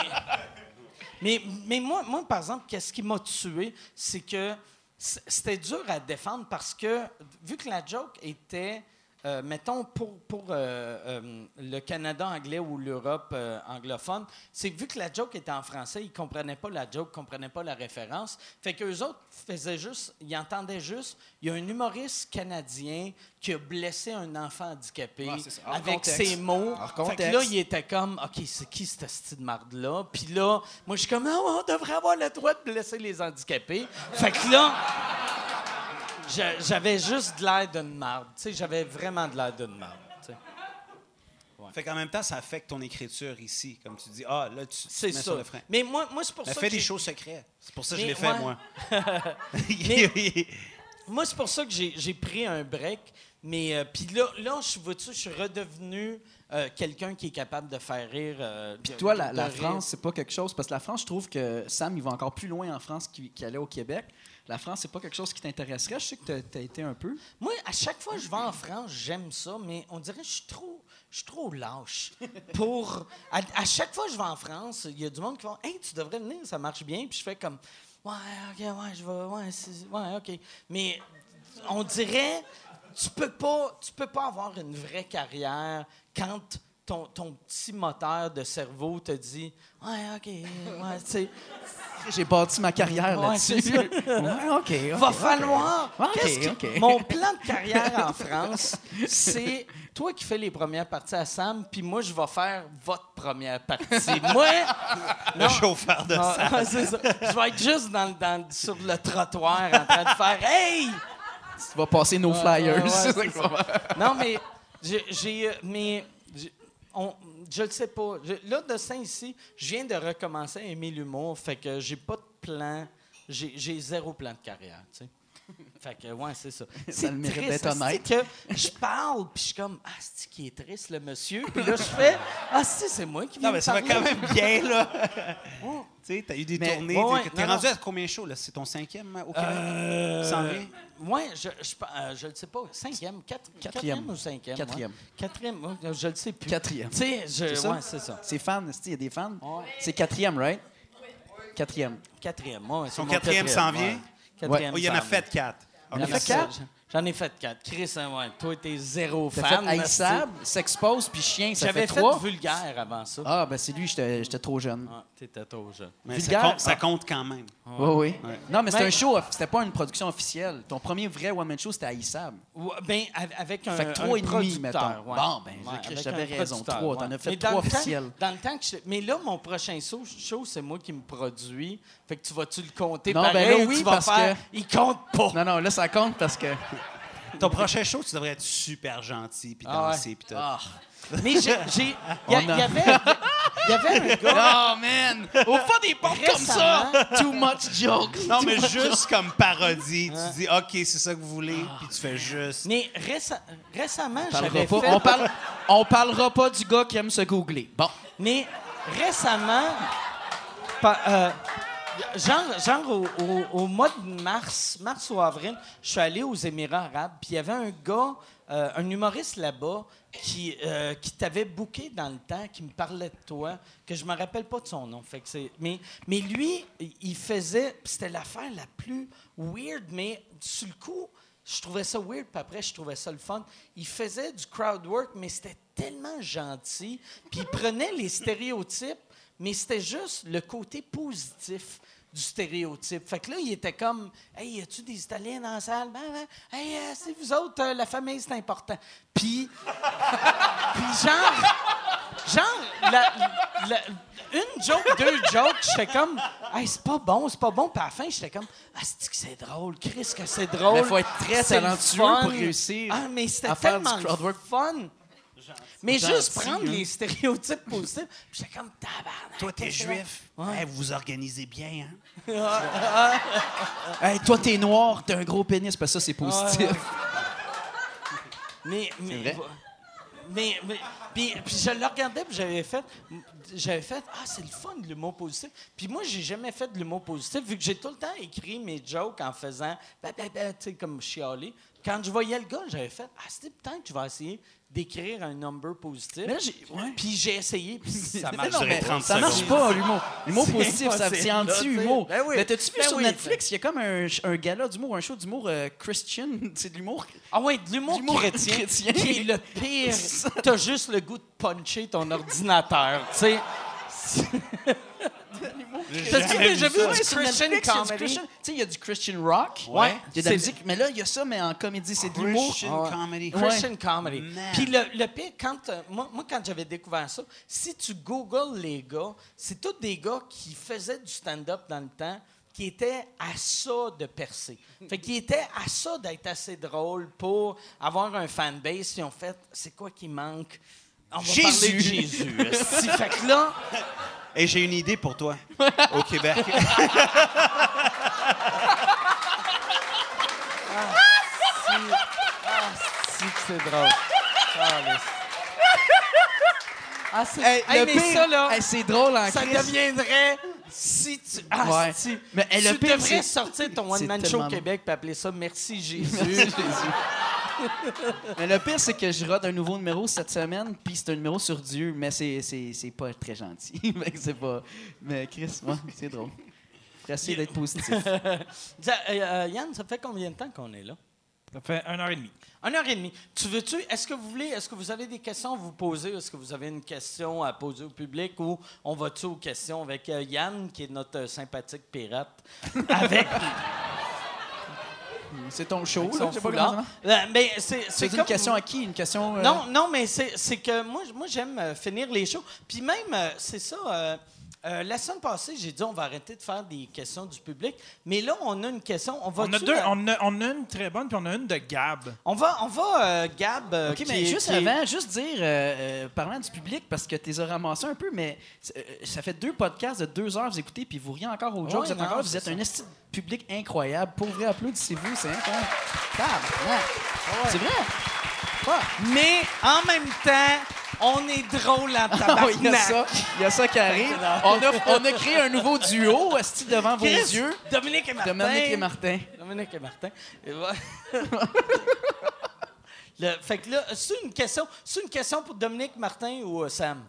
Mais, mais moi, moi, par exemple, qu'est-ce qui m'a tué, c'est que c'était dur à défendre parce que, vu que la joke était, euh, mettons, pour, pour euh, euh, le Canada anglais ou l'Europe anglophone, c'est vu que la joke était en français, ils ne comprenaient pas la joke, ils ne comprenaient pas la référence. Fait qu'eux autres faisaient juste, ils entendaient juste, il y a un humoriste canadien qui a blessé un enfant handicapé Ouais, avec contexte. ses mots. Fait que là, il était comme, OK, c'est qui cette style de marde-là? Puis là, moi, je suis comme, Ah, on devrait avoir le droit de blesser les handicapés. Fait que là, j'avais juste de l'air d'une marde. Tu sais, j'avais vraiment de l'air d'une marde. tu sais. Fait qu'en même temps, ça affecte ton écriture ici. Comme tu dis, ah, là, tu, tu mets ça. sur le frein. Mais moi, moi c'est pour Ça ça fait que des choses secrètes. C'est pour ça que je Mais l'ai fait, ouais. moi. Mais- Moi, c'est pour ça que j'ai pris un break. Mais euh, puis là, là je, vois-tu, je suis redevenu euh, quelqu'un qui est capable de faire rire. euh, Puis toi, la, la. France, c'est pas quelque chose. Parce que la France, je trouve que Sam, il va encore plus loin en France qu'il qu'il allait au Québec. La France, c'est pas quelque chose qui t'intéresserait? Je sais que tu as été un peu. Moi, à chaque fois que je vais en France, j'aime ça, mais on dirait que je suis trop, je suis trop lâche. Pour, à, à chaque fois que je vais en France, il y a du monde qui va Hey, tu devrais venir, ça marche bien. Puis je fais comme Ouais, OK, ouais, je vais. Ouais, ouais, OK. Mais on dirait tu peux pas tu peux pas avoir une vraie carrière quand ton, ton petit moteur de cerveau te dit Ouais, OK, ouais, tu sais. J'ai bâti ma carrière Ouais, là-dessus. ouais, OK. ok, Va falloir. Mon plan de carrière en France, c'est toi qui fais les premières parties à Sam, puis moi, je vais faire votre première partie. moi, Le chauffeur de c'est ça. Je vais être juste dans, le- dans- sur le trottoir en train de faire Hey! Tu vas passer nos flyers. ouais, ouais, c'est ça c'est que ça va. Non, mais j'ai. j'ai, euh, mais. On- je le sais pas. Là, de ça ici, je viens de recommencer à aimer l'humour, fait que j'ai pas de plan. J'ai zéro plan de carrière. Fait que, ouais, c'est ça. C'est le mérite d'être honnête. que je parle, puis je suis comme, ah, c'est qui est triste, le monsieur? Puis là, je fais, ah, si, c'est moi qui viens Non, mais ça va quand même bien, là. tu sais, t'as eu des Mais- tournées. Ouais, ouais, t'es rendu non. à combien de shows, là? C'est ton cinquième hein, au Québec? Euh, S'en vient? Ouais, je, je, euh, je le sais pas. Cinquième, quatre- Quatrième. quatrième ou cinquième? Quatrième. ouais. Quatrième, je le sais plus. Quatrième. Tu sais. C'est ça? Ouais, c'est ça. C'est fan, est-ce qu'il y a des fans? C'est quatrième, right? Quatrième. Quatrième, ouais. Son quatrième s'en vient? Ouais. Quatrième Oh, il y en a fait quatre. Il y en a fait quatre? J'en ai fait quatre. Chris, hein, ouais. Toi, t'es zéro T'as fan. fait. Aïssab, S'expose, puis Chien, ça J'avais fait fait, trois. vulgaire avant ça. Ah, ben c'est lui, j'étais trop jeune. Ouais, T'étais trop jeune. Mais ça compte, ça Ah. compte quand même. Oui, oui. Non, mais c'était un show, c'était pas une production officielle. Ton premier vrai one-man show, c'était Aïssab. Ouais, ben, av- avec un, Fait que trois et demi, producteur, mettons. ouais. Bon, ben, j'avais un raison. Trois, t'en as fait Mais trois officiels. dans le temps que je... Mais là, mon prochain show, show, c'est moi qui me produis. Fait que tu vas-tu le compter Non, ben pareil là, ou oui, tu vas parce faire... que- Il compte pas. Non, non, là, ça compte parce que. Ton prochain show, tu devrais être super gentil puis Ah ouais. danser puis tout. Ah. Mais j'ai... j'ai- Il y, a- On a- il y avait... Il y avait un gars... Oh, man! Au fond des portes comme ça! Too much joke! Non, mais juste comme parodie. Tu dis, OK, c'est ça que vous voulez, puis tu fais juste. Mais réce- récemment, On parlera j'avais pas- fait... on, parle, on parlera pas du gars qui aime se googler. Bon. Mais récemment... pa- euh, Genre, au, mois de mars, mars ou avril, je suis allé aux Émirats arabes, puis il y avait un gars, euh, un humoriste là-bas, qui, euh, qui t'avait booké dans le temps, qui me parlait de toi, que je me rappelle pas de son nom. Mais, mais lui, il faisait, c'était l'affaire la plus weird, mais sur le coup, je trouvais ça weird, puis après, je trouvais ça le fun. Il faisait du crowd work, mais c'était tellement gentil, puis il prenait les stéréotypes, mais c'était juste le côté positif du stéréotype. Fait que là, il était comme Hey, y a-tu des Italiens dans la salle? Ben, ben, hey, euh, c'est vous autres, euh, la famille, c'est important. Puis, puis genre, genre, la- la- une joke, deux jokes, j'étais comme Hey, c'est pas bon, c'est pas bon. Puis à la fin, j'étais comme Ah, c'est que c'est drôle, Chris, que c'est drôle. Mais faut être très talentueux pour réussir Ah, mais c'était du tellement le crowd work. fun. Mais juste prendre hein. les stéréotypes positifs, j'étais comme tabarnak. Toi, t'es juif. Ouais. Hey, vous vous organisez bien, hein? Hey, toi, t'es noir, t'as un gros pénis, parce que ça, c'est positif. Mais, mais, vrai? mais, mais- puis, puis je le regardais, puis j'avais fait, j'avais fait, ah, c'est le fun de l'humour positif. Puis moi, j'ai jamais fait de l'humour positif, vu que j'ai tout le temps écrit mes jokes en faisant, ben, ben, ben, tu sais, comme chialer. Quand je voyais le gars, j'avais fait, ah, c'était peut-être que je vais essayer d'écrire un number positif. Mais là, j'ai- ouais. Puis j'ai essayé, puis ça marche. non, mais 30 ça marche secondes. pas, l'humour. L'humour C'est positif, ça- impossible, là, anti-humour. tu sais. Ben oui. Mais T'as-tu vu Ben sur oui, Netflix, il y a comme un, un gala d'humour, un show d'humour euh, Christian, c'est de l'humour. Ah ouais, de l'humour D'humour chrétien, chrétien. qui est le pire. T'as juste le goût de puncher ton ordinateur, tu sais. T'as-tu déjà vu Ouais, du sur Christian Netflix, il y a du comedy? Christian- Tu sais, il y a du Christian rock. Ouais. Il y a de la musique, mais là, il y a ça, mais en comédie, c'est de l'humour. Christian ouais. comedy. Christian comedy. Puis le, le pire, quand, euh, moi, moi, quand j'avais découvert ça, si tu googles les gars, c'est tous des gars qui faisaient du stand-up dans le temps, qui étaient à ça de percer. Fait qu'ils étaient à ça d'être assez drôle pour avoir un fanbase. Ils ont fait, c'est quoi qui manque? On va Jésus. parler de Jésus. esti. fait que là, Et j'ai une idée pour toi au Québec. si que c'est drôle. Ah, laisse. Ah, c'est... Hey, Hey, le mais pire, ça, là, hey, c'est drôle en ça Christ. deviendrait si tu. Ah, Ouais. si. Mais, hey, le tu pire, devrais sortir ton c'est one-man show tellement au Québec et appeler ça Merci Jésus. Merci, Jésus. mais le pire, c'est que je rate un nouveau numéro cette semaine, puis c'est un numéro sur Dieu, mais c'est, c'est, c'est pas très gentil. C'est pas... Mais Chris, ouais, c'est drôle. Faut essayer d'être positif. Euh, euh, Yann, ça fait combien de temps qu'on est là? Ça fait une heure et demie. Une heure et demie. Tu veux-tu, est-ce que vous voulez, est-ce que vous avez des questions à vous poser? Est-ce que vous avez une question à poser au public ou on va-tu aux questions avec euh, Yann, qui est notre euh, sympathique pirate, avec C'est ton show, là, son je sais pas comment ça. Euh, c'est, une question à qui? Une question... euh, Non, non, mais c'est que moi, moi j'aime euh, finir les shows. Puis même, c'est ça. Euh, la semaine passée, j'ai dit on va arrêter de faire des questions du public. Mais là, on a une question. On va On a deux, on a, on a une très bonne, puis on a une de Gab. on va, on va euh, Gab. euh, OK, qui mais est- juste qui est- avant, juste dire, euh, euh, parlant du public, parce que tu les as ramassés un peu, mais euh, ça fait deux podcasts de deux heures, vous écoutez, puis vous riez encore aux jokes. Ouais, vous êtes, non, encore, vous êtes un esti public incroyable. Pour vrai, applaudissez-vous, c'est incroyable. Tabarnak. C'est vrai? Ouais. Mais en même temps, on est drôle en Ah tabarnak. oui, il y a ça, il y a ça qui arrive. On a, on a créé un nouveau duo, esti, devant vos Chris, yeux. Dominique et Martin. Dominique et Martin. Dominique et Martin. Et voilà. Le- fait que là, c'est une question, c'est une question pour Dominique Martin ou euh, Sam?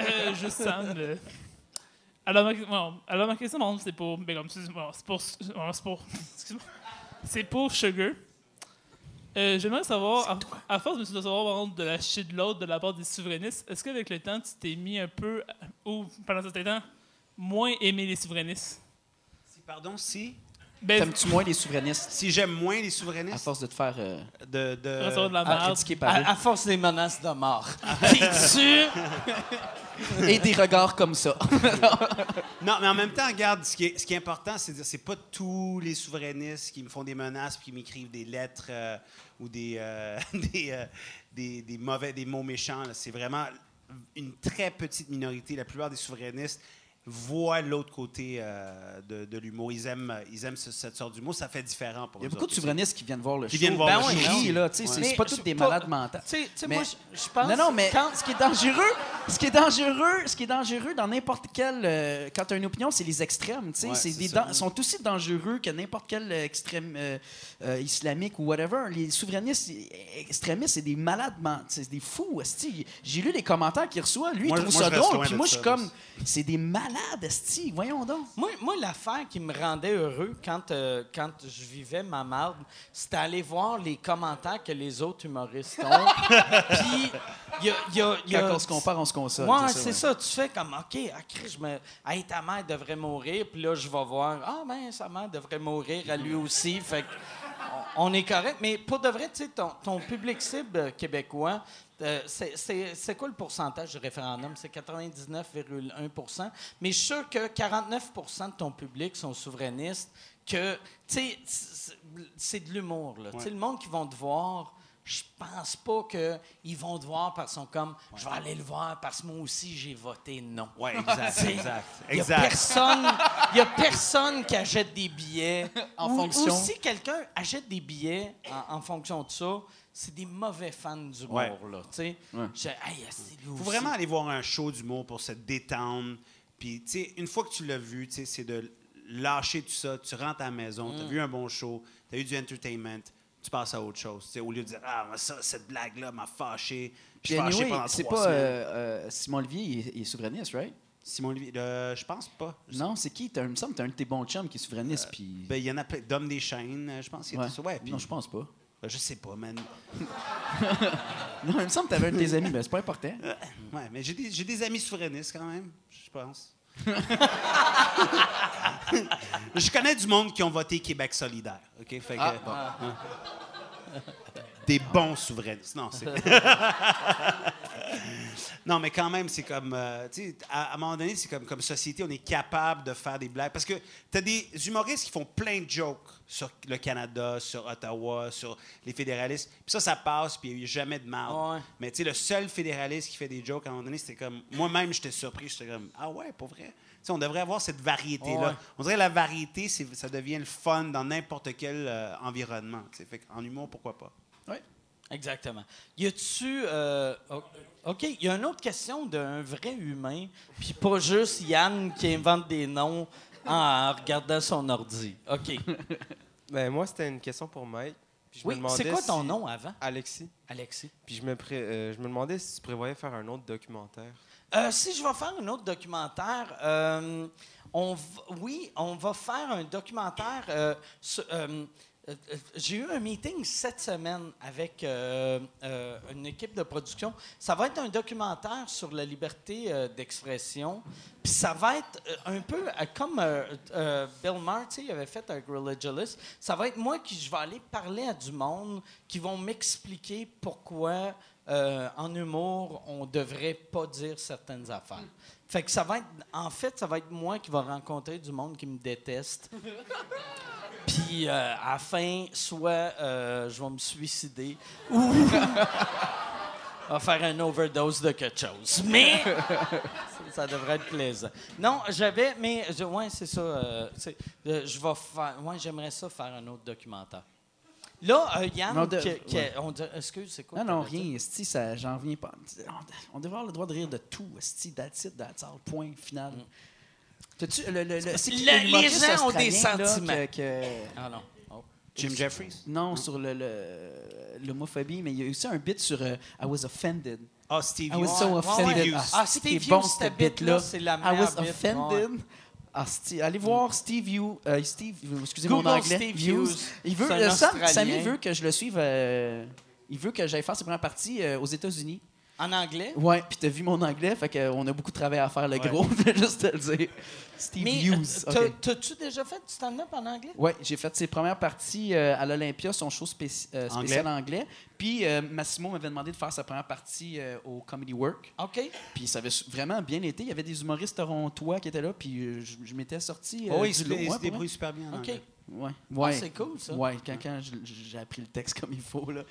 Euh, juste Sam. le- Alors, ma, bon, alors, ma question, bon, c'est pour. comme, c'est pour. bon, C'est pour. excuse-moi. C'est pour Sugar. Euh, J'aimerais savoir, à, à force de savoir par exemple, de la shit de l'autre de la part des souverainistes, est-ce qu'avec le temps, tu t'es mis un peu, ou pendant ce temps, moins aimer les souverainistes? Si, pardon, si, Ben, T'aimes-tu moins les souverainistes? Si j'aime moins les à souverainistes force de te faire euh, de, de- de la critiquer par? À, à force des menaces de mort. Tu. Et des regards comme ça. Non, mais en même temps, regarde, ce qui est, important, c'est de dire, c'est pas tous les souverainistes qui me font des menaces puis qui m'écrivent des lettres euh, ou des, euh, euh, des, des mauvais, des mots méchants. C'est vraiment une très petite minorité. La plupart des souverainistes voient l'autre côté euh, de, de l'humour. Ils aiment, ils aiment ce- cette sorte d'humour. Ça fait différent pour Il y a eux beaucoup de autres aussi. souverainistes qui viennent voir le Qui show. viennent voir Ben le oui, show ben aussi. Oui, là, tu sais, Ouais. c'est pas tous des malades mentaux. Tu sais, tu sais, Mais- moi, je je pense. Non, non, mais quand- ce qui est dangereux, ce qui est dangereux, ce qui est dangereux dans n'importe quel, euh, quand tu as une opinion, c'est les extrêmes. tu sais. Ouais, c'est c'est des ça. dan- sont aussi dangereux que n'importe quel euh, extrême euh, euh, islamique ou whatever. Les souverainistes euh, extrémistes, c'est des malades, men- c'est des fous. esti. J'ai lu les commentaires qu'il reçoit. Lui, Moi, il trouve moi, ça je reste drôle. loin Puis de moi, je ça, suis comme, c'est des malades, esti. Voyons donc. Moi, moi l'affaire qui me rendait heureux quand, euh, quand je vivais ma marde, c'était aller voir les commentaires que les autres humoristes ont. Puis, il y a. il y a- il y a- Quand on se compare, on se console. Ouais, c'est ça, c'est ouais. ça. Tu fais comme, OK, ah, je me... hey, ta mère devrait mourir. Puis là, je vais voir, ah, ben, sa mère devrait mourir à lui aussi. Fait que on est correct. Mais pour de vrai, tu sais, ton, ton public cible québécois, euh, c'est- quoi le pourcentage du référendum? C'est 99,1 Mais je suis sûr que 49% de ton public sont souverainistes. Que, tu sais, c'est- de l'humour, là. Tu sais, le monde qui vont te voir je pense pas qu'ils vont te voir parce qu'ils sont comme je vais aller le voir parce que moi aussi j'ai voté non. Ouais, exact, Il y a personne, il y a personne qui achète des billets En Ou- fonction. Ou si quelqu'un achète des billets en, en fonction de ça, c'est des mauvais fans d'humour Ouais. là, tu sais. Ouais. Je- hey, c'est lui faut aussi. vraiment aller voir un show d'humour pour se détendre. Puis, tu sais, une fois que tu l'as vu, tu sais, c'est de lâcher tout ça. Tu rentres à la maison, Mm. tu as vu un bon show, tu as eu du entertainment, tu passes à autre chose. Tu sais, au lieu de dire Ah, ça, cette blague-là m'a fâché. Je Puis anyway, pendant c'est pas euh, euh, Simon Olivier, il est, il est souverainiste, right? Simon Olivier, euh, je pense pas. Je Non, c'est qui? T'as- Il me semble que t'as un de tes bons chums qui est souverainiste. puis... Ben, il y en a plein. Dom des chaînes, euh, je pense Ouais. était. Ouais, Non, je pense pas. Euh, je sais pas, man. Non, il me semble que t'avais un de tes amis, mais c'est pas important. Euh, ouais, mais j'ai des, j'ai des amis souverainistes quand même, je pense. je connais du monde qui ont voté Québec solidaire. OK? Fait que, Ah. Des bons souverainistes. Non, c'est. non, mais quand même, c'est comme. euh, tu sais, à, à un moment donné, c'est comme, comme société, on est capable de faire des blagues. Parce que tu as des humoristes qui font plein de jokes sur le Canada, sur Ottawa, sur les fédéralistes. Puis ça, ça passe, puis il n'y a eu jamais de mal. Ouais. Mais tu sais, le seul fédéraliste qui fait des jokes, à un moment donné, c'était comme. Moi-même, j'étais surpris. J'étais comme. Ah ouais, pas vrai? Tu sais, on devrait avoir cette variété-là. Ouais. On dirait que la variété, ça devient le fun dans n'importe quel euh, environnement. Fait en humour, pourquoi pas? Exactement. Y a-tu. euh, o- OK, il y a une autre question d'un vrai humain, puis pas juste Yann qui invente des noms en regardant son ordi. OK. Ben, moi, c'était une question pour Mike. Puis je Oui, c'est quoi ton si- nom avant, Alexis. Alexis? Puis je me, pré- euh, je me demandais si tu prévoyais faire un autre documentaire. Euh, si je vais faire un autre documentaire, euh, on oui, on va faire un documentaire. sur- J'ai eu un meeting cette semaine avec euh, euh, une équipe de production. Ça va être un documentaire sur la liberté euh, d'expression. Puis ça va être euh, un peu euh, comme euh, euh, Bill Maher, avait fait un Religulous. Ça va être moi qui je vais aller parler à du monde qui vont m'expliquer pourquoi euh, en humour, on devrait pas dire certaines affaires. Fait que ça va être, en fait, ça va être moi qui va rencontrer du monde qui me déteste. Puis euh, à la fin, soit euh, je vais me suicider ou va faire une overdose de quelque chose. Mais ça, devrait être plaisant. Non, j'avais, mais je, ouais, c'est ça. euh, c'est- euh, je vais faire, ouais, j'aimerais ça faire un autre documentaire. Là, euh, Yann, Non, de- qui- qui- ouais. on dit- excuse, c'est quoi? Non, non, rien. Esti, ça, j'en reviens pas. On, on devrait avoir le droit de rire de tout. Esti, that's it, that's all. Point final. T'as-tu le, le, le- c'est qui Le- l'humoriste les gens ont des là, sentiments. que- que- Ah non. Oh. Jim Jeffries? non, sur le, le- l'homophobie, mais il y a aussi un bit sur euh, I was offended. Ah, Steve I was so offended. ouais. Ah, c'est Steve bon, cette ce bit-là, bit-là? c'est la I was bit, offended. Ah, sti- allez voir Steve Hughes. euh, Steve, excusez mon Google anglais. Steve Hughes. Il veut, C'est un euh, Sam. Sammy veut que je le suive. euh, il veut que j'aille faire ses premières parties euh, aux États-Unis. En anglais? Ouais, puis t'as vu mon anglais, fait qu'on a beaucoup de travail à faire, le gros, je vais juste te le dire. Steve Mais Hughes. euh, t'as-tu déjà fait du stand-up en anglais? Ouais, j'ai fait ses premières parties euh, à l'Olympia, son show spéci- euh, spécial anglais. Puis euh, Massimo m'avait demandé de faire sa première partie euh, au Comedy Work. OK. Puis ça avait vraiment bien été. Il y avait des humoristes torontois qui étaient là, puis euh, je, je m'étais sorti. euh, Oh, oui, il du se, Ouais, débrouille super bien. en OK. anglais. Ouais. Ah, Ouais. c'est cool, ça. Ouais, quand, j'ai appris le texte comme il faut, là.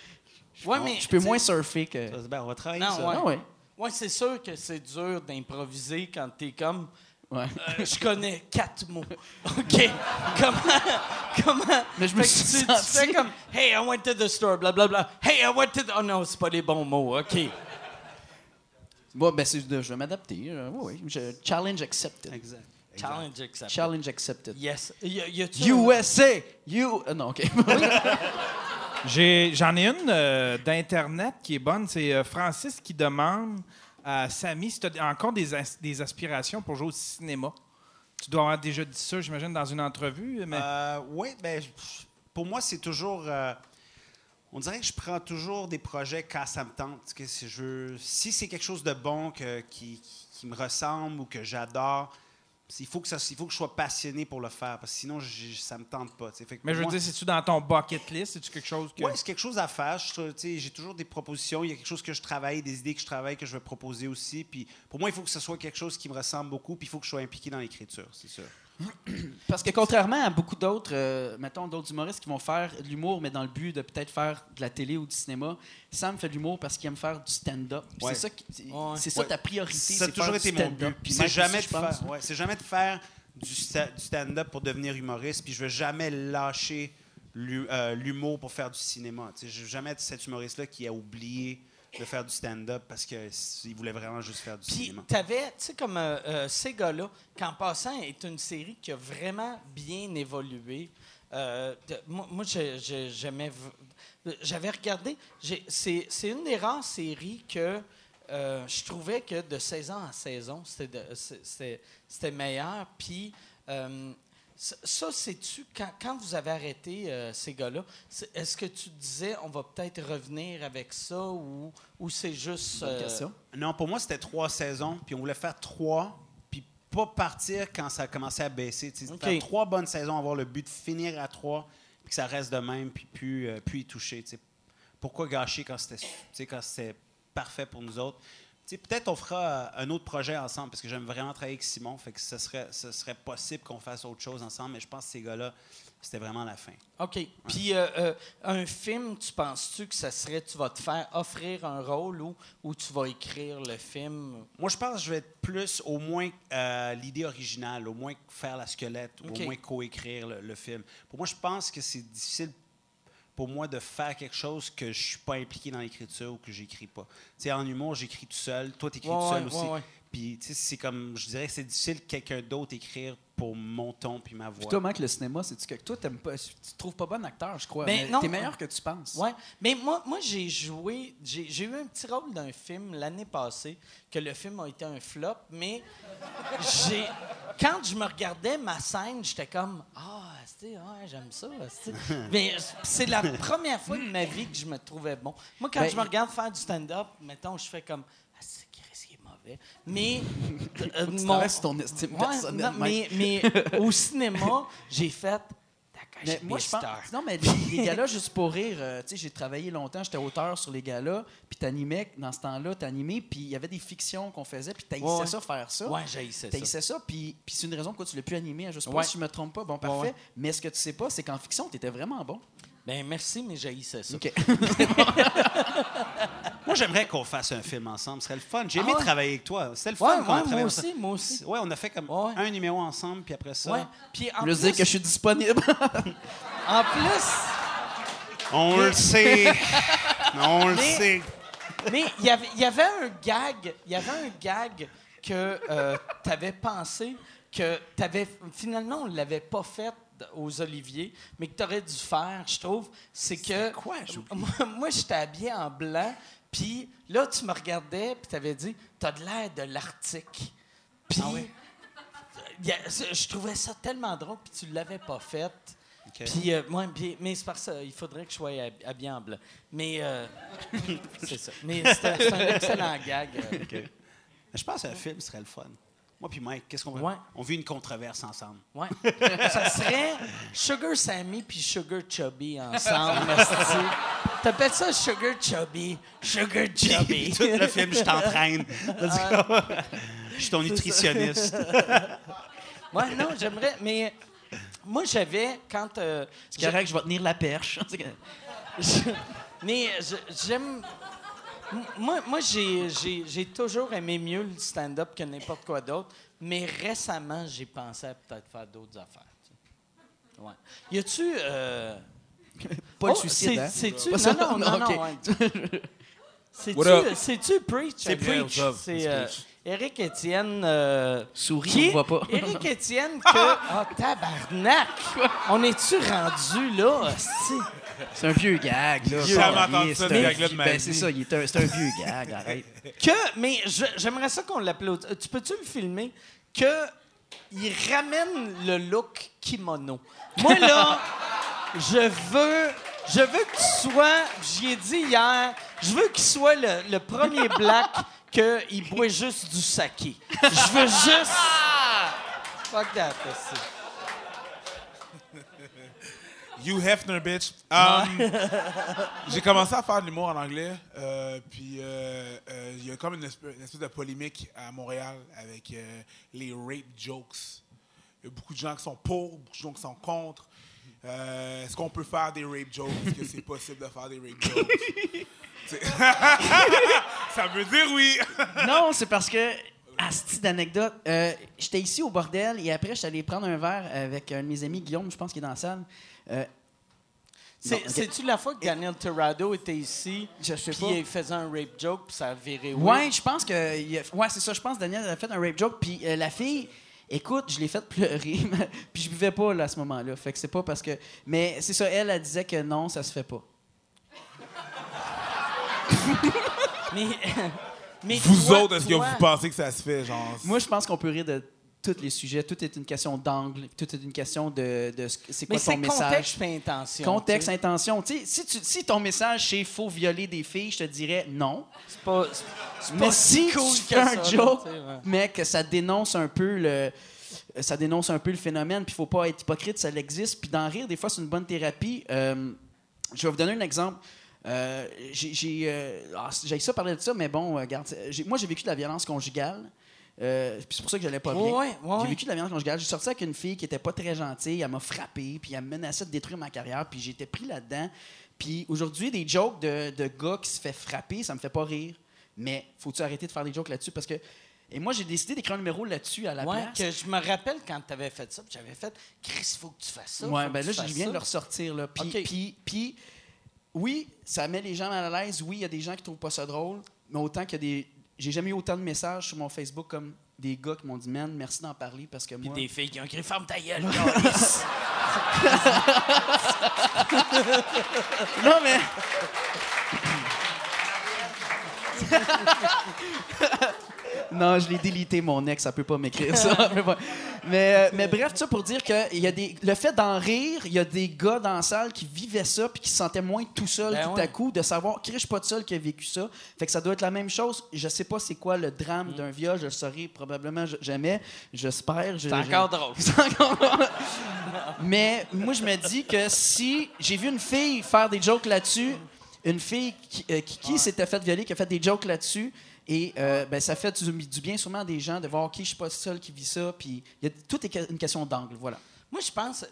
Je, Ouais, mais, je peux tu moins surfer que. Bien, on va travailler Non, ça. ouais. Ah ouais. Ouais, c'est sûr que c'est dur d'improviser quand t'es comme Ouais. Euh, je connais quatre mots. OK. comment. Comment? Mais je me suis tu, tu senti- fais comme Hey, I went to the store, blablabla. Hey, I went to the. Oh non, c'est pas les bons mots. OK. Bon, ben, c'est de- je vais m'adapter. euh, oui, oui. Je- challenge accepted. Exact. Challenge accepted. Challenge accepted. Yes. Y a- y a-tu un- USA! You... euh, non, OK. J'en ai, une euh, d'Internet qui est bonne. C'est euh, Francis qui demande à Samy si tu as encore des, as- des aspirations pour jouer au cinéma. Tu dois avoir déjà dit ça, j'imagine, dans une entrevue. Euh, oui, ben, pour moi, c'est toujours. on dirait que je prends toujours des projets quand ça me tente. Si c'est quelque chose de bon que- qui me ressemble ou que j'adore, il faut, que ça, il faut que je sois passionné pour le faire. Parce que sinon, j- ça me tente pas. Fait que mais je veux moi- dire, c'est-tu dans ton bucket list? C'est-tu quelque chose que. Oui, c'est quelque chose à faire. Je J'ai toujours des propositions. Il y a quelque chose que je travaille, des idées que je travaille, que je veux proposer aussi. Puis pour moi, il faut que ce soit quelque chose qui me ressemble beaucoup. Puis il faut que je sois impliqué dans l'écriture, c'est sûr. Parce que contrairement à beaucoup d'autres, euh, mettons, d'autres humoristes qui vont faire de l'humour, mais dans le but de peut-être faire de la télé ou du cinéma, Sam fait de l'humour parce qu'il aime faire du stand-up. Puis Ouais. C'est ça, qui- c'est Ouais. c'est ça Ouais. ta priorité. Ça a c'est toujours faire du été mon stand-up. but. Puis C'est jamais, aussi, de je pense. faire- ouais, c'est jamais de faire du, sta- du stand-up pour devenir humoriste. Puis je veux jamais lâcher l'hu- euh, l'humour pour faire du cinéma. Tu sais, Je veux jamais être cet humoriste-là qui a oublié de faire du stand-up parce qu'il voulait vraiment juste faire du Puis, cinéma. t'avais, tu sais, comme euh, euh, ces gars-là, qu'en passant, est une série qui a vraiment bien évolué. Euh, de- moi, moi, j'aimais. v- J'avais regardé. C'est une des rares séries que euh, je trouvais que de saison en saison, c'était meilleur. Puis. Ça, c'est-tu, quand, quand vous avez arrêté euh, ces gars-là, est-ce que tu disais on va peut-être revenir avec ça ou, ou c'est juste. Euh, question. Non, pour moi, c'était trois saisons, puis on voulait faire trois, puis pas partir quand ça a commencé à baisser. tu sais. OK. Faire trois bonnes saisons, avoir le but de finir à trois, puis que ça reste de même, puis plus, euh, plus y toucher. tu sais. Pourquoi gâcher quand c'était parfait pour nous autres? Sais, Peut-être on fera euh, un autre projet ensemble, parce que j'aime vraiment travailler avec Simon, fait que ce serait, ce serait possible qu'on fasse autre chose ensemble, mais je pense que ces gars-là, c'était vraiment la fin. OK. Puis euh, euh, un film, tu penses-tu que ça serait, tu vas te faire offrir un rôle ou, ou tu vas écrire le film? Moi, je pense que je vais être plus, au moins, euh, l'idée originale, au moins faire la squelette, OK. au moins coécrire le, le film. Pour moi, je pense que c'est difficile pour moi de faire quelque chose que je suis pas impliqué dans l'écriture ou que j'écris pas. Tu sais, en humour, j'écris tout seul. Toi, tu écris Ouais, tout seul ouais, aussi. Puis, tu sais, c'est comme, je dirais que c'est difficile que quelqu'un d'autre écrire pour mon ton puis ma voix. Puis toi, Mike, le cinéma, c'est-tu que toi, t'aimes pas, tu te trouves pas bon acteur, je crois. Ben, mais non. t'es meilleur que tu penses. Ouais. Mais moi, moi j'ai joué, j'ai j'ai eu un petit rôle d'un film l'année passée, que le film a été un flop, mais j'ai. Quand je me regardais ma scène, j'étais comme Ah, c'est ouais, j'aime ça. Mais c'est la première fois de ma vie que je me trouvais bon. Moi, quand Ben, je me regarde faire du stand-up, mettons, je fais comme Ah, c'est Chris, il est mauvais. Mais. euh, mon- ton estime Ouais, personnelle, non, mais, mais au cinéma, j'ai fait. Mais moi, je pense. Non, mais les, les galas, juste pour rire, euh, tu sais, j'ai travaillé longtemps, j'étais auteur sur les galas, puis t'animais, dans ce temps-là, t'animais, puis il y avait des fictions qu'on faisait, puis t'haïssais Ouais, ça, faire ça. Ouais, j'haïssais ça. T'haïssais ça, puis, puis c'est une raison pourquoi tu l'as plus animé. Je sais pas Ouais. si je me trompe pas. Bon, parfait. ouais. Mais ce que tu sais pas, c'est qu'en fiction, t'étais vraiment bon. Ben merci, mais j'haïssais ça. OK. Moi, j'aimerais qu'on fasse un film ensemble. Ce serait le fun. J'ai Ah aimé ouais? travailler avec toi. C'était le Ouais, fun ouais, moi ensemble. aussi, moi aussi. Ouais, on a fait comme Ouais. un numéro ensemble, puis après ça, Ouais. Puis en Je veux plus, dire que je suis disponible. en plus, on le sait. on le sait. mais il y avait- il y avait un gag, il y avait un gag que tu avais pensé que t'avais finalement on l'avait pas fait aux Oliviers, mais que tu aurais dû faire, je trouve, c'est que quoi? Moi, moi j'étais habillé en blanc, puis là tu me regardais, puis tu avais dit "T'as de l'air de l'Arctique." Puis il y a- je trouvais ça tellement drôle, puis tu l'avais pas fait. Puis, euh, ouais, puis- mais c'est parce ça, il faudrait que je sois hab- habillé en blanc. Mais, euh, c'est ça. Mais c'est un, excellent gag. euh. Je pense qu'un film serait le fun. Moi puis Mike, qu'est-ce qu'on veut? Ouais. On vit une controverse ensemble. Ouais. ça serait Sugar Sammy puis Sugar Chubby ensemble. T'appelles ça Sugar Chubby, Sugar Chubby. Tout le film, je t'entraîne. Je suis ton nutritionniste. ouais, non, j'aimerais, mais moi j'avais quand euh, C'est correct, je vais tenir la perche. Je- mais j'aime. Moi, moi j'ai, j'ai- j'ai toujours aimé mieux le stand-up que n'importe quoi d'autre. mais récemment, j'ai pensé à peut-être faire d'autres affaires. tu sais. Ouais. Y a-tu. euh, Pas le oh, suicide, c'est- hein? C'est-tu. Non, non, non, ouais. C'est-tu c'est-tu Preach? C'est Preach. C'est C'est euh. Eric Étienne. euh, Souris, on voit pas. Eric Étienne que. Ah, tabarnak! On est-tu rendu là, hostie? C'est un vieux gag, là. J'ai jamais entendu ça, C'est ce un- gag-là de ma ben, c'est ça, un- c'est un vieux gag, arrête. Que, mais j'aimerais ça qu'on l'applaudisse. Euh, Tu peux-tu le filmer? Que il ramène le look kimono? Moi, là, je veux, je veux que tu sois, j'y ai dit hier, je veux qu'il soit le, le premier black qu'il boit juste du saké. Je veux juste... Fuck that, aussi. Hugh Hefner, bitch. Um, J'ai commencé à faire de l'humour en anglais, euh, puis euh, euh, il y a comme une espèce, une espèce de polémique à Montréal avec les rape jokes. Il y a beaucoup de gens qui sont pour, beaucoup de gens qui sont contre. Est-ce qu'on peut faire des rape jokes? Est-ce que c'est possible de faire des rape jokes? Ça veut dire oui! Non, c'est parce que, asti d'anecdote, euh, j'étais ici au bordel et après, j'étais allé prendre un verre avec un de mes amis, Guillaume, je pense qu'il est dans la salle. Euh. C'est-tu la fois que Daniel Torrado était ici, Je sais puis pas. il faisait un rape joke, puis ça a viré Ouais, je pense que. a- Ouais, c'est ça. Je pense que Daniel a fait un rape joke. Puis euh, la fille, écoute, je l'ai fait pleurer. puis je buvais pas là, à ce moment-là. Fait que c'est pas parce que. Mais c'est ça, elle, elle disait que non, ça se fait pas. Mais, mais Vous toi- autres, est-ce que vous pensez que ça se fait? Genre, Moi, je pense qu'on peut rire de tous les sujets. Tout est une question d'angle. Tout est une question de. de ce- c'est quoi Mais ton message. contexte et intention. Contexte, intention. Si, tu- si ton message c'est faut violer des filles, je te dirais non. C'est pas, c'est- Mais pas si cool tu fais ça, un joke, ouais. que ça dénonce un peu le ça dénonce un peu le phénomène, puis il faut pas être hypocrite, ça existe. Puis d'en rire, des fois, c'est une bonne thérapie. Euh, je vais vous donner un exemple. Euh, j'ai j'ai, euh, ah, j'ai ça parler de ça, mais bon, regarde, j'ai- moi j'ai vécu de la violence conjugale. Euh, puis c'est pour ça que j'allais pas bien. Ouais. J'ai vécu de la violence conjugale. J'ai sorti avec une fille qui était pas très gentille. Elle m'a frappé, puis elle me menaçait de détruire ma carrière, puis j'étais pris là-dedans. Puis aujourd'hui, des jokes de, de gars qui se fait frapper, ça me fait pas rire. Mais faut-tu arrêter de faire des jokes là-dessus? Parce que. Et moi, j'ai décidé d'écrire un numéro là-dessus à la Ouais, place. que je me rappelle quand tu avais fait ça, puis j'avais fait Chris, il faut que tu fasses ça. Ouais, ben là, je viens de le ressortir. Là. Puis, puis, puis, oui, ça met les gens mal à l'aise. Oui, il y a des gens qui trouvent pas ça drôle. Mais autant qu'il y a des. J'ai jamais eu autant de messages sur mon Facebook comme des gars qui m'ont dit, man, merci d'en parler parce que Puis moi. des filles qui ont écrit Ferme ta gueule. Non, mais. non, je l'ai délité, mon ex, ça peut pas m'écrire ça. Mais, euh, mais bref, ça pour dire que y a des, le fait d'en rire, il y a des gars dans la salle qui vivaient ça puis qui se sentaient moins tout seuls Ben tout ouais. à coup, de savoir que je suis pas tout seul qui a vécu ça. Fait que ça doit être la même chose. Je sais pas c'est quoi le drame Mm. d'un viol, je le saurai probablement jamais. J'espère. Je- C'est encore drôle. c'est encore drôle. Mais moi, je me dis que si j'ai vu une fille faire des jokes là-dessus, une fille qui, euh, qui, qui s'était fait violer, qui a fait des jokes là-dessus, et euh, ben, ça fait du, du bien sûrement à des gens de voir, OK, je suis pas seul qui vit ça, puis y a- tout est une question d'angle, voilà. Moi, je pense.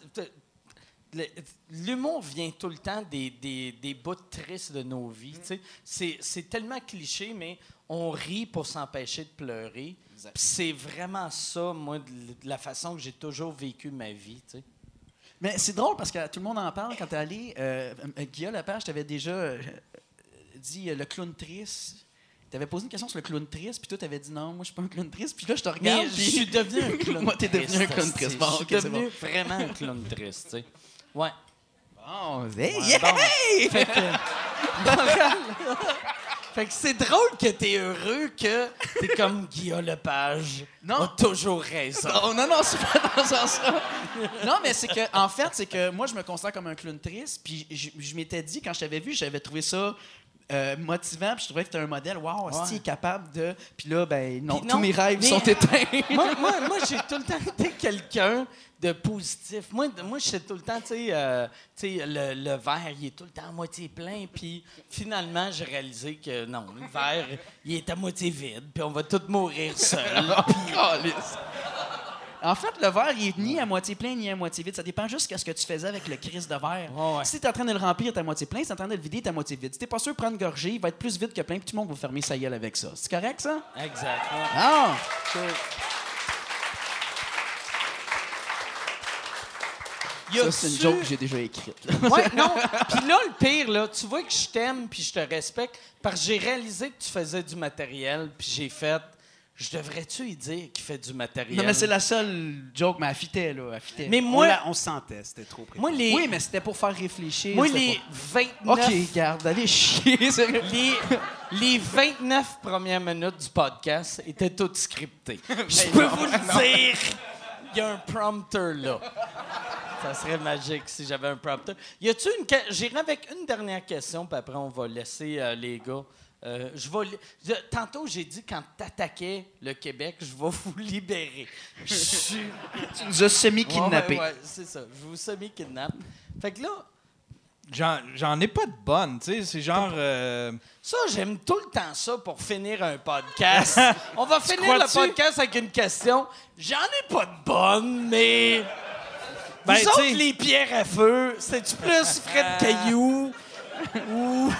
L'humour vient tout le temps des, des, des bouts tristes de nos vies. tu. C'est tellement cliché, mais on rit pour s'empêcher de pleurer. C'est vraiment ça, moi, la façon que j'ai toujours vécu ma vie. tu. Mais c'est drôle parce que tout le monde en parle quand t'es allé. Euh, euh, Guillaume Lepage t'avais déjà euh, dit euh, le clown triste. T'avais posé une question sur le clown triste, puis toi, t'avais dit non, moi, je suis pas un clown triste. Puis là, je te regarde. Mais je puis- suis devenu un clown Moi, t'es devenu un clown triste. Bon, Je suis devenu bon. vraiment un clown triste. tu sais. Ouais. Bon, hey, Ouais, yeah! bon. Fait que, fait que c'est drôle que t'es heureux que t'es comme Guillaume Lepage. Non. A toujours raison. Non, non, non, c'est pas dans ce sens-là. Non, mais c'est que, en fait, c'est que moi, je me considère comme un clown triste. Puis je, je m'étais dit, quand je t'avais vu, j'avais trouvé ça euh, motivant. Puis je trouvais que tu un modèle. Waouh, Ouais. est capable de. Puis là, ben, non, tous mes rêves mais- sont éteints. moi, moi, moi, j'ai tout le temps été quelqu'un de positif. Moi, moi j'étais tout le temps, tu sais, euh, sais, le, le verre, il est tout le temps à moitié plein. Puis finalement, j'ai réalisé que non, le verre, il est à moitié vide. Puis on va tous mourir seuls. Calisse. En fait, le verre, il est ni à moitié plein ni à moitié vide. Ça dépend juste de ce que tu faisais avec le crise de verre. Si tu es en train de le remplir, t'es à moitié plein. Si tu es en train de le vider, t'es à moitié vide. Si t'es pas sûr, prends une gorgée, il va être plus vide que plein, puis tout le monde va fermer sa gueule avec ça. C'est correct, ça? Exact. Ah! Ça, c'est une joke que j'ai déjà écrite. Ouais, non. Puis là, le pire, là, tu vois que je t'aime puis je te respecte parce que j'ai réalisé que tu faisais du matériel puis j'ai fait je devrais-tu y dire qu'il fait du matériel? Non, mais c'est la seule joke, mais elle fitait, là. Elle fitait. Mais On, moi, on se sentait, c'était trop préparé. moi, les, Oui, mais c'était pour faire réfléchir. moi, les pas- 29. OK, garde, allez chier. Les, les 29 premières minutes du podcast étaient toutes scriptées. Je peux vous le dire. Il y a un prompteur là. Ça serait magique si j'avais un prompteur. Y a-tu une J'irai avec une dernière question, puis après on va laisser euh, les gars. Euh, je vais je- Tantôt, j'ai dit quand t'attaquais le Québec, je vais vous libérer. Je suis. Tu nous as semi-kidnappés. Ouais, ouais, c'est ça. Je vous semi-kidnappe. Fait que là, J'en j'en ai pas de bonnes, tu sais. C'est genre. euh, Ça, j'aime tout le temps ça pour finir un podcast. On va finir le podcast avec une question. J'en ai pas de bonne, mais. Ben, Vous autres, les pierres à feu, c'est-tu plus Fred Caillou ou.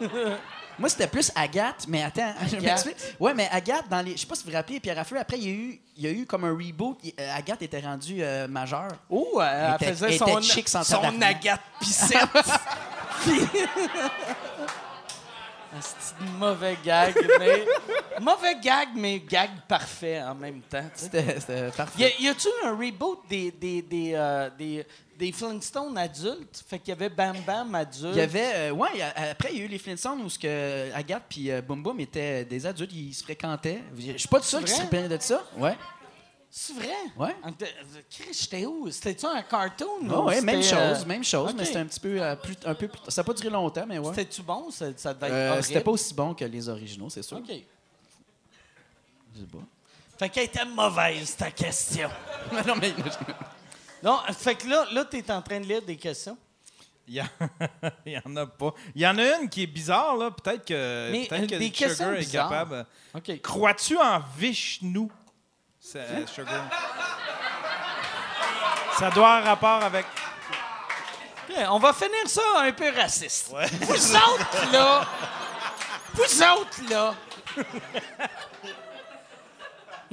Moi, c'était plus Agathe, mais attends, je Agathe? m'explique. Ouais, mais Agathe, dans les. Je sais pas si vous vous rappelez, Pierre à Feu, après, il y a eu, il y a eu comme un reboot. Il- euh, Agathe était rendue euh, majeure. Oh, elle, était- faisait elle son, chic sans son tabarnak. Agathe Pissette. Puis- Un petit mauvais gag, mais. mauvais gag, mais gag parfait en même temps. tu sais. C'était c'était parfait. Y, a- y a-tu un reboot des, des, des, euh, des, des Flintstones adultes? Fait qu'il y avait Bam Bam adulte. Il y avait. euh, ouais, a- après, il y a eu les Flintstones où ce que Agathe puis euh, Boom Boom étaient des adultes, ils se fréquentaient. Je suis pas tout seul qui se rappelait de ça. Ouais. C'est vrai? En- de- Chris, j'étais où? C'était-tu un cartoon? Ah ou ouais, même chose, euh, même chose, mais c'était un petit peu, euh, plus, un peu plus. Ça n'a pas duré longtemps, mais ouais. C'était-tu bon? Ça, ça devait être Euh. C'était pas aussi bon que les originaux, c'est sûr. OK. Je sais pas. Fait qu'elle était mauvaise, ta question. non, mais. Non, fait que là, là t'es en train de lire des questions. Il y, en... il y en a pas. Il y en a une qui est bizarre, là. Peut-être que, Mais, peut-être euh, que des questions Sugar est bizarres. capable. OK. Crois-tu en Vishnu? C'est, euh, Sugar? Ça doit avoir rapport avec. On va finir ça un peu raciste. Vous autres, là... Vous autres, là...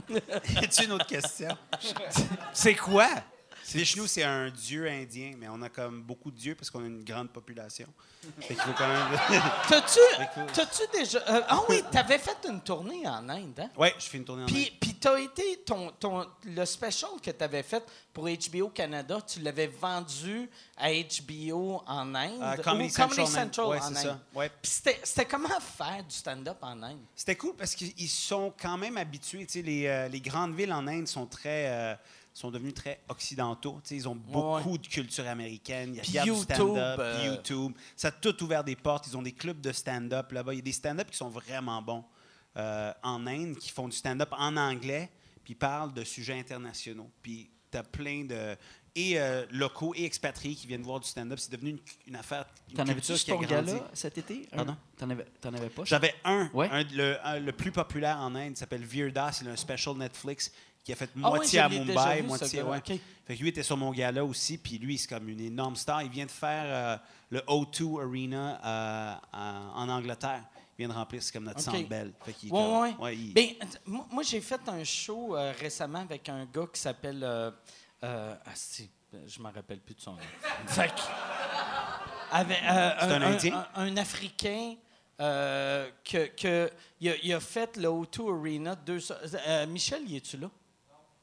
Y a-tu une autre question? C'est quoi? Vishnu, c'est un dieu indien, mais on a comme beaucoup de dieux parce qu'on a une grande population. Fait qu'il faut quand même. T'as-tu, déjà... euh, ah oui, t'avais fait une tournée en Inde, hein? ouais, je fais une tournée en Puis, puis t'as été... Ton, ton, le special que t'avais fait pour HBO Canada, tu l'avais vendu à HBO en Inde? Inde. Euh, Comedy ou Central. Central ouais, en c'est Inde. ça. Ouais. Puis c'était, c'était comment faire du stand-up en Inde? C'était cool parce qu'ils sont quand même habitués. Tu sais, les, euh, les grandes villes en Inde sont très. Sont devenus très occidentaux. Tu sais, ils ont beaucoup de culture américaine. Il y a du YouTube, stand-up, euh, YouTube. Ça a tout ouvert des portes. Ils ont des clubs de stand-up là-bas. Il y a des stand-up qui sont vraiment bons euh, en Inde, qui font du stand-up en anglais, puis parlent de sujets internationaux. Puis tu as plein de. Et euh, locaux et expatriés qui viennent voir du stand-up. C'est devenu une, une affaire. Une T'en avais-tu grandi. gala cet été? Un- Pardon? T'en avais, t'en avais pas? J'avais un, Ouais. un- le, un- le plus populaire en Inde, il s'appelle Virda, c'est un special Netflix qui a fait Ah moitié à Mumbai, vu, moitié. Ouais. OK. Fait que lui était sur mon gala aussi, puis lui, c'est comme une énorme star. Il vient de faire euh, le O2 Arena euh, en, en Angleterre. Il vient de remplir, c'est comme notre OK. centre belle. Fait qu'il Ouais, comme- ouais. ouais, il- Ben, moi, j'ai fait un show euh, récemment avec un gars qui s'appelle. ah, si, je me rappelle plus de son nom. fait que- avec, euh, C'est un Indien? Un, un Africain que, que il, a, il a fait le O2 Arena. Deux, Michel, y es-tu là?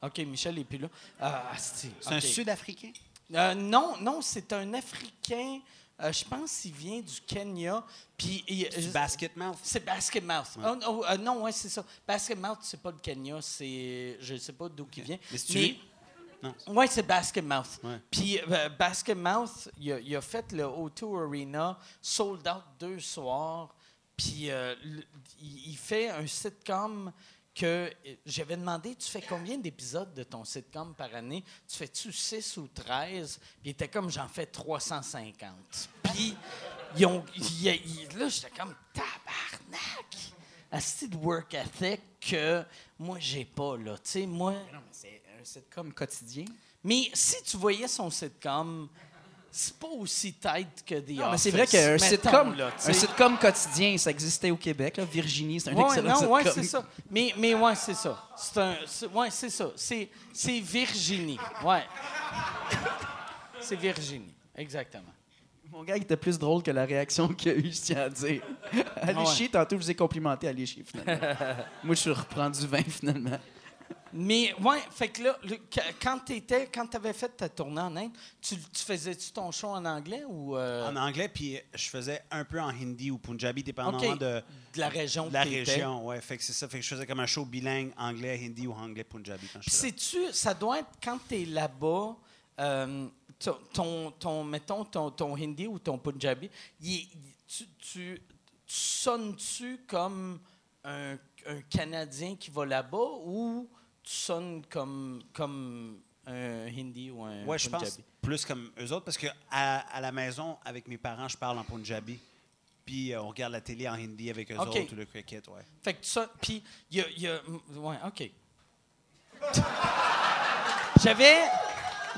OK, Michel n'est plus là. Ah, c'est un. Sud-Africain? Euh, non, non, c'est un Africain. euh, je pense qu'il vient du Kenya. Puis Du Basket Mouth? c'est Basket Mouth. Oh, oh, euh, non, ouais, c'est ça. Basket Mouth, c'est pas le Kenya, c'est. Je sais pas d'où il vient. Mais lui? Non. Ouais, c'est Basket Mouth. Ouais. Puis euh, Basket Mouth, il a, il a fait le O2 Arena, sold out deux soirs. Puis euh, il, il fait un sitcom que euh, j'avais demandé tu fais combien d'épisodes de ton sitcom par année? Tu fais-tu 6 ou 13 Puis il était comme j'en fais 350. Puis ils ont, là, j'étais comme tabarnak Asti de work ethic que moi, j'ai pas, là. Tu sais, moi. Non, mais c'est un sitcom quotidien. Mais si tu voyais son sitcom, c'est pas aussi tight que The Non, mais c'est vrai qu'un sitcom, un sitcom quotidien, ça existait au Québec. là. Virginie, c'est un Ouais, excellent non, ouais, c'est ça. Mais, mais ouais, c'est ça. C'est un, ouais, c'est ça. C'est, c'est Virginie. Ouais. C'est Virginie, exactement. Mon gars, il était plus drôle que la réaction qu'il a eue, je tiens à dire. Allez ouais. chier, tantôt, je vous ai complimenté, allez chier, finalement. Moi, je suis reprends du vin, finalement. Mais ouais, fait que là, le- quand t'étais, quand t'avais fait ta tournée en Inde, tu, tu faisais-tu ton show en anglais ou euh, En anglais, puis je faisais un peu en hindi ou punjabi, dépendamment de, de la région de la région. Ouais, fait que c'est ça. Fait que je faisais comme un show bilingue, anglais, hindi ou anglais, punjabi quand je sais-tu, ça doit être quand tu es là-bas, euh, ton, ton, ton- mettons, ton, ton hindi ou ton punjabi, tu sonnes-tu comme un, un Canadien qui va là-bas ou tu sonnes comme, comme un hindi ou un Ouais, je punjabi? pense plus comme eux autres, parce que à, à la maison, avec mes parents, je parle en punjabi. Puis euh, on regarde la télé en hindi avec eux autres ou le cricket, ouais. Fait que ça, puis il y a, il y a- ouais, ok. j'avais,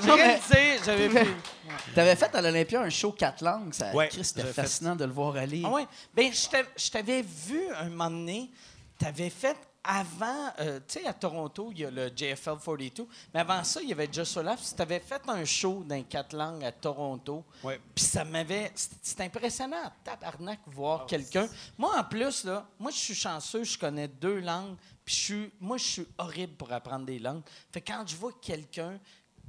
Non, mais- j'avais vu. T'avais fait à l'Olympia un show quatre langues. Ça, Ouais, c'était fait. fascinant de le voir aller. Ah ouais? Ben, je t'av- je t'avais vu un moment donné, tu avais fait avant, euh, tu sais, à Toronto, il y a le JFL 42, mais avant ça, il y avait Just Olaf. Tu avais fait un show dans quatre langues à Toronto. Ouais. Puis ça m'avait. c'est- impressionnant, tabarnak, voir quelqu'un. Moi, en plus, là, moi, je suis chanceux, je connais deux langues, puis je suis. Moi, je suis horrible pour apprendre des langues. Fait que quand je vois quelqu'un.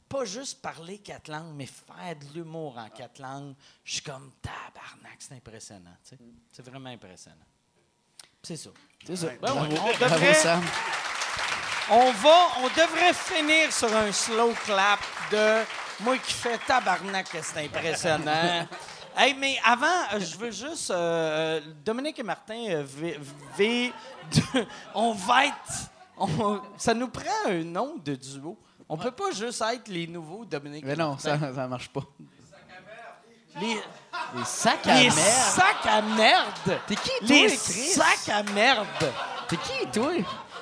Pas juste parler quatre langues, mais faire de l'humour en quatre langues. Je suis comme tabarnak, c'est impressionnant. tu sais. C'est vraiment impressionnant. C'est ça. C'est ça. Ben ouais, on Bravo, devrait- Sam. On va, on devrait finir sur un slow clap de moi qui fais tabarnak, c'est impressionnant. hey, mais avant, euh, je veux juste. euh, Dominique et Martin, euh, V. V- de- on va être. on- ça nous prend un nom de duo. On peut pas juste être les nouveaux Dominique Mais et non, Martin. ça ça marche pas. Les, Les sacs à les merde. sacs à merde. T'es qui, toi, Les Chris? sacs à merde. T'es qui, toi?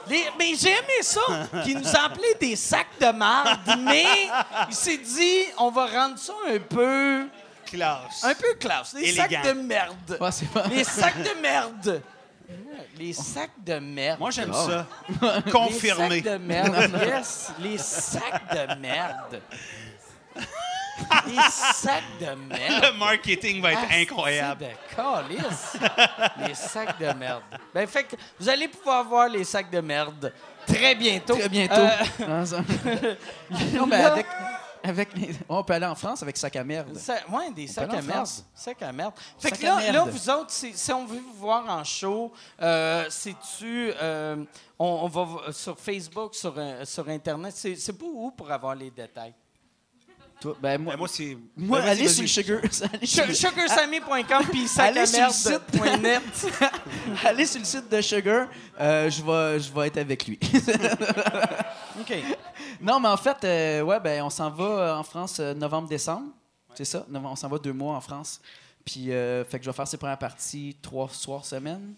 Les- mais j'ai aimé ça, qu'il nous a appelé des sacs de marde, mais il s'est dit, on va rendre ça un peu, Classe. un peu classe. Les Élégant. sacs de merde. Ouais, c'est pas... Les sacs de merde. Les sacs de merde. Moi, j'aime Ah. ça. Confirmé. Les sacs de merde, yes. Les sacs de merde. Les sacs de merde. Le marketing va être Ah, incroyable. de calice. les sacs de merde. Ben, fait que vous allez pouvoir voir les sacs de merde très bientôt. Très bientôt. Euh, Hein, ça? non, mais avec, avec les- on peut aller en France avec sac à merde. Ça- ouais, des sacs aller en à merde. France. Sacs à merde. Fait Sac que à là, merde. là, vous autres, si, si on veut vous voir en show, euh, c'est-tu. euh, on, on va v- sur Facebook, sur, euh, sur Internet. C'est c'est pas où pour avoir les détails? Toi, ben, moi, Ben, moi, c'est. moi, Ben, allez sur le sugar. Sugarsammy.com puis Allez sur le sacamerde.net. allez sur le site de Sugar. euh, je, vais, je vais être avec lui. OK. non, mais en fait, euh, ouais, ben, on s'en va euh, en France euh, novembre-décembre. C'est ça? On s'en va deux mois en France. Puis, euh, fait que je vais faire ses premières parties trois soirs semaine,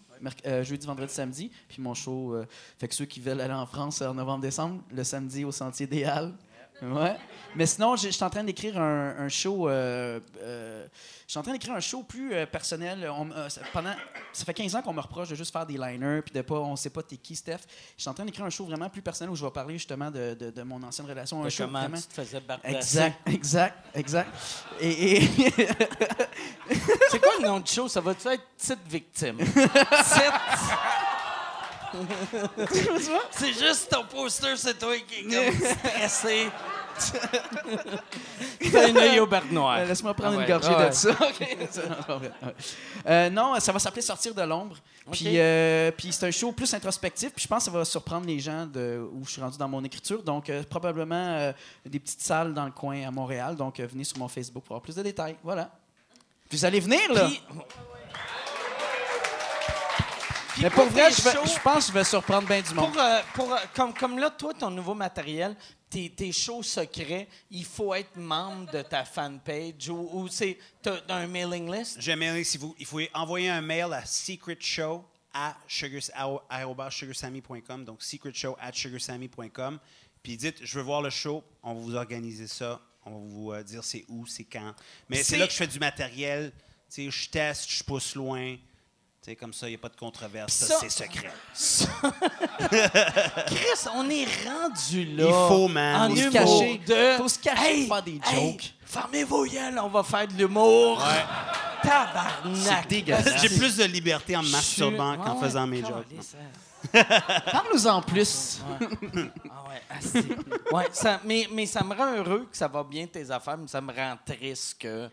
euh, jeudi, vendredi, samedi. Puis mon show, euh, fait que ceux qui veulent aller en France en novembre-décembre, le samedi au Sentier des Halles. Ouais. Mais sinon, je suis en train d'écrire un, un show. euh, euh, je suis en train d'écrire un show plus euh, personnel. On- ça- pendant, ça fait 15 ans qu'on me reproche de juste faire des liners puis de pas, on sait pas t'es qui, Steph. Je suis en train d'écrire un show vraiment plus personnel où je vais parler justement de, de- de mon ancienne relation. Un De show comment vraiment- tu te faisais bardasser. Exact, exact, exact. Et, et- C'est quoi le nom du show? Ça va-tu être Petite Victime? Petite... c'est juste ton poster, c'est toi qui est comme stressé. T'as un œil au beurre noir. Euh, Laisse-moi prendre Ah ouais, une gorgée ah ouais. de ça. Ouais. Euh, non, ça va s'appeler Sortir de l'ombre. Puis, euh, puis c'est un show plus introspectif. Puis je pense que ça va surprendre les gens de où je suis rendu dans mon écriture. Donc, euh, probablement euh, des petites salles dans le coin à Montréal. Donc, euh, venez sur mon Facebook pour avoir plus de détails. Voilà. Puis vous allez venir, là. Puis- Mais pour vrai, je, vais- shows- je pense que je vais surprendre bien du monde. Pour, euh, pour, euh, comme, comme là, toi, ton nouveau matériel, tes, tes shows secrets, il faut être membre de ta fanpage ou, ou c'est un mailing list? J'aime bien si vous. Il faut envoyer un mail à secretshow à sugar, arobase sugarsammy.com. Donc, secretshow at sugarsammy.com. Puis dites, je veux voir le show. On va vous organiser ça. on va vous euh, dire c'est où, c'est quand. Mais C'est- c'est là que je fais du matériel. Tu sais, je teste, je pousse loin. Tu sais, comme ça, il n'y a pas de controverse. Ça, Ça- c'est secret. Chris, on est rendu là. Il faut, man. En Faut se humour cacher. de... Faut se cacher pour faire des hey, jokes. fermez vos gueules, on va faire de l'humour. Tabarnak. C'est dégueulasse. J'ai plus de liberté en me masturbant qu'en Ah ouais, faisant mes jokes. hein. Parle-nous en plus. Ah ouais, asti. ouais ça, mais, mais ça me rend heureux que ça va bien tes affaires, mais ça me rend triste que.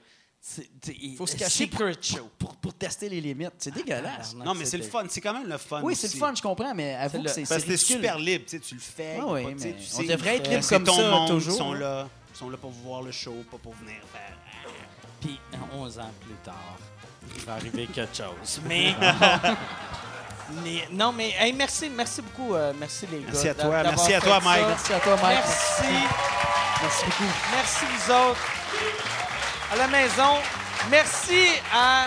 Il Faut se cacher Secret show. Pour, pour tester les limites. C'est dégueulasse. Non, mais c'est le fun. C'est quand même le fun. Oui, c'est le fun, je comprends, mais avoue C'est que c'est Parce que super libre. Tu sais, tu le fais. Ah oui, pas- tu sais, tu on sais, devrait être euh, libre comme ton ça, monde, toujours, Ils sont hein. là. Ils sont là pour voir le show, pas pour venir faire. Puis 11 ans plus tard, il va arriver quelque chose. Mais. mais- non, mais hey, merci, merci beaucoup. euh, merci les Merci gars. à toi. Merci à toi. Mike. Merci à toi, Mike. Merci. Merci beaucoup. Merci vous autres. À la maison, merci à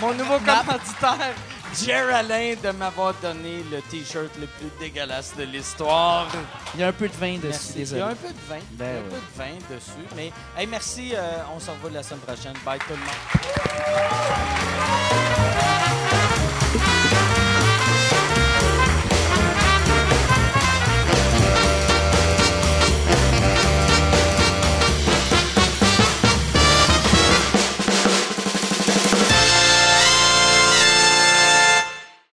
mon nouveau commanditaire, Jer Alain, de m'avoir donné le T-shirt le plus dégueulasse de l'histoire. Il y a un peu de vin dessus, Merci. Il y désolé. a un peu de vin. Il y a Ben un peu de vin dessus. Mais hey, merci. euh, on se revoit la semaine prochaine. Bye tout le monde.